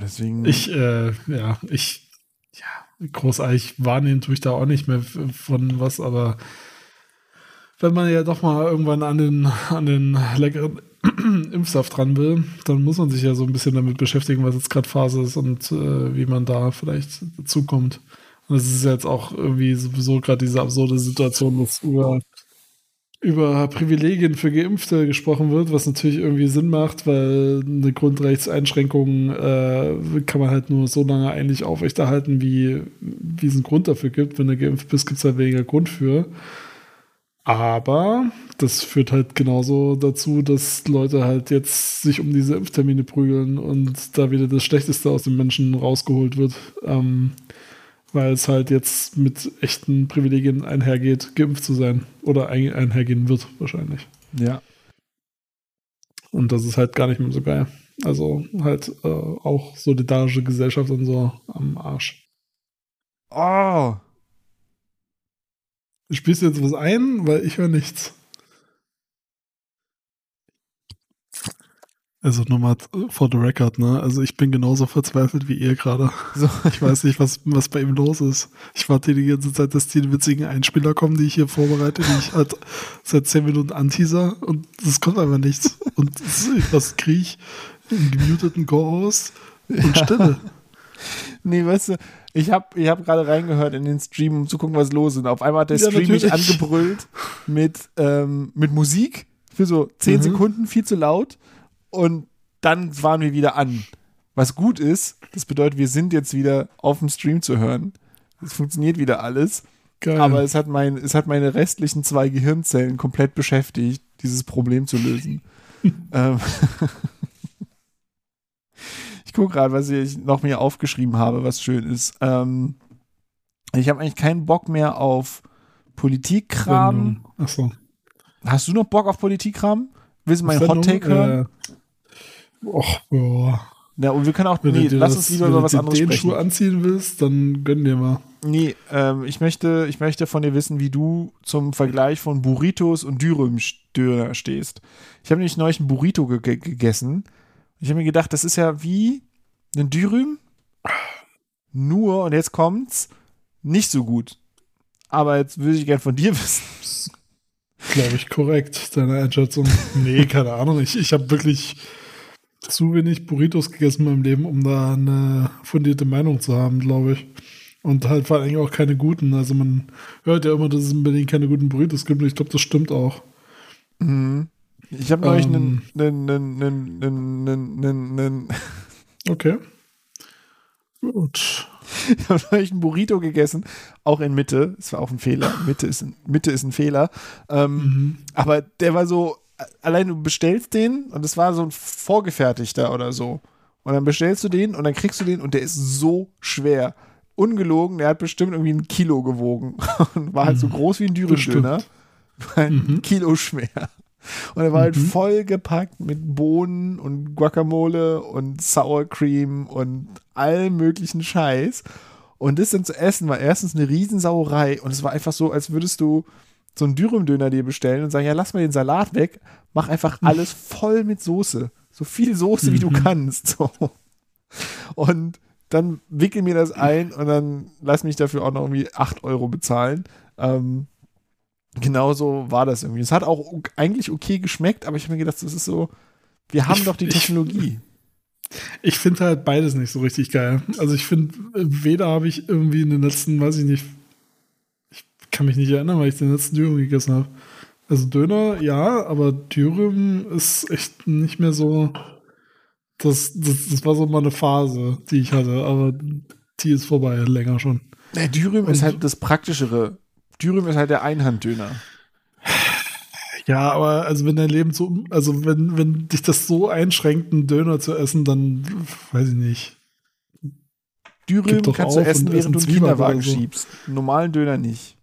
deswegen. Ich, äh, ja, ich, ja, großartig wahrnehmen tue ich da auch nicht mehr von was, aber wenn man ja doch mal irgendwann an den, an den leckeren Impfsaft dran will, dann muss man sich ja so ein bisschen damit beschäftigen, was jetzt gerade Phase ist und äh, wie man da vielleicht dazukommt. Und es ist jetzt auch irgendwie sowieso gerade diese absurde Situation, dass über, über Privilegien für Geimpfte gesprochen wird, was natürlich irgendwie Sinn macht, weil eine Grundrechtseinschränkung äh, kann man halt nur so lange eigentlich aufrechterhalten, wie, wie es einen Grund dafür gibt. Wenn du geimpft bist, gibt es halt weniger Grund für. Aber das führt halt genauso dazu, dass Leute halt jetzt sich um diese Impftermine prügeln und da wieder das Schlechteste aus den Menschen rausgeholt wird. Ähm, weil es halt jetzt mit echten Privilegien einhergeht, geimpft zu sein. Oder ein, einhergehen wird, wahrscheinlich. ja. Und das ist halt gar nicht mehr so geil. Also halt äh, auch solidarische Gesellschaft und so am Arsch. Oh. Spielst du jetzt was ein? Weil ich höre nichts. Also nochmal for the record, ne? Also ich bin genauso verzweifelt wie ihr gerade. So. Ich weiß nicht, was, was bei ihm los ist. Ich warte die ganze Zeit, dass die witzigen Einspieler kommen, die ich hier vorbereite, die ich halt seit 10 Minuten anteaser und es kommt einfach nichts. Und was kriege ich einen gemuteten Co-Host und Stille. Nee, weißt du, ich habe ich hab gerade reingehört in den Stream, um zu gucken, was los ist. Und auf einmal hat der Ja, Stream mich natürlich. angebrüllt mit, ähm, mit Musik für so 10 Mhm. Sekunden, viel zu laut. Und dann waren wir wieder an. Was gut ist, das bedeutet, wir sind jetzt wieder auf dem Stream zu hören. Es funktioniert wieder alles. Geil. Aber es hat, mein, es hat meine restlichen zwei Gehirnzellen komplett beschäftigt, dieses Problem zu lösen. ähm, gucke gerade, was ich noch mir aufgeschrieben habe, was schön ist. Ähm, ich habe eigentlich keinen Bock mehr auf Politikkram. Achso. Hast du noch Bock auf Politikkram? Willst du meinen Hot Take hören? Äh, och, boah. Ja, und wir können auch, Wenn nee, du lass das- uns lieber wenn über du was anderes den sprechen. Schuh anziehen willst, dann gönn dir mal. Nee, ähm, ich, möchte, ich möchte von dir wissen, wie du zum Vergleich von Burritos und Dürüm-Döner stehst. Ich habe nämlich neulich ein Burrito ge gegessen. Ich habe mir gedacht, das ist ja wie, Ein Dürüm? Nur, und jetzt kommt's, nicht so gut. Aber jetzt würde ich gern von dir wissen. Glaube ich korrekt, deine Einschätzung. Nee, keine Ahnung. Ich, ich habe wirklich zu wenig Burritos gegessen in meinem Leben, um da eine fundierte Meinung zu haben, glaube ich. Und halt vor allem auch keine guten. Also man hört ja immer, dass es unbedingt keine guten Burritos gibt. Und ich glaube, das stimmt auch. Mhm. Ich habe neulich einen, Ähm. einen, einen, einen, einen, einen, einen, Okay. Gut. ich habe neulich einen Burrito gegessen, auch in Mitte. Es war auch ein Fehler. Mitte ist ein, Mitte ist ein Fehler. Ähm, Mhm. Aber der war so, allein du bestellst den und es war so ein vorgefertigter oder so. Und dann bestellst du den und dann kriegst du den und der ist so schwer. Ungelogen, der hat bestimmt irgendwie ein Kilo gewogen und war halt so groß wie ein halt ein Mhm. Kilo schwer. Und er war halt Mhm. voll gepackt mit Bohnen und Guacamole und Sour Cream und allem möglichen Scheiß. Und das dann zu essen war erstens eine Riesensauerei und es war einfach so, als würdest du so einen Dürümdöner dir bestellen und sagen, ja, lass mal den Salat weg, mach einfach alles voll mit Soße. So viel Soße, wie du Mhm. kannst. So. Und dann wickel mir das ein und dann lass mich dafür auch noch irgendwie 8 Euro bezahlen. Ähm, genauso war das irgendwie. Es hat auch eigentlich okay geschmeckt, aber ich habe mir gedacht, das ist so, wir haben Ich- doch die ich- Technologie. Ich finde halt beides nicht so richtig geil. Also ich finde, weder habe ich irgendwie in den letzten, weiß ich nicht, ich kann mich nicht erinnern, weil ich den letzten Dürüm gegessen habe. Also Döner, ja, aber Dürüm ist echt nicht mehr so. Das, das, das war so mal eine Phase, die ich hatte, aber die ist vorbei, länger schon. Der Dürüm ist Und- halt das Praktischere. Dürüm ist halt der Einhanddöner. Ja, aber also wenn dein Leben so, also wenn, wenn dich das so einschränkt, einen Döner zu essen, dann weiß ich nicht. Dürüm kannst du essen, während du einen Kinderwagen so. schiebst. Einen normalen Döner nicht.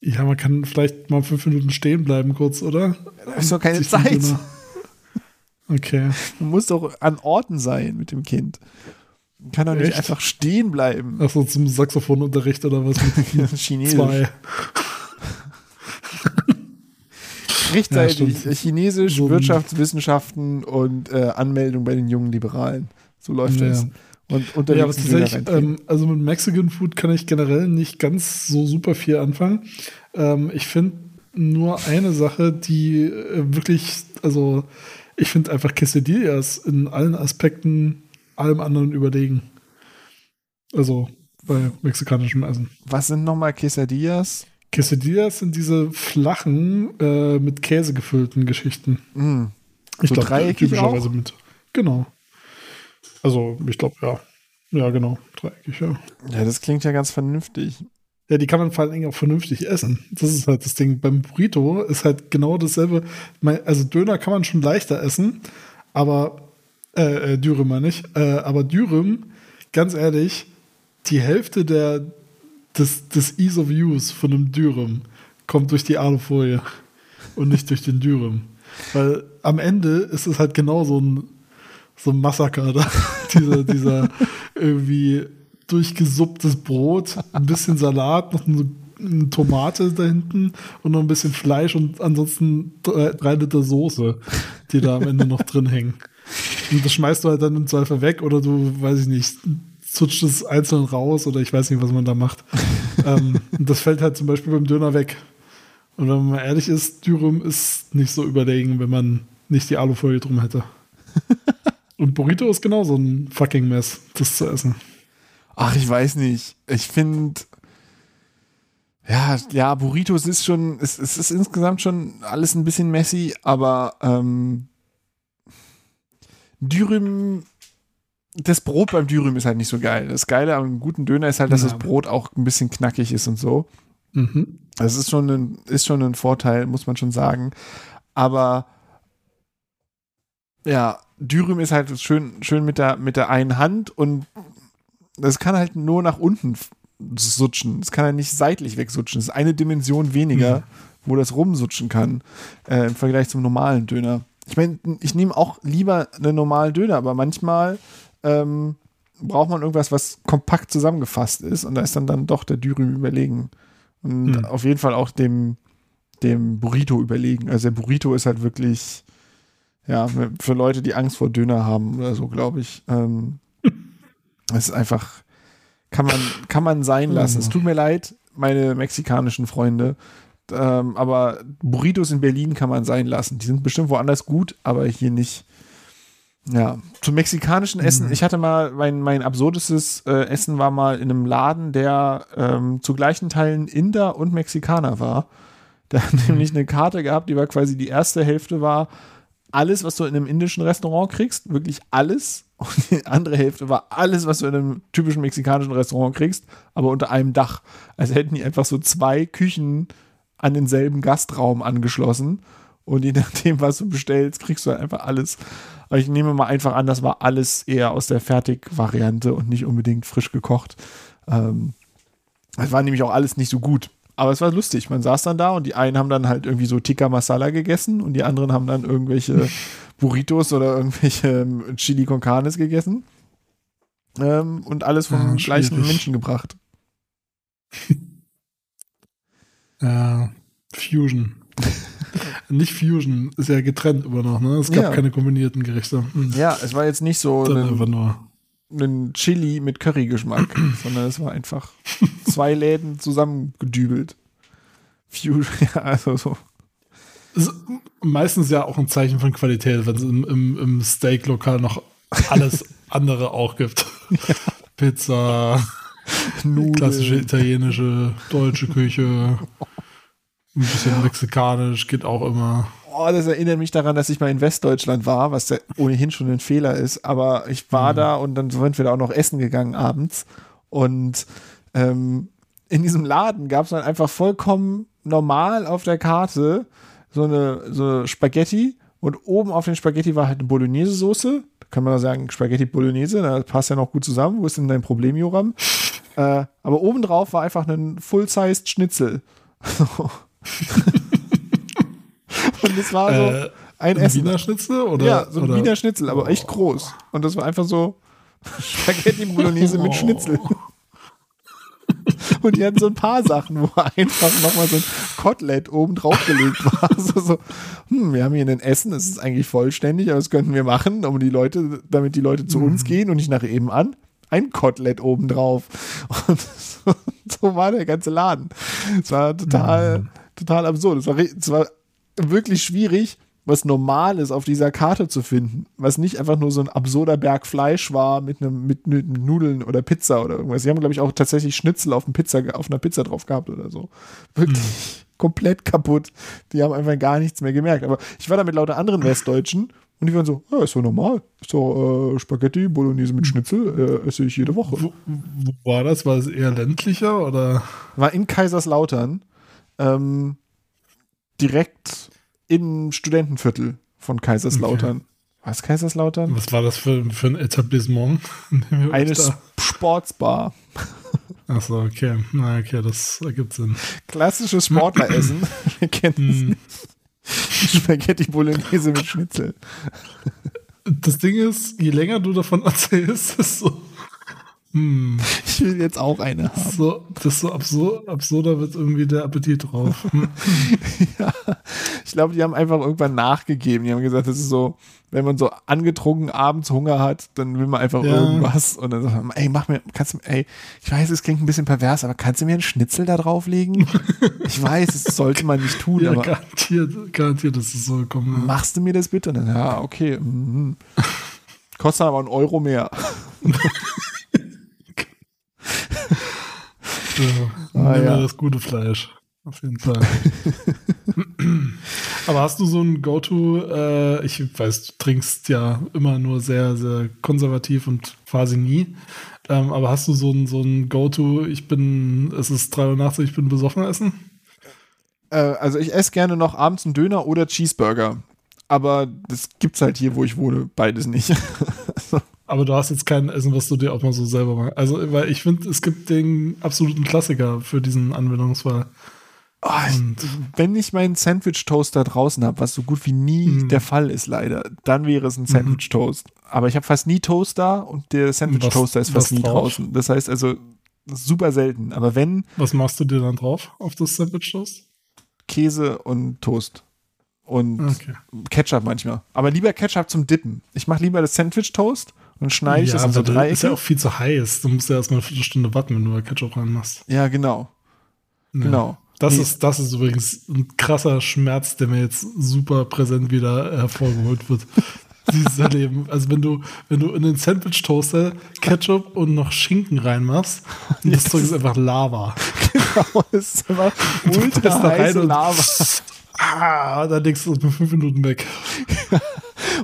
Ja, man kann vielleicht mal fünf Minuten stehen bleiben kurz, oder? Da ist doch keine Zeit. Okay. Du musst doch an Orten sein mit dem Kind. Kann doch nicht Echt? einfach stehen bleiben. Achso, zum Saxophonunterricht oder was Chinesisch. zwei. Rechtzeitig. Ja. Chinesisch, So Wirtschaftswissenschaften und äh, Anmeldung bei den jungen Liberalen. So läuft Ja. das. Und unterwegs Ja, aber tatsächlich, ähm, also mit Mexican Food kann ich generell nicht ganz so super viel anfangen. Ähm, ich finde nur eine Sache, die äh, wirklich, also ich finde einfach Quesadillas in allen Aspekten allem anderen überlegen. Also bei mexikanischem Essen. Was sind nochmal Quesadillas? Quesadillas sind diese flachen, äh, mit Käse gefüllten Geschichten. Mm. Ich So glaube, typischerweise auch? mit. Genau. Also, ich glaube, ja. Ja, genau. Dreieckig, ja. Ja, das klingt ja ganz vernünftig. Ja, die kann man vor allen Dingen auch vernünftig essen. Das ist halt das Ding. Beim Burrito ist halt genau dasselbe. Also Döner kann man schon leichter essen, aber äh, äh, Dürüm meine ich. Äh, aber Dürüm, ganz ehrlich, die Hälfte der, des, des Ease of Use von einem Dürüm kommt durch die Alufolie und nicht durch den Dürüm. Weil am Ende ist es halt genau so ein, so ein Massaker da. dieser, dieser irgendwie durchgesupptes Brot, ein bisschen Salat, noch eine, eine Tomate da hinten und noch ein bisschen Fleisch und ansonsten drei, drei Liter Soße, die da am Ende noch drin hängen. Und das schmeißt du halt dann im Zweifel weg oder du, weiß ich nicht, zutscht es einzeln raus oder ich weiß nicht, was man da macht. ähm, und das fällt halt zum Beispiel beim Döner weg. Und wenn man mal ehrlich ist, Dürüm ist nicht so überlegen, wenn man nicht die Alufolie drum hätte. Und Burrito ist genauso ein fucking Mess, das zu essen. Ach, ich weiß nicht. Ich finde, ja, ja, Burritos ist schon, es, es ist insgesamt schon alles ein bisschen messy, aber ähm, Dürüm, das Brot beim Dürüm ist halt nicht so geil. Das Geile am guten Döner ist halt, dass Ja. das Brot auch ein bisschen knackig ist und so. Mhm. Das ist schon ein, ist schon ein Vorteil, muss man schon sagen. Aber ja, Dürüm ist halt schön, schön mit der, mit der einen Hand und das kann halt nur nach unten sutschen. Es kann halt nicht seitlich wegsutschen. Es ist eine Dimension weniger, Mhm. wo das rumsutschen kann äh, im Vergleich zum normalen Döner. Ich meine, ich nehme auch lieber einen normalen Döner, aber manchmal ähm, braucht man irgendwas, was kompakt zusammengefasst ist und da ist dann, dann doch der Dürüm überlegen. Und Hm. auf jeden Fall auch dem, dem Burrito überlegen. Also der Burrito ist halt wirklich, ja, für Leute, die Angst vor Döner haben oder so, glaube ich. Ähm, Es ist einfach, kann man, kann man sein lassen. Es tut mir leid, meine mexikanischen Freunde. Ähm, aber Burritos in Berlin kann man sein lassen. Die sind bestimmt woanders gut, aber hier nicht. Ja, zum mexikanischen Essen. Mhm. Ich hatte mal, mein, mein absurdestes äh, Essen war mal in einem Laden, der ähm, zu gleichen Teilen Inder und Mexikaner war. Der hat nämlich eine Karte gehabt, die war quasi die erste Hälfte war alles, was du in einem indischen Restaurant kriegst, wirklich alles. Und die andere Hälfte war alles, was du in einem typischen mexikanischen Restaurant kriegst, aber unter einem Dach. Also hätten die einfach so zwei Küchen an denselben Gastraum angeschlossen. Und je nachdem, was du bestellst, kriegst du halt einfach alles. Aber ich nehme mal einfach an, das war alles eher aus der Fertigvariante und nicht unbedingt frisch gekocht. Ähm, es war nämlich auch alles nicht so gut. Aber es war lustig. Man saß dann da und die einen haben dann halt irgendwie so Tikka Masala gegessen und die anderen haben dann irgendwelche Burritos oder irgendwelche ähm, Chili con Carnes gegessen. Ähm, und alles vom Ah, gleichen. Menschen gebracht. Äh, Fusion. Nicht Fusion, ist ja getrennt immer noch, ne? Es gab Ja. keine kombinierten Gerichte. Hm. Ja, es war jetzt nicht so ein Chili mit Curry-Geschmack, sondern es war einfach zwei Läden zusammengedübelt. Fusion, ja, also so. Ist meistens ja auch ein Zeichen von Qualität, wenn es im, im, im Steak-Lokal noch alles andere auch gibt. Pizza, Nudeln. klassische italienische, deutsche Küche, ein bisschen mexikanisch, geht auch immer. Oh, das erinnert mich daran, dass ich mal in Westdeutschland war, was ja ohnehin schon ein Fehler ist. Aber ich war da und dann sind wir da auch noch essen gegangen abends. Und ähm, in diesem Laden gab es dann einfach vollkommen normal auf der Karte so eine, so eine Spaghetti. Und oben auf den Spaghetti war halt eine Bolognese-Soße. Da kann man sagen, Spaghetti Bolognese, das passt ja noch gut zusammen. Wo ist denn dein Problem, Joram? Äh, aber obendrauf war einfach ein Full-Sized Schnitzel. und es war so Äh, ein ein Essen. Wiener Schnitzel? Oder, Ja, so ein oder? Wiener Schnitzel, aber echt groß. Und das war einfach so Spaghetti Bolognese mit Schnitzel. Und die hatten so ein paar Sachen, wo einfach nochmal so ein Kotelett oben drauf gelegt war. So, so, hm, wir haben hier ein Essen, das ist eigentlich vollständig, aber das könnten wir machen, um die Leute, damit die Leute zu uns gehen und nicht nach eben an. Ein Kotelett oben drauf. Und so, so war der ganze Laden. Es war total, total absurd. Es war, es war wirklich schwierig, was Normales auf dieser Karte zu finden, was nicht einfach nur so ein absurder Berg Fleisch war mit einem mit, mit Nudeln oder Pizza oder irgendwas. Sie haben glaube ich auch tatsächlich Schnitzel auf, Pizza, auf einer Pizza drauf gehabt oder so. Wirklich komplett kaputt. Die haben einfach gar nichts mehr gemerkt. Aber ich war da mit lauter anderen Westdeutschen und die waren so, ja, ist doch normal. Ist doch äh, Spaghetti, Bolognese mit Schnitzel, äh, esse ich jede Woche. Wo, wo war das? War es eher ländlicher oder? War in Kaiserslautern, ähm, direkt im Studentenviertel von Kaiserslautern. Was Kaiserslautern? Was war das für, für ein Etablissement? Eine Sportsbar. Achso, okay. Na, okay, das ergibt Sinn. Klassisches Sportleressen. Wir kennen es Hm. nicht. Spaghetti Bolognese mit Schnitzel. Das Ding ist, je länger du davon erzählst, desto, hm, Ich will jetzt auch eine haben. so, desto absur absurder wird irgendwie der Appetit drauf. Hm. Ja. Ich glaube, die haben einfach irgendwann nachgegeben. Die haben gesagt, das ist so, wenn man so angetrunken abends Hunger hat, dann will man einfach Ja. irgendwas. Und dann sagt man, ey, mach mir, kannst du, ey, ich weiß, es klingt ein bisschen pervers, aber kannst du mir einen Schnitzel da drauflegen? Ich weiß, das sollte man nicht tun, Ja, aber garantiert, garantiert, dass es so ist. machst du mir das bitte? Und dann, ja, okay. Mhm. Kostet aber einen Euro mehr. Ja, Ah, ja. das gute Fleisch. Auf jeden Fall. Aber hast du so ein Go-To, äh, ich weiß, du trinkst ja immer nur sehr, sehr konservativ und quasi nie. Ähm, aber hast du so ein, so ein Go-To, ich bin, es ist 3 Uhr nachts, ich bin besoffen essen? Äh, also ich esse gerne noch abends einen Döner oder Cheeseburger. Aber das gibt's halt hier, wo ich wohne, beides nicht. Aber du hast jetzt kein Essen, was du dir auch mal so selber machst. Also, weil ich finde, es gibt den absoluten Klassiker für diesen Anwendungsfall. Oh, ich, Und- wenn ich meinen Sandwich-Toaster draußen habe, was so gut wie nie Mhm. der Fall ist, leider, dann wäre es ein Sandwich-Toast. Aber ich habe fast nie Toaster und der Sandwich-Toaster ist fast nie drauf? draußen. Das heißt also, das super selten. Aber wenn, Was machst du dir dann drauf auf das Sandwich-Toast? Käse und Toast. Und Okay. Ketchup manchmal. Aber lieber Ketchup zum Dippen. Ich mache lieber das Sandwich-Toast dann schneide ich ja, das in so Dreiecke. ist ja auch viel zu heiß. Du musst ja erstmal eine Viertelstunde warten, wenn du da Ketchup reinmachst. ja, genau. Ja. Genau. Das, Nee. ist, das ist übrigens ein krasser Schmerz, der mir jetzt super präsent wieder hervorgeholt wird. Dieses Erleben. Also wenn du, wenn du in den Sandwich-Toaster Ketchup und noch Schinken reinmachst, und das Zeug ist einfach Lava. Genau, ist einfach ultra da heiße Lava. Ah, dann legst du es mit fünf Minuten weg.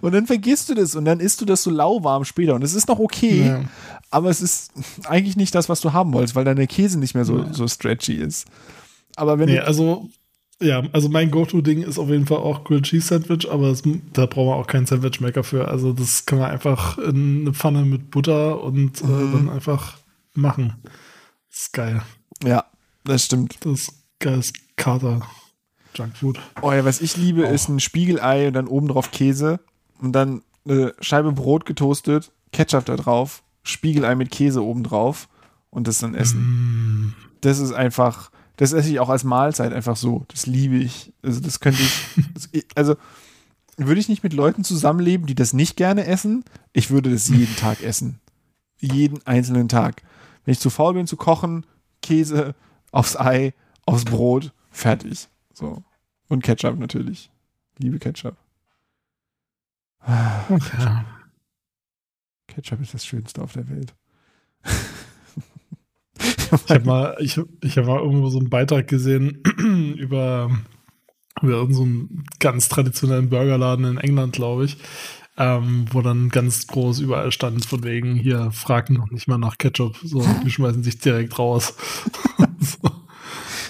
Und dann vergisst du das und dann isst du das so lauwarm später. Und es ist noch okay, Ja. aber es ist eigentlich nicht das, was du haben wolltest, weil der Käse nicht mehr so, Ja. so stretchy ist. Aber wenn Nee, also, ja, also mein Go-To-Ding ist auf jeden Fall auch Grilled Cheese Sandwich, aber es, da brauchen wir auch keinen Sandwich-Maker für. Also, das kann man einfach in eine Pfanne mit Butter und äh, Mhm. dann einfach machen. Das ist geil. ja, das stimmt. Das ist geiles Kater. Junkfood. Oh ja, was ich liebe, Oh. ist ein Spiegelei und dann oben drauf Käse und dann eine Scheibe Brot getoastet, Ketchup da drauf, Spiegelei mit Käse oben drauf und das dann essen. Mm. Das ist einfach, das esse ich auch als Mahlzeit einfach so. Das liebe ich. Also das könnte ich, das, also würde ich nicht mit Leuten zusammenleben, die das nicht gerne essen, ich würde das jeden Tag essen. Jeden einzelnen Tag. Wenn ich zu faul bin zu kochen, Käse aufs Ei, aufs Brot, fertig. So. Und Ketchup natürlich. Liebe Ketchup. Ah, Ja. Ketchup ist das Schönste auf der Welt. Ich habe mal, ich, ich hab mal irgendwo so einen Beitrag gesehen über, über irgendeinen so einen ganz traditionellen Burgerladen in England, glaube ich, ähm, wo dann ganz groß überall stand, von wegen, hier, fragen noch nicht mal nach Ketchup, so, die schmeißen sich direkt raus. so,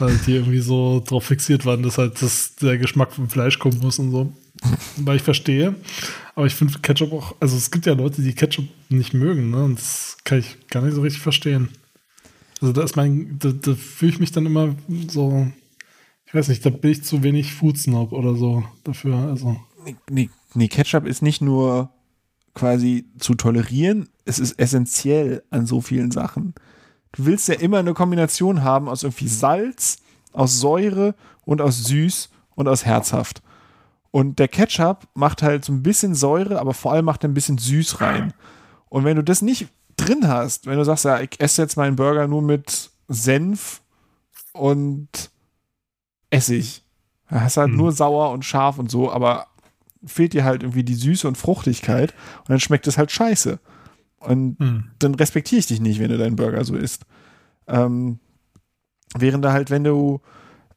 weil die irgendwie so drauf fixiert waren, dass halt das, der Geschmack vom Fleisch kommen muss und so. Weil ich verstehe, aber ich finde Ketchup auch, also es gibt ja Leute, die Ketchup nicht mögen, ne? Und das kann ich gar nicht so richtig verstehen. Also da ist mein, da, da fühle ich mich dann immer so, ich weiß nicht, da bin ich zu wenig Food Snob oder so dafür. Also nee, nee, Ketchup ist nicht nur quasi zu tolerieren, es ist essentiell an so vielen Sachen. Du willst ja immer eine Kombination haben aus irgendwie Salz, aus Säure und aus süß und aus herzhaft. Und der Ketchup macht halt so ein bisschen Säure, aber vor allem macht er ein bisschen süß rein. Und wenn du das nicht drin hast, wenn du sagst, ja, ich esse jetzt meinen Burger nur mit Senf und Essig, dann hast du halt Hm. nur sauer und scharf und so, aber fehlt dir halt irgendwie die Süße und Fruchtigkeit und dann schmeckt es halt scheiße. Und hm. dann respektiere ich dich nicht, wenn du deinen Burger so isst. Ähm, während da halt, wenn du,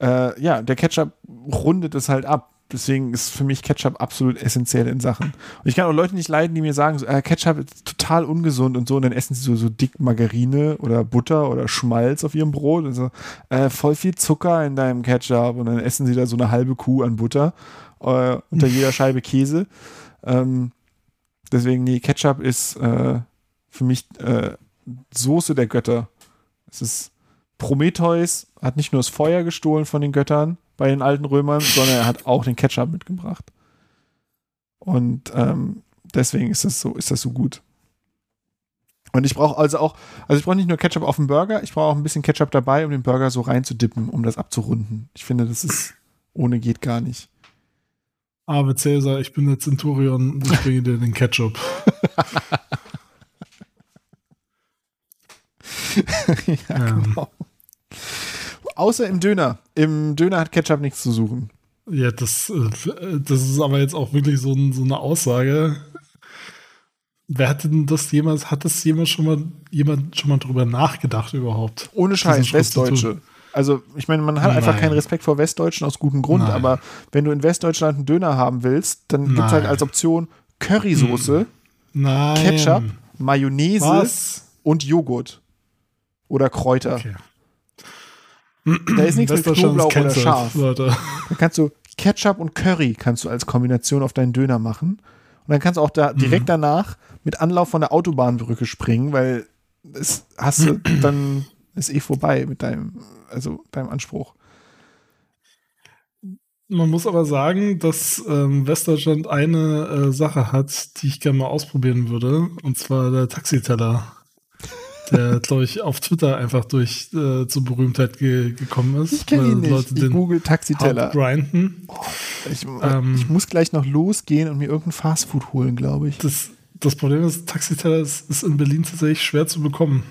äh, ja, der Ketchup rundet es halt ab. Deswegen ist für mich Ketchup absolut essentiell in Sachen. Und ich kann auch Leute nicht leiden, die mir sagen, so, äh, Ketchup ist total ungesund und so, und dann essen sie so, so dick Margarine oder Butter oder Schmalz auf ihrem Brot. Also äh, voll viel Zucker in deinem Ketchup und dann essen sie da so eine halbe Kuh an Butter äh, unter jeder Scheibe Käse. Ähm, deswegen, nee, Ketchup ist äh, für mich äh, Soße der Götter. Es ist Prometheus hat nicht nur das Feuer gestohlen von den Göttern bei den alten Römern, sondern er hat auch den Ketchup mitgebracht. Und ähm, deswegen ist das so, ist das so gut. Und ich brauche also auch, also ich brauche nicht nur Ketchup auf dem Burger, ich brauche auch ein bisschen Ketchup dabei, um den Burger so reinzudippen, um das abzurunden. Ich finde, das ist ohne geht gar nicht. Ave Cäsar, ich bin der Centurion und ich bringe dir den Ketchup. ja, Ja. genau. Außer im Döner. Im Döner hat Ketchup nichts zu suchen. Ja, das, äh, das ist aber jetzt auch wirklich so, ein, so eine Aussage. Wer hat denn das jemals, hat das jemals schon mal jemand schon mal drüber nachgedacht überhaupt? Ohne Scheiß, Westdeutsche. Also, ich meine, man hat einfach Nein. keinen Respekt vor Westdeutschen aus gutem Grund, Nein. aber wenn du in Westdeutschland einen Döner haben willst, dann gibt es halt als Option Currysoße, Nein. Ketchup, Mayonnaise Was? und Joghurt. Oder Kräuter. Okay. Da ist nichts mit Westdeutschland ist Knoblauch oder scharf. Leute. Da kannst du Ketchup und Curry kannst du als Kombination auf deinen Döner machen. Und dann kannst du auch da direkt Mhm. danach mit Anlauf von der Autobahnbrücke springen, weil es hast du, dann ist eh vorbei mit deinem, also deinem Anspruch. Man muss aber sagen, dass ähm, Westdeutschland eine äh, Sache hat, die ich gerne mal ausprobieren würde, und zwar der Taxiteller. Der, glaube ich, auf Twitter einfach durch äh, zur Berühmtheit ge gekommen ist. Ich kenne ihn nicht. Leute ich google Taxiteller. grinden. Ich, Ähm. ich muss gleich noch losgehen und mir irgendein Fastfood holen, glaube ich. Das, das Problem ist, Taxiteller ist, ist in Berlin tatsächlich schwer zu bekommen.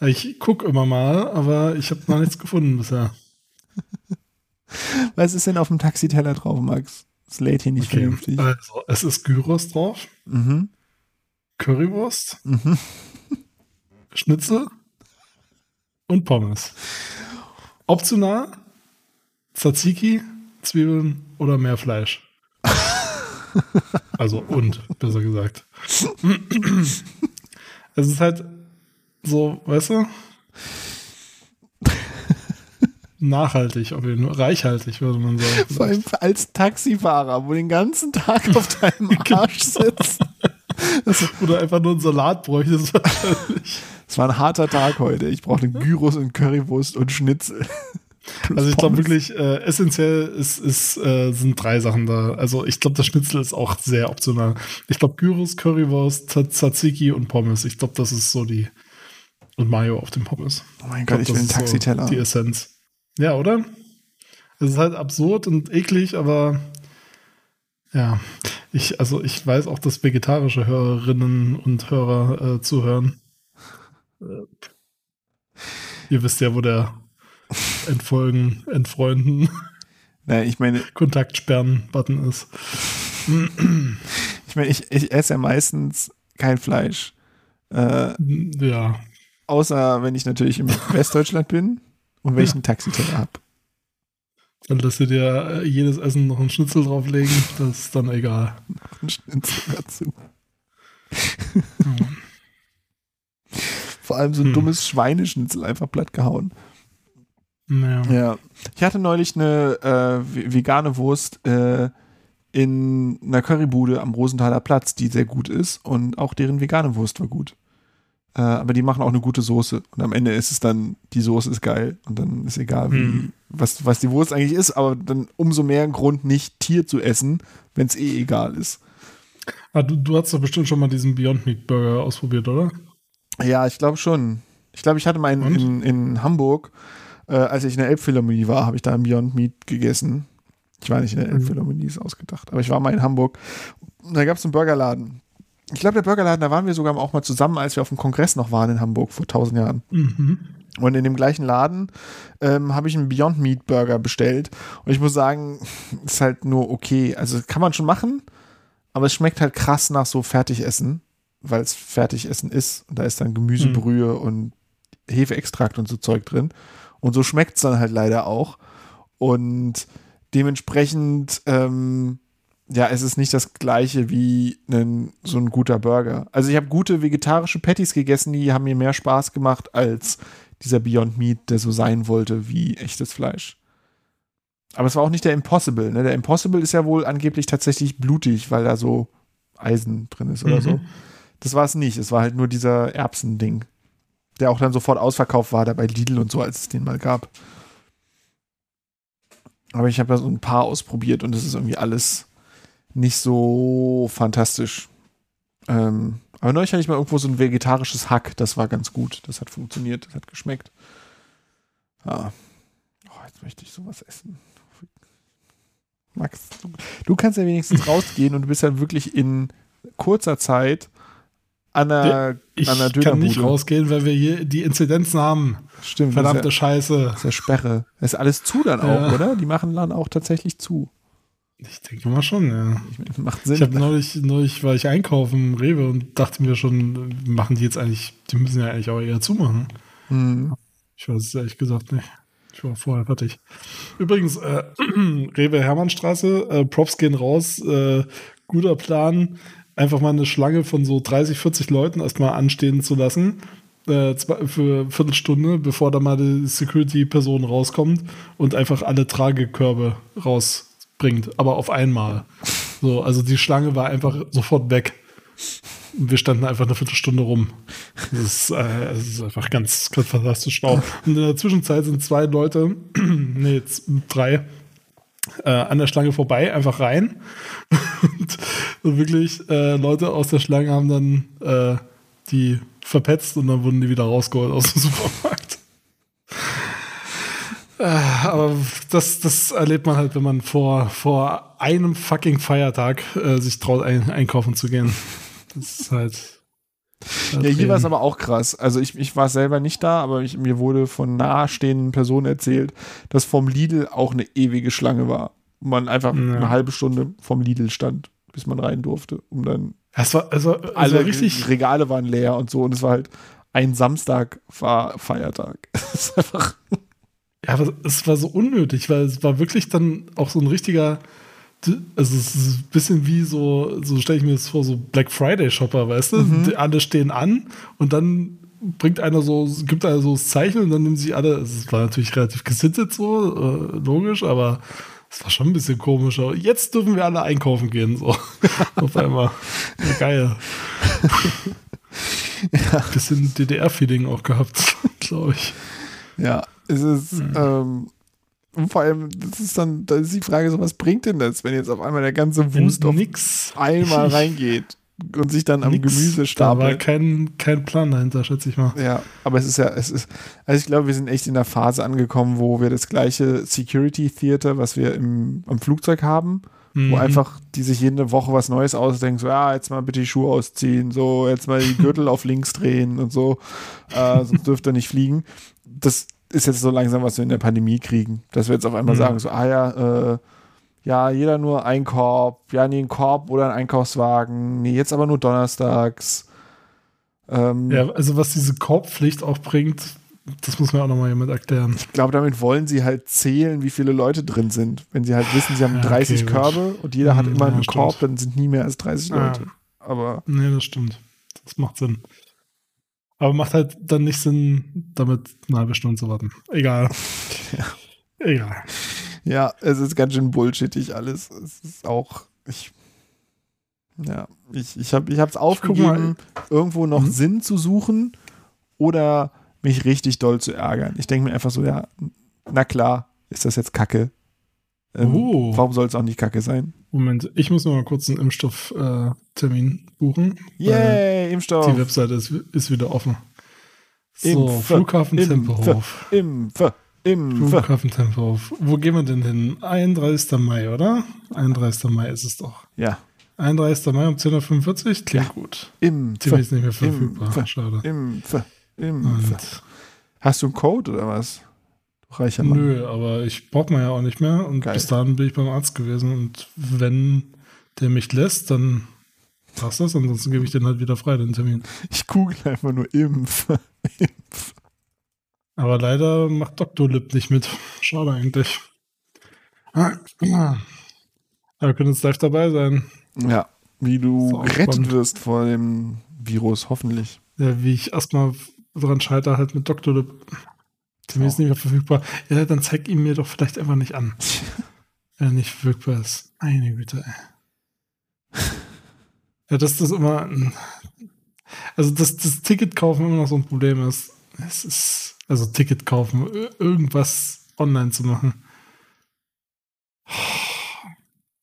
Ich gucke immer mal, aber ich habe noch nichts gefunden bisher. Was ist denn auf dem Taxiteller drauf, Max? Das lädt hier nicht Okay, vernünftig. also es ist Gyros drauf, Mhm. Currywurst, Mhm. Schnitzel und Pommes. Optional Tzatziki, Zwiebeln oder mehr Fleisch. also und, besser gesagt. es ist halt so, weißt du? Nachhaltig, auf jeden Fall. Reichhaltig, würde man sagen. Vor allem als Taxifahrer, wo den ganzen Tag auf deinem Arsch sitzt. Oder einfach nur einen Salat bräuchtest wahrscheinlich. Es war ein harter Tag heute. Ich brauchte Gyros und Currywurst und Schnitzel. Also ich glaube wirklich, äh, essentiell ist, ist, äh, sind drei Sachen da. Also ich glaube, das Schnitzel ist auch sehr optional. Ich glaube, Gyros, Currywurst, Tza- Tzatziki und Pommes. Ich glaube, das ist so die. Und Mayo auf dem Pommes. Oh mein Ich Gott, glaub, ich will das einen ist so Taxiteller. Die Essenz. Ja, oder? Es ist halt absurd und eklig, aber ja, ich, also ich weiß auch, dass vegetarische Hörerinnen und Hörer äh, zuhören. Äh, ihr wisst ja, wo der Entfolgen, Entfreunden, Naja, ich meine, Kontaktsperren-Button ist. ich, meine ich, ich esse ja meistens kein Fleisch. Äh, Ja, außer wenn ich natürlich im Westdeutschland bin und wenn ich einen Taxiteller habe. dann lässt du dir äh, jedes Essen noch einen Schnitzel drauflegen, das ist dann egal. Ein Schnitzel dazu. Vor allem so ein Hm. dummes Schweineschnitzel einfach platt gehauen. Naja. Ja. Ich hatte neulich eine äh, ve- vegane Wurst äh, in einer Currybude am Rosenthaler Platz, die sehr gut ist und auch deren vegane Wurst war gut. Äh, aber die machen auch eine gute Soße und am Ende ist es dann, die Soße ist geil und dann ist egal, wie, Hm. was, was die Wurst eigentlich ist, aber dann umso mehr Grund, nicht Tier zu essen, wenn es eh egal ist. Ah, du, du hast doch bestimmt schon mal diesen Beyond Meat Burger ausprobiert, oder? Ja, ich glaube schon. Ich glaube, ich hatte mal in, in Hamburg, äh, als ich in der Elbphilharmonie war, habe ich da ein Beyond Meat gegessen. Ich war nicht in der Mhm. Elbphilharmonie, ist ausgedacht, aber ich war mal in Hamburg. Und da gab es einen Burgerladen. Ich glaube, der Burgerladen, da waren wir sogar auch mal zusammen, als wir auf dem Kongress noch waren in Hamburg vor tausend Jahren. Mhm. Und in dem gleichen Laden ähm, habe ich einen Beyond Meat Burger bestellt. Und ich muss sagen, ist halt nur okay. Also kann man schon machen, aber es schmeckt halt krass nach so Fertigessen, weil es Fertigessen ist. Und da ist dann Gemüsebrühe und Hefeextrakt und so Zeug drin. Und so schmeckt es dann halt leider auch. Und dementsprechend, ähm, ja, es ist nicht das gleiche wie ein, so ein guter Burger. Also ich habe gute vegetarische Patties gegessen, die haben mir mehr Spaß gemacht als dieser Beyond Meat, der so sein wollte wie echtes Fleisch. Aber es war auch nicht der Impossible. Ne? Der Impossible ist ja wohl angeblich tatsächlich blutig, weil da so Eisen drin ist oder Mhm. so. Das war es nicht. Es war halt nur dieser Erbsending, der auch dann sofort ausverkauft war, da bei Lidl und so, als es den mal gab. Aber ich habe ja so ein paar ausprobiert und es ist irgendwie alles nicht so fantastisch. Ähm, aber neulich hatte ich mal irgendwo so ein vegetarisches Hack, das war ganz gut. Das hat funktioniert, das hat geschmeckt. Ja. Oh, jetzt möchte ich sowas essen. Max, du, du kannst ja wenigstens rausgehen und du bist ja wirklich in kurzer Zeit an einer, Ich an einer kann nicht Dönerbude. rausgehen, weil wir hier die Inzidenzen haben. Stimmt, Verdammte Scheiße. ja, das ist ja Sperre. Ist alles zu dann auch, Ja. oder? Die machen dann auch tatsächlich zu. Ich denke mal schon, ja. Ich Macht Sinn. Ich habe neulich, neulich war ich einkaufen im Rewe und dachte mir schon, machen die jetzt eigentlich, die müssen ja eigentlich auch eher zumachen. Hm. Ich weiß es ehrlich gesagt nicht. Ich war vorher fertig. Übrigens, äh, Rewe Hermannstraße, äh, Props gehen raus, äh, guter Plan, einfach mal eine Schlange von so 30, 40 Leuten erstmal anstehen zu lassen. Äh, zwei, für eine Viertelstunde, bevor da mal die Security-Person rauskommt und einfach alle Tragekörbe rausbringt, aber auf einmal. So, also die Schlange war einfach sofort weg. Wir standen einfach eine Viertelstunde rum. Das ist, äh, das ist einfach ganz, ganz fantastisch. Und in der Zwischenzeit sind zwei Leute, nee, drei, äh, an der Schlange vorbei, einfach rein. Und, wirklich, äh, Leute aus der Schlange haben dann äh, die verpetzt und dann wurden die wieder rausgeholt aus dem Supermarkt. Äh, aber das, das erlebt man halt, wenn man vor, vor einem fucking Feiertag äh, sich traut, ein, einkaufen zu gehen. Das ist halt. Ja, hier war es aber auch krass. Also ich, ich war selber nicht da, aber ich, mir wurde von nahestehenden Personen erzählt, dass vom Lidl auch eine ewige Schlange war. Man einfach Ja. eine halbe Stunde vom Lidl stand, bis man rein durfte. Um dann Es war, also, also alle richtig. Regale waren leer und so. Und es war halt ein Samstag war Feiertag. Es ist einfach Ja, aber es war so unnötig, weil es war wirklich dann auch so ein richtiger. Also es ist ein bisschen wie so, so stelle ich mir das vor, so Black Friday Shopper, weißt du? Die alle stehen an und dann bringt einer so, gibt einer so das Zeichen und dann nehmen sie alle, es war natürlich relativ gesittet so, äh, logisch, aber es war schon ein bisschen komisch. Aber jetzt dürfen wir alle einkaufen gehen, so. Auf einmal. Ja, geil. Bisschen DDR-Feeling auch gehabt, glaube ich. Ja, es ist, ähm, und vor allem, das ist dann, da ist die Frage so, was bringt denn das, wenn jetzt auf einmal der ganze Wust auf nix. einmal reingeht und sich dann am Nix. Gemüse Da war kein, kein Plan dahinter, schätze ich mal. Ja, aber es ist ja, es ist, also ich glaube, wir sind echt in der Phase angekommen, wo wir das gleiche Security Theater, was wir im, am Flugzeug haben, wo Mhm. einfach die sich jede Woche was Neues ausdenken, so, ja, jetzt mal bitte die Schuhe ausziehen, so, jetzt mal die Gürtel auf links drehen und so, äh, sonst dürft ihr nicht fliegen. Das ist jetzt so langsam, was wir in der Pandemie kriegen, dass wir jetzt auf einmal Mhm. sagen, so, ah ja, äh, ja, jeder nur ein Korb, ja, nee, ein Korb oder ein Einkaufswagen, nee, jetzt aber nur donnerstags. Ähm, Ja, also was diese Korbpflicht auch bringt, das muss mir auch nochmal jemand erklären. Ich glaube, damit wollen sie halt zählen, wie viele Leute drin sind. Wenn sie halt wissen, sie haben Ja, 30 okay, gut. Körbe und jeder hat Hm, immer ja, einen stimmt. Korb, dann sind nie mehr als 30 Ah. Leute. Aber Nee, das stimmt. Das macht Sinn. Aber macht halt dann nicht Sinn, damit eine halbe Stunde zu warten. Egal. Egal. Ja, es ist ganz schön bullshittig alles. Es ist auch, ich, ja, ich, ich habe es aufgegeben, irgendwo noch Mhm. Sinn zu suchen oder mich richtig doll zu ärgern. Ich denke mir einfach so, ja, na klar, ist das jetzt Kacke. Ähm, Oh. Warum soll es auch nicht Kacke sein? Moment, ich muss noch mal kurz einen Impfstofftermin äh, buchen. Yay, Impfstoff. Die Webseite ist, ist wieder offen. So, Impfe, Flughafen Tempelhof. Impfe, Impfe. Flughafen Tempelhof. Wo gehen wir denn hin? 31. Mai, oder? 31. Mai ist es doch. Ja, 31. Mai um 10.45 Uhr? Klingt gut. Impfe, Termin ist nicht mehr verfügbar. Impfe. Schade. Impfe, Impfe. Hast du einen Code oder was? Reicher Mann. Nö, aber ich brauche man ja auch nicht mehr. Und Geil. bis dahin bin ich beim Arzt gewesen. Und wenn der mich lässt, dann passt das. Ansonsten gebe ich den halt wieder frei, den Termin. Ich google einfach nur Impfe. Impfe. Aber leider macht Dr. Lip nicht mit. Schade eigentlich. Aber wir können jetzt live dabei sein. Ja, wie du gerettet spannend. wirst vor dem Virus, hoffentlich. Ja, wie ich erstmal dran scheitere, halt mit Dr. Lip. Termin ist nicht mehr verfügbar. Ja, dann zeig ihn mir doch vielleicht einfach nicht an. Wenn er nicht verfügbar ist. Meine Güte, ey. Ja, dass das immer. Also, dass das Ticket kaufen immer noch so ein Problem ist. Es ist. Also, Ticket kaufen, ir- irgendwas online zu machen.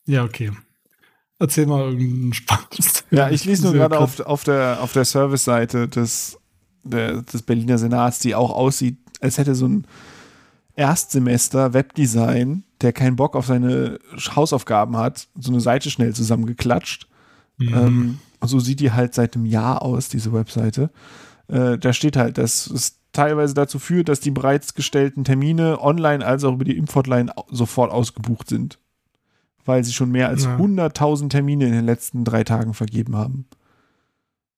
Ja, okay. Erzähl mal irgendein spannendes. Ja, ich lese nur gerade auf, auf der, auf der Service-Seite des, der, des Berliner Senats, die auch aussieht, als hätte so ein Erstsemester Webdesign, der keinen Bock auf seine Hausaufgaben hat, so eine Seite schnell zusammengeklatscht. Mhm. Ähm, und so sieht die halt seit einem Jahr aus, diese Webseite. Äh, da steht halt, dass es teilweise dazu führt, dass die bereits gestellten Termine online als auch über die Impfhotline sofort ausgebucht sind. Weil sie schon mehr als Ja. 100.000 Termine in den letzten drei Tagen vergeben haben.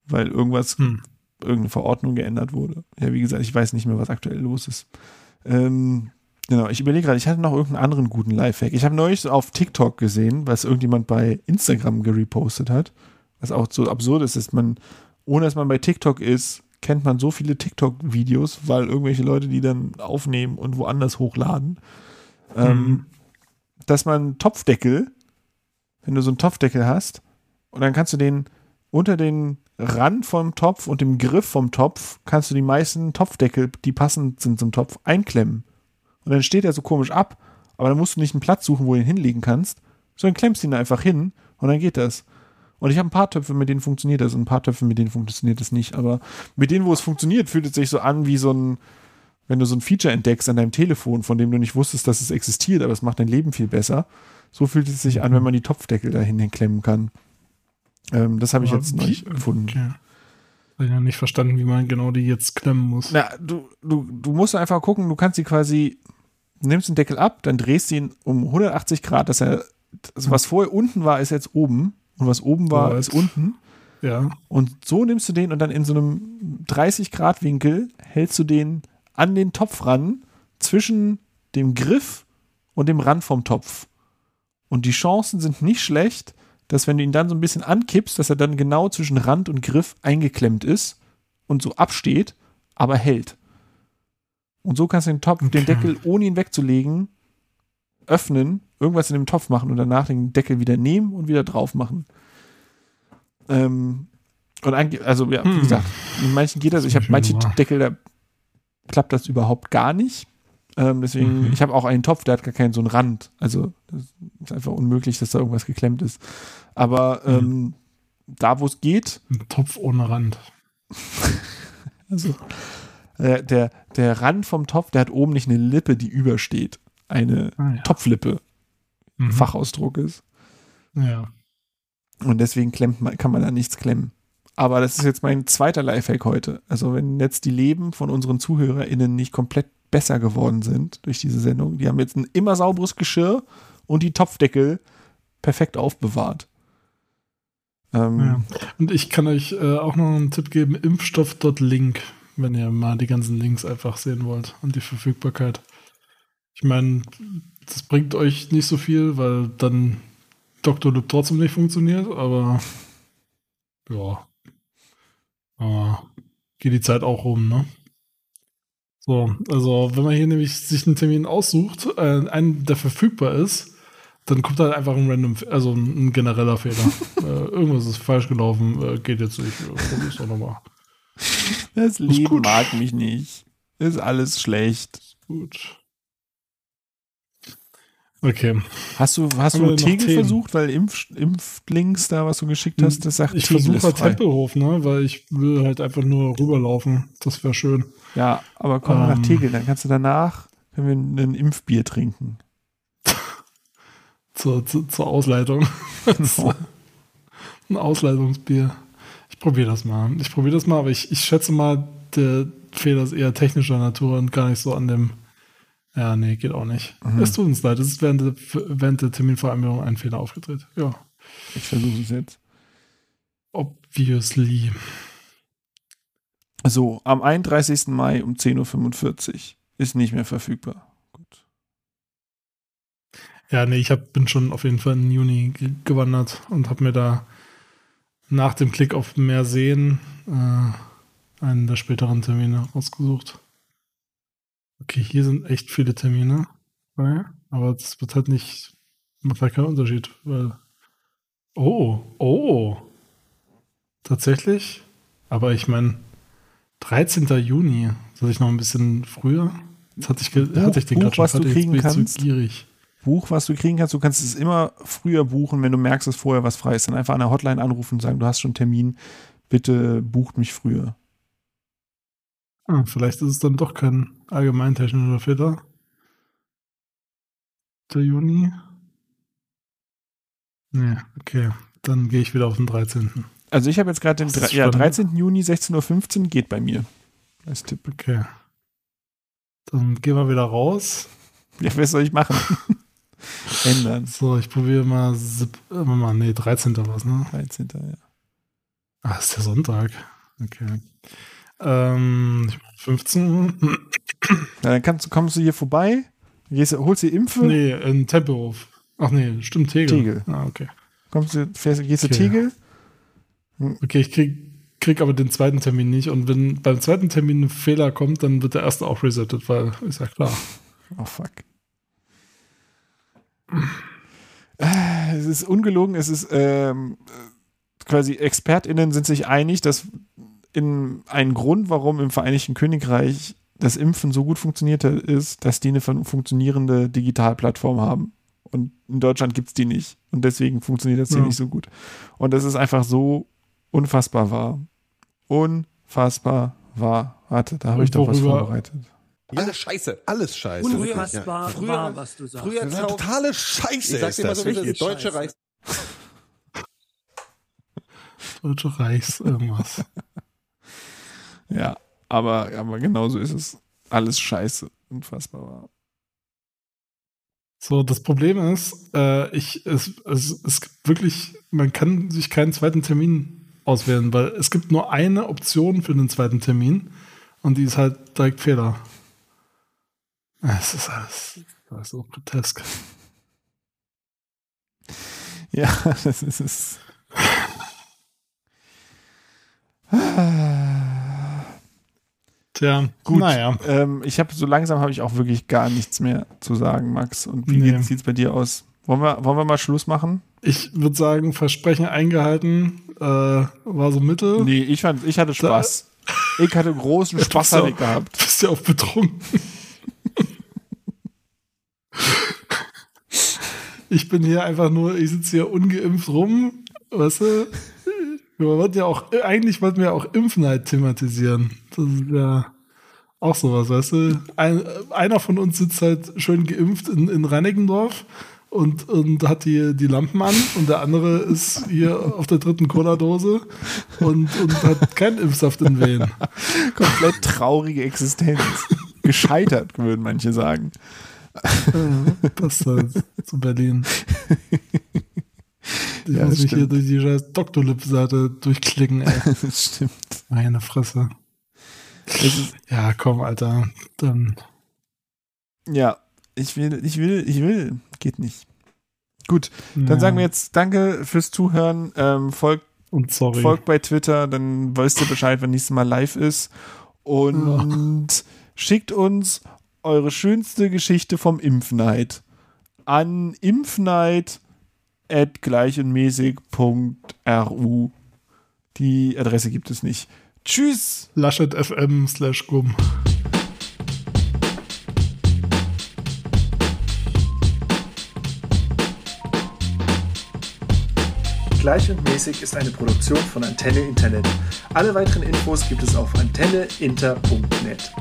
Weil irgendwas, Hm. irgendeine Verordnung geändert wurde. Ja, wie gesagt, ich weiß nicht mehr, was aktuell los ist. Ähm, genau, ich überlege gerade, ich hatte noch irgendeinen anderen guten Lifehack. Ich habe neulich so auf TikTok gesehen, was irgendjemand bei Instagram gerepostet hat. Was auch so absurd ist, dass man, ohne dass man bei TikTok ist, kennt man so viele TikTok-Videos, weil irgendwelche Leute die dann aufnehmen und woanders hochladen. Ähm, Mhm. dass man Topfdeckel, wenn du so einen Topfdeckel hast, und dann kannst du den unter den Rand vom Topf und dem Griff vom Topf, kannst du die meisten Topfdeckel, die passend sind zum Topf, einklemmen. Und dann steht er so komisch ab, aber dann musst du nicht einen Platz suchen, wo du ihn hinlegen kannst, sondern klemmst ihn einfach hin und dann geht das. Und ich habe ein paar Töpfe, mit denen funktioniert das und ein paar Töpfe, mit denen funktioniert das nicht. Aber mit denen, wo es funktioniert, fühlt es sich so an wie so ein, wenn du so ein Feature entdeckst an deinem Telefon, von dem du nicht wusstest, dass es existiert, aber es macht dein Leben viel besser. So fühlt es sich an, wenn man die Topfdeckel dahin klemmen kann. Ähm, das habe ich Aber jetzt neulich gefunden. Okay. Ich habe ja nicht verstanden, wie man genau die jetzt klemmen muss. Na, du, du, du musst einfach gucken, du kannst sie quasi, nimmst den Deckel ab, dann drehst du ihn um 180 Grad, dass er, das, was vorher unten war, ist jetzt oben und was oben war, So, ist unten. Ja. Und so nimmst du den und dann in so einem 30 Grad Winkel hältst du den an den Topf ran, zwischen dem Griff und dem Rand vom Topf. Und die Chancen sind nicht schlecht, dass wenn du ihn dann so ein bisschen ankippst, dass er dann genau zwischen Rand und Griff eingeklemmt ist und so absteht, aber hält. Und so kannst du den Topf, den Okay. Deckel, ohne ihn wegzulegen, öffnen, irgendwas in dem Topf machen und danach den Deckel wieder nehmen und wieder drauf machen. Ähm, und eigentlich, also ja, wie Hm. gesagt, in manchen geht das. Ich habe manche gemacht. Deckel, da klappt das überhaupt gar nicht. Ähm, deswegen, Mhm. ich habe auch einen Topf, der hat gar keinen so einen Rand. Also das ist einfach unmöglich, dass da irgendwas geklemmt ist. Aber Mhm. ähm, da, wo es geht, Ein Topf ohne Rand. also äh, der, der Rand vom Topf, der hat oben nicht eine Lippe, die übersteht. Eine Ah, ja. Topflippe, Mhm. Fachausdruck ist. Ja. Und deswegen klemmt man, kann man da nichts klemmen. Aber das ist jetzt mein zweiter Lifehack heute. Also wenn jetzt die Leben von unseren ZuhörerInnen nicht komplett besser geworden sind durch diese Sendung, die haben jetzt ein immer sauberes Geschirr und die Topfdeckel perfekt aufbewahrt. Ähm, ja. Und ich kann euch äh, auch noch einen Tipp geben: Impfstoff.link, wenn ihr mal die ganzen Links einfach sehen wollt und die Verfügbarkeit. Ich meine, das bringt euch nicht so viel, weil dann Dr. Loop trotzdem nicht funktioniert, aber ja. Aber geht die Zeit auch rum, ne? So, also wenn man hier nämlich sich einen Termin aussucht, äh, einen, der verfügbar ist, dann kommt halt einfach ein random, also ein, genereller Fehler. äh, irgendwas ist falsch gelaufen, äh, geht jetzt nicht. Äh, probier's doch nochmal. das Leben gut. mag mich nicht. Ist alles schlecht. Gut. Okay. Hast du, hast Haben du Tegel Themen? versucht? Weil Impf, Impflinks da, was du geschickt hast, das sagt Ich versuche halt. Tempelhof, ne? Weil ich will halt einfach nur rüberlaufen. Das wäre schön. Ja, aber komm mal Ähm. nach Tegel, dann kannst du danach, können wir ein Impfbier trinken. Zur, zur, zur Ausleitung. Ein Ausleitungsbier. Ich probiere das mal. Ich probiere das mal, aber ich, ich schätze mal, der Fehler ist eher technischer Natur und gar nicht so an dem. Ja, nee, geht auch nicht. Mhm. Es tut uns leid. Es ist während der, während der Terminvereinbarung ein Fehler aufgetreten. Ja, Ich versuche es jetzt. obviously. So, am 31. Mai um 10.45 Uhr ist nicht mehr verfügbar. Gut. Ja, nee, ich hab, bin schon auf jeden Fall in Juni ge- gewandert und habe mir da nach dem Klick auf mehr sehen äh, einen der späteren Termine rausgesucht. Okay, hier sind echt viele Termine, bei, aber das wird halt nicht, macht halt keinen Unterschied, weil oh, oh, tatsächlich, aber ich meine 13. Juni, soll ich noch ein bisschen früher? Jetzt hatte ich, Buch- hatte ich den gerade schon was du kriegen kannst? zu gierig. Buch, was du kriegen kannst, du kannst es immer früher buchen, wenn du merkst, dass vorher was frei ist. Dann einfach an der Hotline anrufen und sagen, du hast schon einen Termin, bitte bucht mich früher. Ah, vielleicht ist es dann doch kein allgemeintechnischer Fehler. Der Juni. Nee, okay. Dann gehe ich wieder auf den 13. Also ich habe jetzt gerade den ja, spannend. 13. Juni, 16.15 Uhr geht bei mir. Als Tipp. Okay. Dann gehen wir wieder raus. Ja, was soll ich machen? Ändern. So, ich probiere mal. Äh, mal, nee, 13. was, ne? 13. Ja. Ah, ist der Sonntag. Okay. Ähm, ich mach 15. Na, dann kannst, du- kommst du hier vorbei, gehst, holst die Impfe, Nee, in Tempelhof. Ach nee, stimmt, Tegel. Tegel. Ah, okay. kommst du, fährst, gehst du Okay. Tegel, Okay, ich krieg, krieg aber den zweiten Termin nicht. Und wenn beim zweiten Termin ein Fehler kommt, dann wird der erste auch resettet, weil ist ja klar. Oh fuck. Äh, Es ist ungelogen, es ist ähm, äh, quasi ExpertInnen sind sich einig, dass in ein Grund, warum im Vereinigten Königreich das Impfen so gut funktioniert hat, ist, dass die eine fun- funktionierende Digitalplattform haben. Und in Deutschland gibt es die nicht. Und deswegen funktioniert das hier Ja. nicht so gut. Und das ist einfach so unfassbar wahr. Unfassbar wahr. Warte, da habe ich doch was vorbereitet. Alles scheiße. Alles scheiße. Unfassbar Früher- wahr, was du sagst. Früher Das das ist totale Scheiße. Ich ist dir mal das. so, ist. Deutsche. Reichs. Deutsche Reichs irgendwas. Ja, aber, aber genauso ist es. Alles scheiße. Unfassbar wahr. So, das Problem ist, äh, ich, es, es, es gibt wirklich, man kann sich keinen zweiten Termin auswählen, weil es gibt nur eine Option für den zweiten Termin und die ist halt direkt Fehler. Es ist alles, ist so grotesk. Ja, das ist es. Tja, Gut, naja. ähm, ich habe so langsam habe ich auch wirklich gar nichts mehr zu sagen, Max. Und wie Nee. sieht es bei dir aus? Wollen wir, wollen wir mal Schluss machen? Ich würde sagen, Versprechen eingehalten, äh, war so mittel. Nee, ich, fand, ich hatte Spaß. Ich hatte großen Spaß damit gehabt. Bist ja auch betrunken. ich bin hier einfach nur, ich sitze hier ungeimpft rum, weißt du? Wir wollten ja auch, eigentlich wollten wir auch Impfneid thematisieren. Das ist ja auch sowas, weißt du? Ein, einer von uns sitzt halt schön geimpft in, in Reinickendorf und, und hat die, die Lampen an und der andere ist hier auf der dritten Cola-Dose und, und hat keinen Impfsaft in Wehen. Komplett traurige Existenz. Gescheitert, würden manche sagen. Passt halt zu Berlin. Ich Ja, muss mich hier stimmt. durch die scheiß Doktorlip-Seite durchklicken, ey. Das stimmt. Meine Fresse. Ja, komm, Alter. Dann. ja, ich will, ich will, ich will. Geht nicht. Gut, dann ja. sagen wir jetzt Danke fürs Zuhören. Ähm, folgt, Und sorry. folgt bei Twitter, dann weißt ihr Bescheid, wenn nächstes Mal live ist. Und schickt uns eure schönste Geschichte vom Impfneid an impfneid at gleichundmäßig.ru. Die Adresse gibt es nicht. Tschüss! Laschet FM slash Gumm. Gleich und mäßig ist eine Produktion von Antenne Internet. Alle weiteren Infos gibt es auf antenneinter.net.